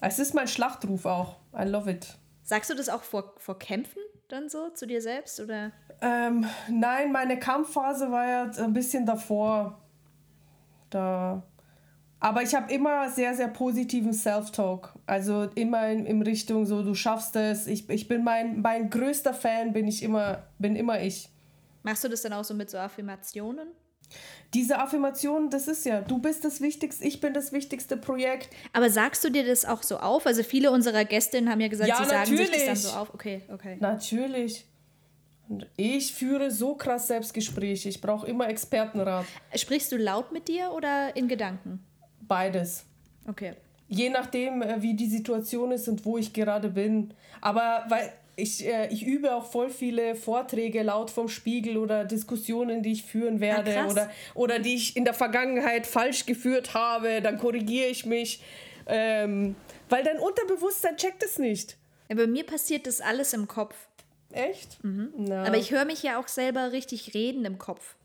Es ist mein Schlachtruf auch. I love it. Sagst du das auch vor, vor Kämpfen dann so zu dir selbst oder? Ähm, nein, meine Kampfphase war ja ein bisschen davor. Da. Aber ich habe immer sehr, sehr positiven Self-Talk. Also immer in, in Richtung so, du schaffst es. Ich, ich bin mein, mein größter Fan, bin ich immer, bin immer ich. Machst du das dann auch so mit so Affirmationen? Diese Affirmation, das ist ja, du bist das Wichtigste, ich bin das wichtigste Projekt. Aber sagst du dir das auch so auf? Also viele unserer Gästinnen haben ja gesagt, ja, sie sagen sich das dann so auf. Okay, okay. Natürlich. Ich führe so krass Selbstgespräche. Ich brauche immer Expertenrat. Sprichst du laut mit dir oder in Gedanken? Beides. Okay. Je nachdem, äh, wie die Situation ist und wo ich gerade bin. Aber weil ich, äh, ich übe auch voll viele Vorträge laut vom Spiegel oder Diskussionen, die ich führen werde ah, oder, oder die ich in der Vergangenheit falsch geführt habe. Dann korrigiere ich mich, ähm, weil dein Unterbewusstsein checkt es nicht. Ja, bei mir passiert das alles im Kopf. Echt? Mhm. Aber ich höre mich ja auch selber richtig reden im Kopf.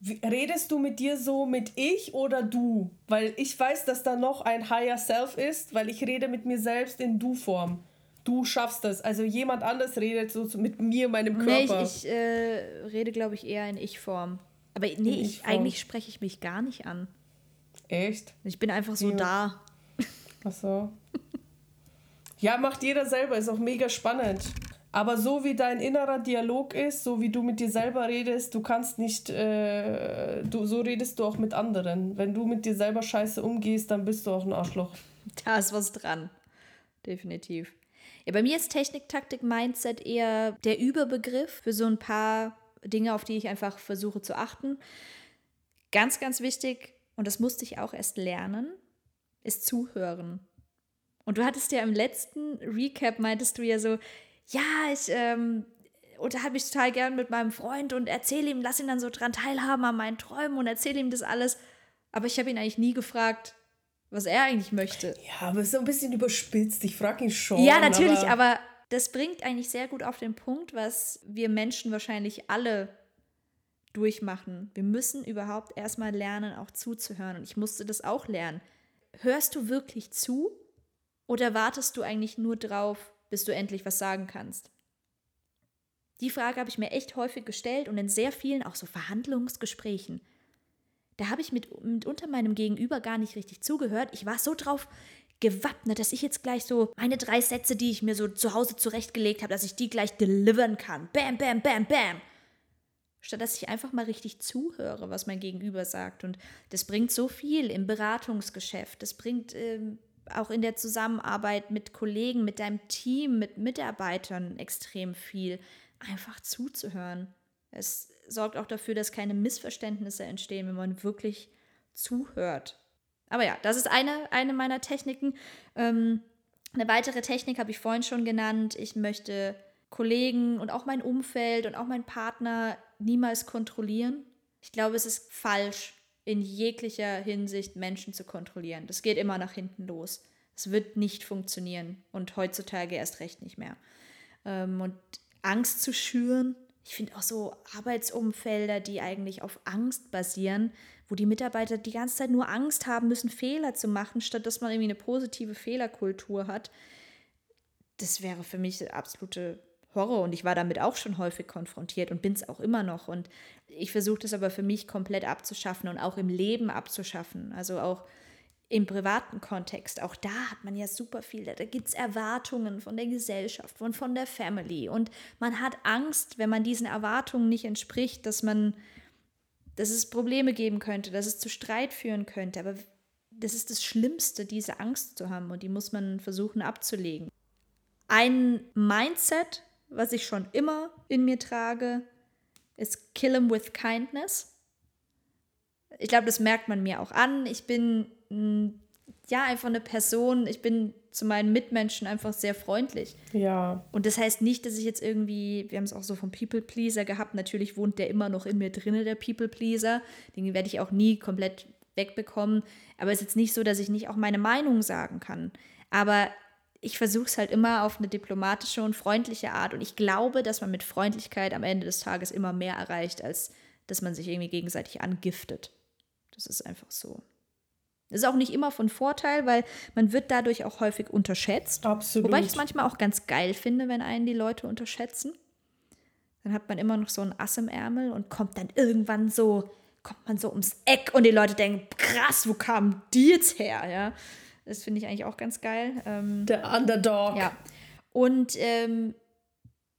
Wie, redest du mit dir so mit ich oder du? Weil ich weiß, dass da noch ein Higher Self ist, weil ich rede mit mir selbst in Du-Form du schaffst das. Also jemand anders redet so mit mir, meinem Körper. Nee, ich, ich äh, rede, glaube ich, eher in Ich-Form. Aber nee, ich, eigentlich spreche ich mich gar nicht an. Echt? Ich bin einfach so ja. da. Ach so. ja, macht jeder selber, ist auch mega spannend. Aber so wie dein innerer Dialog ist, so wie du mit dir selber redest, du kannst nicht, äh, du, so redest du auch mit anderen. Wenn du mit dir selber scheiße umgehst, dann bist du auch ein Arschloch. Da ist was dran. Definitiv. Ja, bei mir ist Technik, Taktik, Mindset eher der Überbegriff für so ein paar Dinge, auf die ich einfach versuche zu achten. Ganz, ganz wichtig, und das musste ich auch erst lernen, ist Zuhören. Und du hattest ja im letzten Recap, meintest du ja so, ja, ich ähm, unterhalte mich total gern mit meinem Freund und erzähle ihm, lass ihn dann so dran teilhaben an meinen Träumen und erzähle ihm das alles. Aber ich habe ihn eigentlich nie gefragt, was er eigentlich möchte. Ja, aber es ist so ein bisschen überspitzt. Ich frage ihn schon. Ja, natürlich, aber, aber das bringt eigentlich sehr gut auf den Punkt, was wir Menschen wahrscheinlich alle durchmachen. Wir müssen überhaupt erstmal lernen, auch zuzuhören. Und ich musste das auch lernen. Hörst du wirklich zu oder wartest du eigentlich nur drauf, bis du endlich was sagen kannst? Die Frage habe ich mir echt häufig gestellt und in sehr vielen auch so Verhandlungsgesprächen. Da habe ich mit, mit unter meinem Gegenüber gar nicht richtig zugehört. Ich war so drauf gewappnet, dass ich jetzt gleich so meine drei Sätze, die ich mir so zu Hause zurechtgelegt habe, dass ich die gleich delivern kann. Bam, bam, bam, bam. Statt dass ich einfach mal richtig zuhöre, was mein Gegenüber sagt. Und das bringt so viel im Beratungsgeschäft. Das bringt ähm, auch in der Zusammenarbeit mit Kollegen, mit deinem Team, mit Mitarbeitern extrem viel. Einfach zuzuhören. Es sorgt auch dafür, dass keine Missverständnisse entstehen, wenn man wirklich zuhört. Aber ja, das ist eine, eine meiner Techniken. Ähm, eine weitere Technik habe ich vorhin schon genannt. Ich möchte Kollegen und auch mein Umfeld und auch meinen Partner niemals kontrollieren. Ich glaube, es ist falsch, in jeglicher Hinsicht Menschen zu kontrollieren. Das geht immer nach hinten los. Es wird nicht funktionieren und heutzutage erst recht nicht mehr. Ähm, und Angst zu schüren, ich finde auch so Arbeitsumfelder, die eigentlich auf Angst basieren, wo die Mitarbeiter die ganze Zeit nur Angst haben müssen, Fehler zu machen, statt dass man irgendwie eine positive Fehlerkultur hat. Das wäre für mich absolute Horror und ich war damit auch schon häufig konfrontiert und bin es auch immer noch. Und ich versuche das aber für mich komplett abzuschaffen und auch im Leben abzuschaffen. Also auch im privaten Kontext, auch da hat man ja super viel, da gibt es Erwartungen von der Gesellschaft und von der Family und man hat Angst, wenn man diesen Erwartungen nicht entspricht, dass man, dass es Probleme geben könnte, dass es zu Streit führen könnte, aber das ist das Schlimmste, diese Angst zu haben und die muss man versuchen abzulegen. Ein Mindset, was ich schon immer in mir trage, ist Kill 'em with Kindness. Ich glaube, das merkt man mir auch an. Ich bin ja, einfach eine Person, ich bin zu meinen Mitmenschen einfach sehr freundlich. Ja. Und das heißt nicht, dass ich jetzt irgendwie, wir haben es auch so vom People Pleaser gehabt, natürlich wohnt der immer noch in mir drinne, der People Pleaser. Den werde ich auch nie komplett wegbekommen. Aber es ist jetzt nicht so, dass ich nicht auch meine Meinung sagen kann. Aber ich versuche es halt immer auf eine diplomatische und freundliche Art. Und ich glaube, dass man mit Freundlichkeit am Ende des Tages immer mehr erreicht, als dass man sich irgendwie gegenseitig angiftet. Das ist einfach so. Das ist auch nicht immer von Vorteil, weil man wird dadurch auch häufig unterschätzt. Absolut. Wobei ich es manchmal auch ganz geil finde, wenn einen die Leute unterschätzen. Dann hat man immer noch so ein Ass im Ärmel und kommt dann irgendwann so, kommt man so ums Eck und die Leute denken, krass, wo kamen die jetzt her? Ja, das finde ich eigentlich auch ganz geil. Ähm, Der Underdog. ja. Und ähm,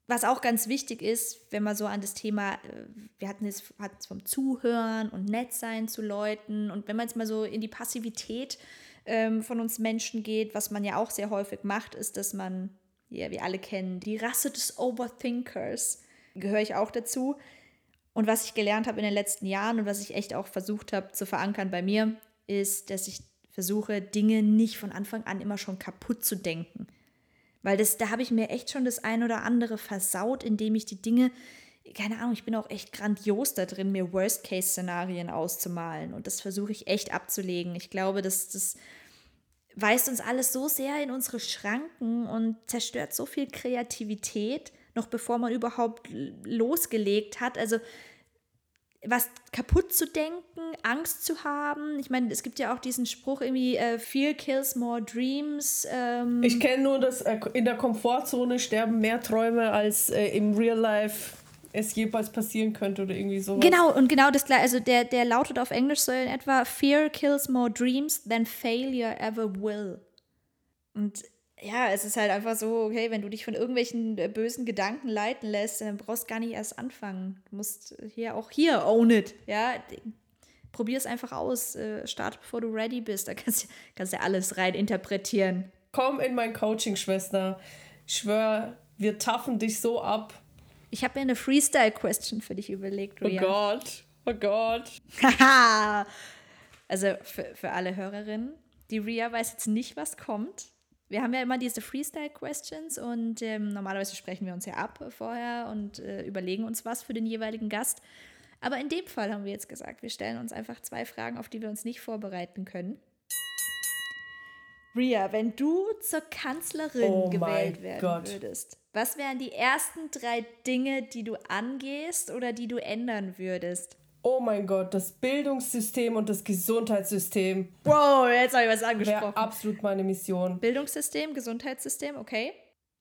was auch ganz wichtig ist, wenn man so an das Thema, äh, wir hatten es, hatten es vom Zuhören und nett sein zu Leuten und wenn man jetzt mal so in die Passivität ähm, von uns Menschen geht, was man ja auch sehr häufig macht, ist, dass man, ja, wir alle kennen, die Rasse des Overthinkers, gehöre ich auch dazu. Und was ich gelernt habe in den letzten Jahren und was ich echt auch versucht habe zu verankern bei mir, ist, dass ich versuche, Dinge nicht von Anfang an immer schon kaputt zu denken. Weil das, da habe ich mir echt schon das ein oder andere versaut, indem ich die Dinge, keine Ahnung, ich bin auch echt grandios da drin, mir Worst-Case-Szenarien auszumalen. Und das versuche ich echt abzulegen. Ich glaube, dass das weist uns alles so sehr in unsere Schranken und zerstört so viel Kreativität, noch bevor man überhaupt losgelegt hat. Also was kaputt zu denken, Angst zu haben. Ich meine, es gibt ja auch diesen Spruch irgendwie, äh, Fear kills more dreams. Ähm, Ich kenne nur, dass äh, in der Komfortzone sterben mehr Träume, als äh, im Real Life es jeweils passieren könnte oder irgendwie sowas. Genau, und genau das gleiche. Also der, der lautet auf Englisch so in etwa, Fear kills more dreams than failure ever will. Und ja, es ist halt einfach so, okay, wenn du dich von irgendwelchen äh, bösen Gedanken leiten lässt, dann brauchst du gar nicht erst anfangen. Du musst hier auch hier own it, ja. Probier es einfach aus. Äh, Start, bevor du ready bist. Da kannst du kannst ja alles rein interpretieren. Komm in mein Coaching, Schwester. Ich schwör, wir taffen dich so ab. Ich habe mir eine Freestyle-Question für dich überlegt, Oh Ria. Gott, oh Gott. Haha! also für, für alle Hörerinnen, die Ria weiß jetzt nicht, was kommt. Wir haben ja immer diese Freestyle-Questions und ähm, normalerweise sprechen wir uns ja ab vorher und äh, überlegen uns was für den jeweiligen Gast. Aber in dem Fall haben wir jetzt gesagt, wir stellen uns einfach zwei Fragen, auf die wir uns nicht vorbereiten können. Ria, wenn du zur Kanzlerin Oh gewählt werden Gott. würdest, was wären die ersten drei Dinge, die du angehst oder die du ändern würdest? Oh mein Gott, das Bildungssystem und das Gesundheitssystem Wow, jetzt habe ich was wäre angesprochen. absolut meine Mission. Bildungssystem, Gesundheitssystem, okay.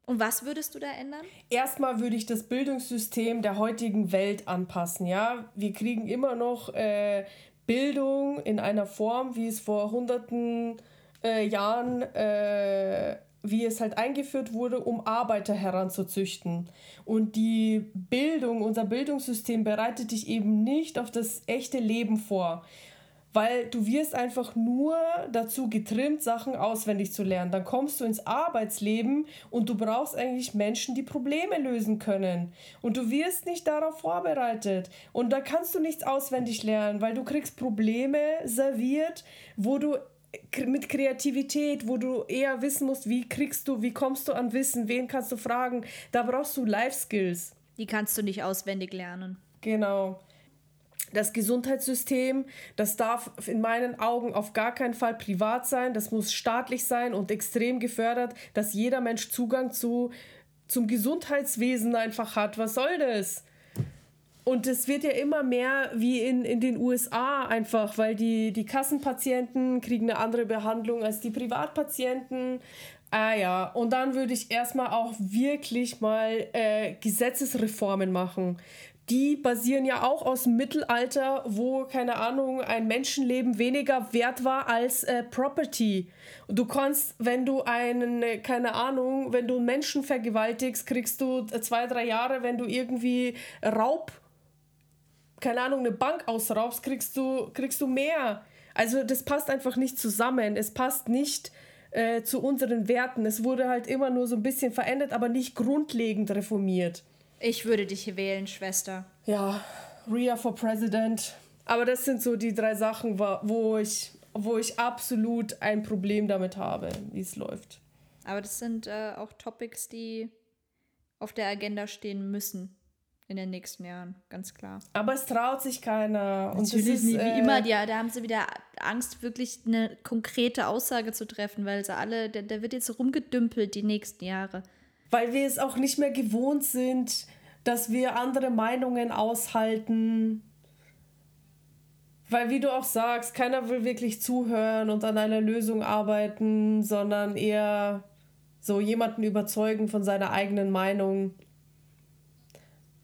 Und was würdest du da ändern? Erstmal würde ich das Bildungssystem der heutigen Welt anpassen. Ja, wir kriegen immer noch äh, Bildung in einer Form, wie es vor hunderten äh, Jahren, äh, wie es halt eingeführt wurde, um Arbeiter heranzuzüchten. Und die Bildung, unser Bildungssystem bereitet dich eben nicht auf das echte Leben vor weil du wirst einfach nur dazu getrimmt, Sachen auswendig zu lernen. Dann kommst du ins Arbeitsleben und du brauchst eigentlich Menschen, die Probleme lösen können. Und du wirst nicht darauf vorbereitet. Und da kannst du nichts auswendig lernen, weil du kriegst Probleme serviert, wo du mit Kreativität, wo du eher wissen musst, wie kriegst du, wie kommst du an Wissen, wen kannst du fragen. Da brauchst du Life Skills. Die kannst du nicht auswendig lernen. Genau. Das Gesundheitssystem, das darf in meinen Augen auf gar keinen Fall privat sein, das muss staatlich sein und extrem gefördert, dass jeder Mensch Zugang zu, zum Gesundheitswesen einfach hat. Was soll das? Und es wird ja immer mehr wie in, in den USA einfach, weil die, die Kassenpatienten kriegen eine andere Behandlung als die Privatpatienten. Ah ja, und dann würde ich erstmal auch wirklich mal äh, Gesetzesreformen machen die basieren ja auch aus dem Mittelalter, wo, keine Ahnung, ein Menschenleben weniger wert war als äh, Property. Du kannst, wenn du einen, äh, keine Ahnung, wenn du einen Menschen vergewaltigst, kriegst du äh, zwei, drei Jahre, wenn du irgendwie Raub, keine Ahnung, eine Bank ausraubst, kriegst du, kriegst du mehr. Also das passt einfach nicht zusammen. Es passt nicht äh, zu unseren Werten. Es wurde halt immer nur so ein bisschen verändert, aber nicht grundlegend reformiert. Ich würde dich wählen, Schwester. Ja, Ria for President. Aber das sind so die drei Sachen, wo ich, wo ich absolut ein Problem damit habe, wie es läuft. Aber das sind äh, auch Topics, die auf der Agenda stehen müssen in den nächsten Jahren, ganz klar. Aber es traut sich keiner. Und Natürlich ist, nicht, wie äh, immer, ja, da haben sie wieder Angst, wirklich eine konkrete Aussage zu treffen, weil sie alle, der, der wird jetzt rumgedümpelt die nächsten Jahre. Weil wir es auch nicht mehr gewohnt sind, dass wir andere Meinungen aushalten. Weil, wie du auch sagst, keiner will wirklich zuhören und an einer Lösung arbeiten, sondern eher so jemanden überzeugen von seiner eigenen Meinung.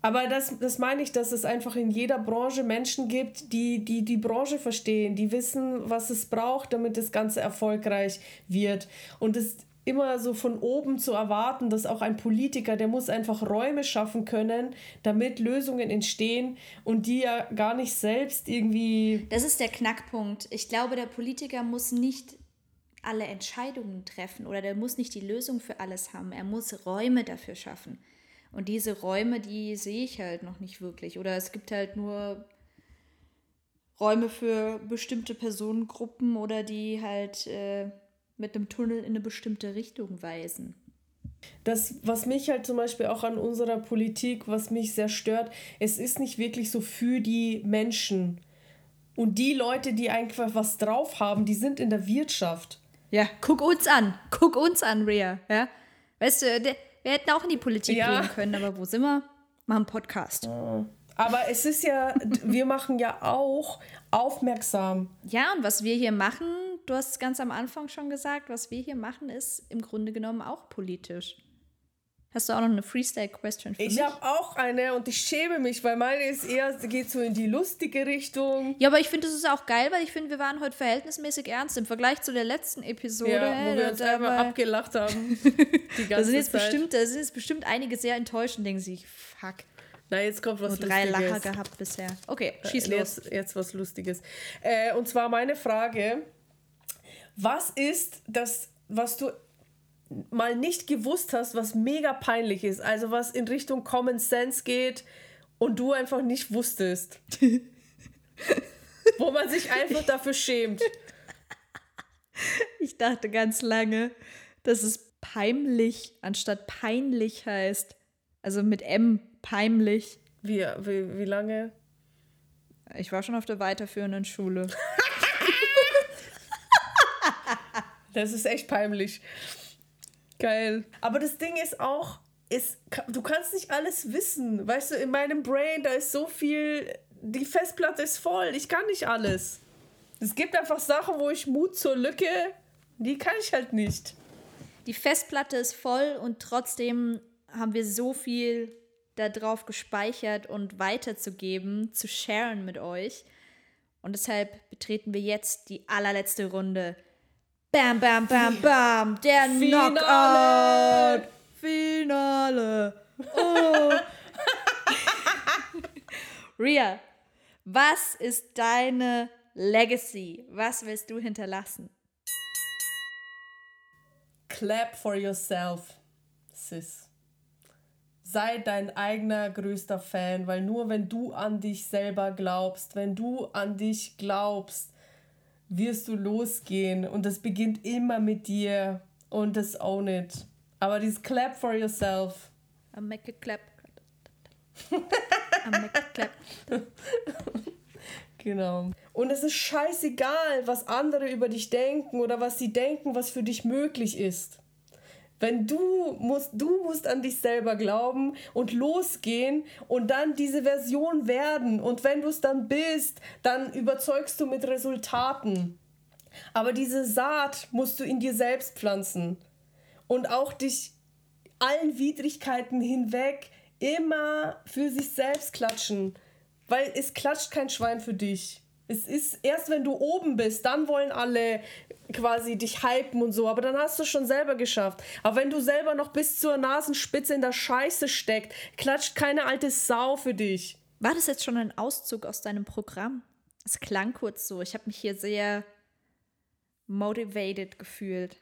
Aber das, das meine ich, dass es einfach in jeder Branche Menschen gibt, die, die die Branche verstehen, die wissen, was es braucht, damit das Ganze erfolgreich wird. Und es immer so von oben zu erwarten, dass auch ein Politiker, der muss einfach Räume schaffen können, damit Lösungen entstehen und die ja gar nicht selbst irgendwie. Das ist der Knackpunkt. Ich glaube, der Politiker muss nicht alle Entscheidungen treffen oder der muss nicht die Lösung für alles haben. Er muss Räume dafür schaffen. Und diese Räume, die sehe ich halt noch nicht wirklich. Oder es gibt halt nur Räume für bestimmte Personengruppen oder die halt äh, mit einem Tunnel in eine bestimmte Richtung weisen. Das, was mich halt zum Beispiel auch an unserer Politik, was mich sehr stört, es ist nicht wirklich so für die Menschen. Und die Leute, die einfach was drauf haben, die sind in der Wirtschaft. Ja, guck uns an. Guck uns an, Ria. Ja? Weißt du, der, wir hätten auch in die Politik ja. gehen können, aber wo sind wir? Machen Podcast. Aber es ist ja, wir machen ja auch aufmerksam. Ja, und was wir hier machen, du hast es ganz am Anfang schon gesagt, was wir hier machen, ist im Grunde genommen auch politisch. Hast du auch noch eine Freestyle-Question für ich mich? Ich habe auch eine und ich schäme mich, weil meine ist eher, geht so in die lustige Richtung. Ja, aber ich finde, das ist auch geil, weil ich finde, wir waren heute verhältnismäßig ernst im Vergleich zu der letzten Episode. Ja, wo wir uns einmal abgelacht haben. Die ganze da sind jetzt Zeit. bestimmt, da sind jetzt bestimmt einige sehr enttäuschend, denken sich, fuck. Na, jetzt kommt was Nur drei Lustiges. Lacher gehabt bisher. Okay, schieß äh, los. Jetzt, jetzt was Lustiges. Äh, und zwar meine Frage, was ist das, was du mal nicht gewusst hast, was mega peinlich ist? Also was in Richtung Common Sense geht und du einfach nicht wusstest. Wo man sich einfach dafür schämt. Ich dachte ganz lange, dass es peinlich anstatt peinlich heißt. Also mit M, peinlich. Wie, wie, wie lange? Ich war schon auf der weiterführenden Schule. Das ist echt peinlich. Geil. Aber das Ding ist auch, ist, du kannst nicht alles wissen. Weißt du, in meinem Brain, da ist so viel, die Festplatte ist voll. Ich kann nicht alles. Es gibt einfach Sachen, wo ich Mut zur Lücke, die kann ich halt nicht. Die Festplatte ist voll und trotzdem haben wir so viel da drauf gespeichert und weiterzugeben, zu sharen mit euch. Und deshalb betreten wir jetzt die allerletzte Runde. Bam, bam, bam, bam. Der Finale! Knockout. Finale. Oh. Ria, was ist deine Legacy? Was willst du hinterlassen? Clap for yourself, sis. Sei dein eigener größter Fan, weil nur wenn du an dich selber glaubst, wenn du an dich glaubst, wirst du losgehen und das beginnt immer mit dir und das own it. Aber dieses Clap for yourself. I make a clap. I make a clap. Genau. Und es ist scheißegal, was andere über dich denken oder was sie denken, was für dich möglich ist. Wenn du musst, du musst an dich selber glauben und losgehen und dann diese Version werden. Und wenn du es dann bist, dann überzeugst du mit Resultaten. Aber diese Saat musst du in dir selbst pflanzen und auch dich allen Widrigkeiten hinweg immer für sich selbst klatschen. Weil es klatscht kein Schwein für dich. Es ist erst, wenn du oben bist, dann wollen alle quasi dich hypen und so, aber dann hast du es schon selber geschafft. Aber wenn du selber noch bis zur Nasenspitze in der Scheiße steckt, klatscht keine alte Sau für dich. War das jetzt schon ein Auszug aus deinem Programm? Es klang kurz so. Ich habe mich hier sehr motivated gefühlt.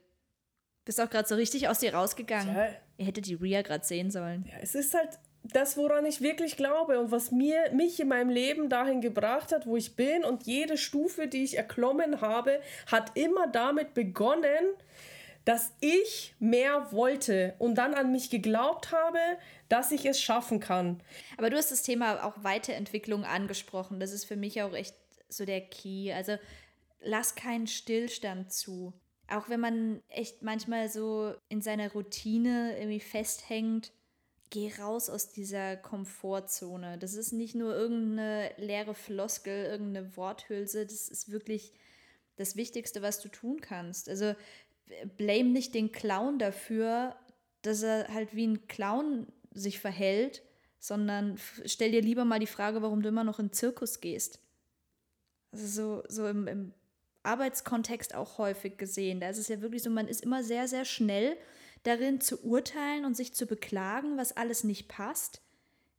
Bist auch gerade so richtig aus dir rausgegangen. Ja. Ihr hättet die Ria gerade sehen sollen. Ja, es ist halt das, woran ich wirklich glaube und was mir, mich in meinem Leben dahin gebracht hat, wo ich bin. Und jede Stufe, die ich erklommen habe, hat immer damit begonnen, dass ich mehr wollte und dann an mich geglaubt habe, dass ich es schaffen kann. Aber du hast das Thema auch Weiterentwicklung angesprochen. Das ist für mich auch echt so der Key. Also lass keinen Stillstand zu. Auch wenn man echt manchmal so in seiner Routine irgendwie festhängt, geh raus aus dieser Komfortzone. Das ist nicht nur irgendeine leere Floskel, irgendeine Worthülse. Das ist wirklich das Wichtigste, was du tun kannst. Also blame nicht den Clown dafür, dass er halt wie ein Clown sich verhält, sondern stell dir lieber mal die Frage, warum du immer noch in den Zirkus gehst. Also so, so im, im Arbeitskontext auch häufig gesehen. Da ist es ja wirklich so, man ist immer sehr, sehr schnell darin zu urteilen und sich zu beklagen, was alles nicht passt.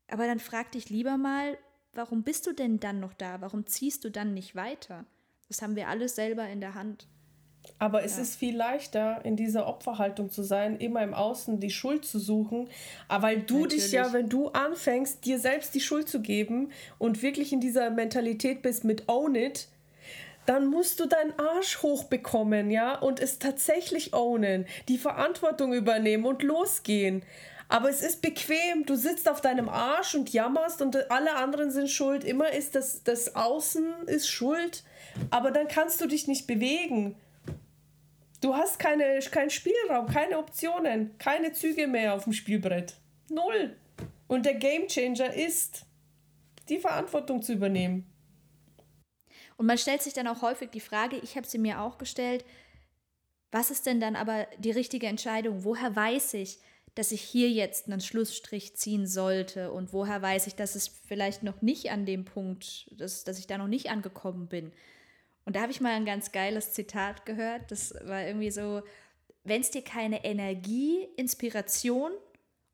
Aber dann frag dich lieber mal, warum bist du denn dann noch da? Warum ziehst du dann nicht weiter? Das haben wir alles selber in der Hand. Aber es ist viel leichter, in dieser Opferhaltung zu sein, immer im Außen die Schuld zu suchen. Aber weil du dich ja, Natürlich. wenn du anfängst, dir selbst die Schuld zu geben und wirklich in dieser Mentalität bist mit Own It, dann musst du deinen Arsch hochbekommen, ja, und es tatsächlich ownen, die Verantwortung übernehmen und losgehen. Aber es ist bequem, du sitzt auf deinem Arsch und jammerst und alle anderen sind schuld. Immer ist das, das Außen ist schuld, aber dann kannst du dich nicht bewegen. Du hast keine, keinen Spielraum, keine Optionen, keine Züge mehr auf dem Spielbrett. Null. Und der Gamechanger ist, die Verantwortung zu übernehmen. Und man stellt sich dann auch häufig die Frage, ich habe sie mir auch gestellt, was ist denn dann aber die richtige Entscheidung? Woher weiß ich, dass ich hier jetzt einen Schlussstrich ziehen sollte? Und woher weiß ich, dass es vielleicht noch nicht an dem Punkt, dass, dass ich da noch nicht angekommen bin? Und da habe ich mal ein ganz geiles Zitat gehört. Das war irgendwie so, wenn es dir keine Energie, Inspiration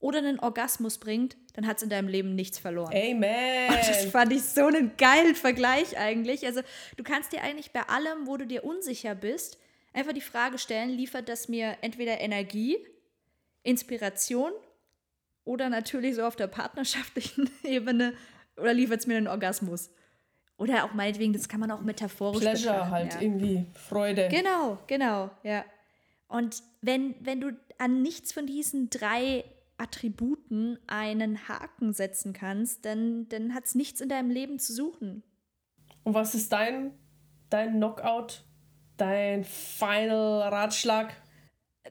oder einen Orgasmus bringt, dann hat es in deinem Leben nichts verloren. Amen. Das fand ich so einen geilen Vergleich eigentlich. Also du kannst dir eigentlich bei allem, wo du dir unsicher bist, einfach die Frage stellen, liefert das mir entweder Energie, Inspiration oder natürlich so auf der partnerschaftlichen Ebene oder liefert es mir einen Orgasmus? Oder auch meinetwegen, das kann man auch metaphorisch Pleasure betrachten, halt, ja. irgendwie, Freude. Genau, genau, ja. Und wenn, wenn du an nichts von diesen drei Attributen einen Haken setzen kannst, dann, dann hat es nichts in deinem Leben zu suchen. Und was ist dein, dein Knockout, dein Final Ratschlag?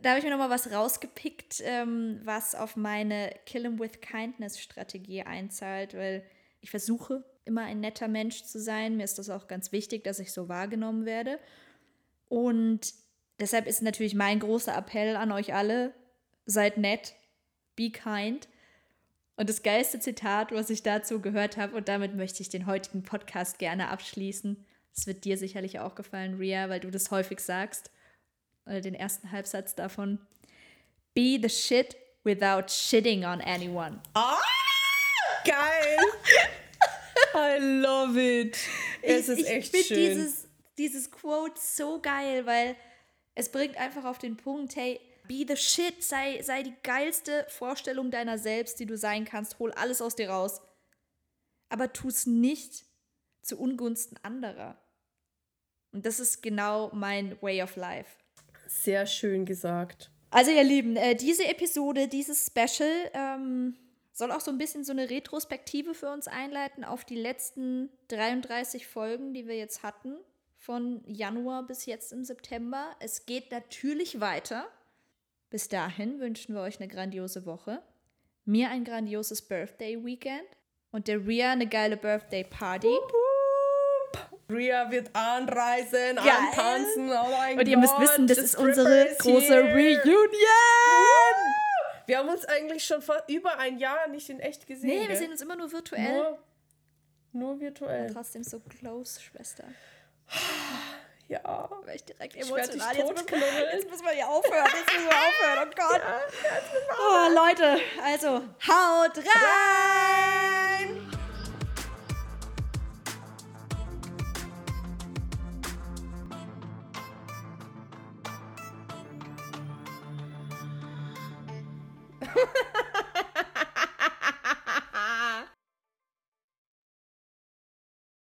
Da habe ich mir nochmal was rausgepickt, ähm, was auf meine Kill 'em with Kindness Strategie einzahlt, weil ich versuche immer ein netter Mensch zu sein. Mir ist das auch ganz wichtig, dass ich so wahrgenommen werde. Und deshalb ist natürlich mein großer Appell an euch alle, seid nett, be kind. Und das geilste Zitat, was ich dazu gehört habe, und damit möchte ich den heutigen Podcast gerne abschließen. Es wird dir sicherlich auch gefallen, Ria, weil du das häufig sagst. Oder den ersten Halbsatz davon. Be the shit without shitting on anyone. Ah, geil! I love it. Es ist ich echt find schön. Dieses, dieses Quote so geil, weil es bringt einfach auf den Punkt, hey, be the shit, sei, sei die geilste Vorstellung deiner selbst, die du sein kannst, hol alles aus dir raus. Aber tu es nicht zu Ungunsten anderer. Und das ist genau mein Way of Life. Sehr schön gesagt. Also ihr Lieben, äh, diese Episode, dieses Special ähm, soll auch so ein bisschen so eine Retrospektive für uns einleiten auf die letzten 33 Folgen, die wir jetzt hatten, von Januar bis jetzt im September. Es geht natürlich weiter. Bis dahin wünschen wir euch eine grandiose Woche, mir ein grandioses Birthday Weekend und der Ria eine geile Birthday Party. Ria wird anreisen, Geil. antanzen. Oh Und ihr müsst wissen, das ist unsere is große here. Reunion. Wir haben uns eigentlich schon vor über ein Jahr nicht in echt gesehen. Nee, wir sehen uns immer nur virtuell. nur, nur virtuell. Trotzdem so close, Schwester. Ja. Weil ich direkt Ich emotional jetzt, muss- totknuddeln. jetzt müssen wir hier aufhören. Jetzt müssen wir aufhören. Oh Gott. Oh, Leute, also haut rein!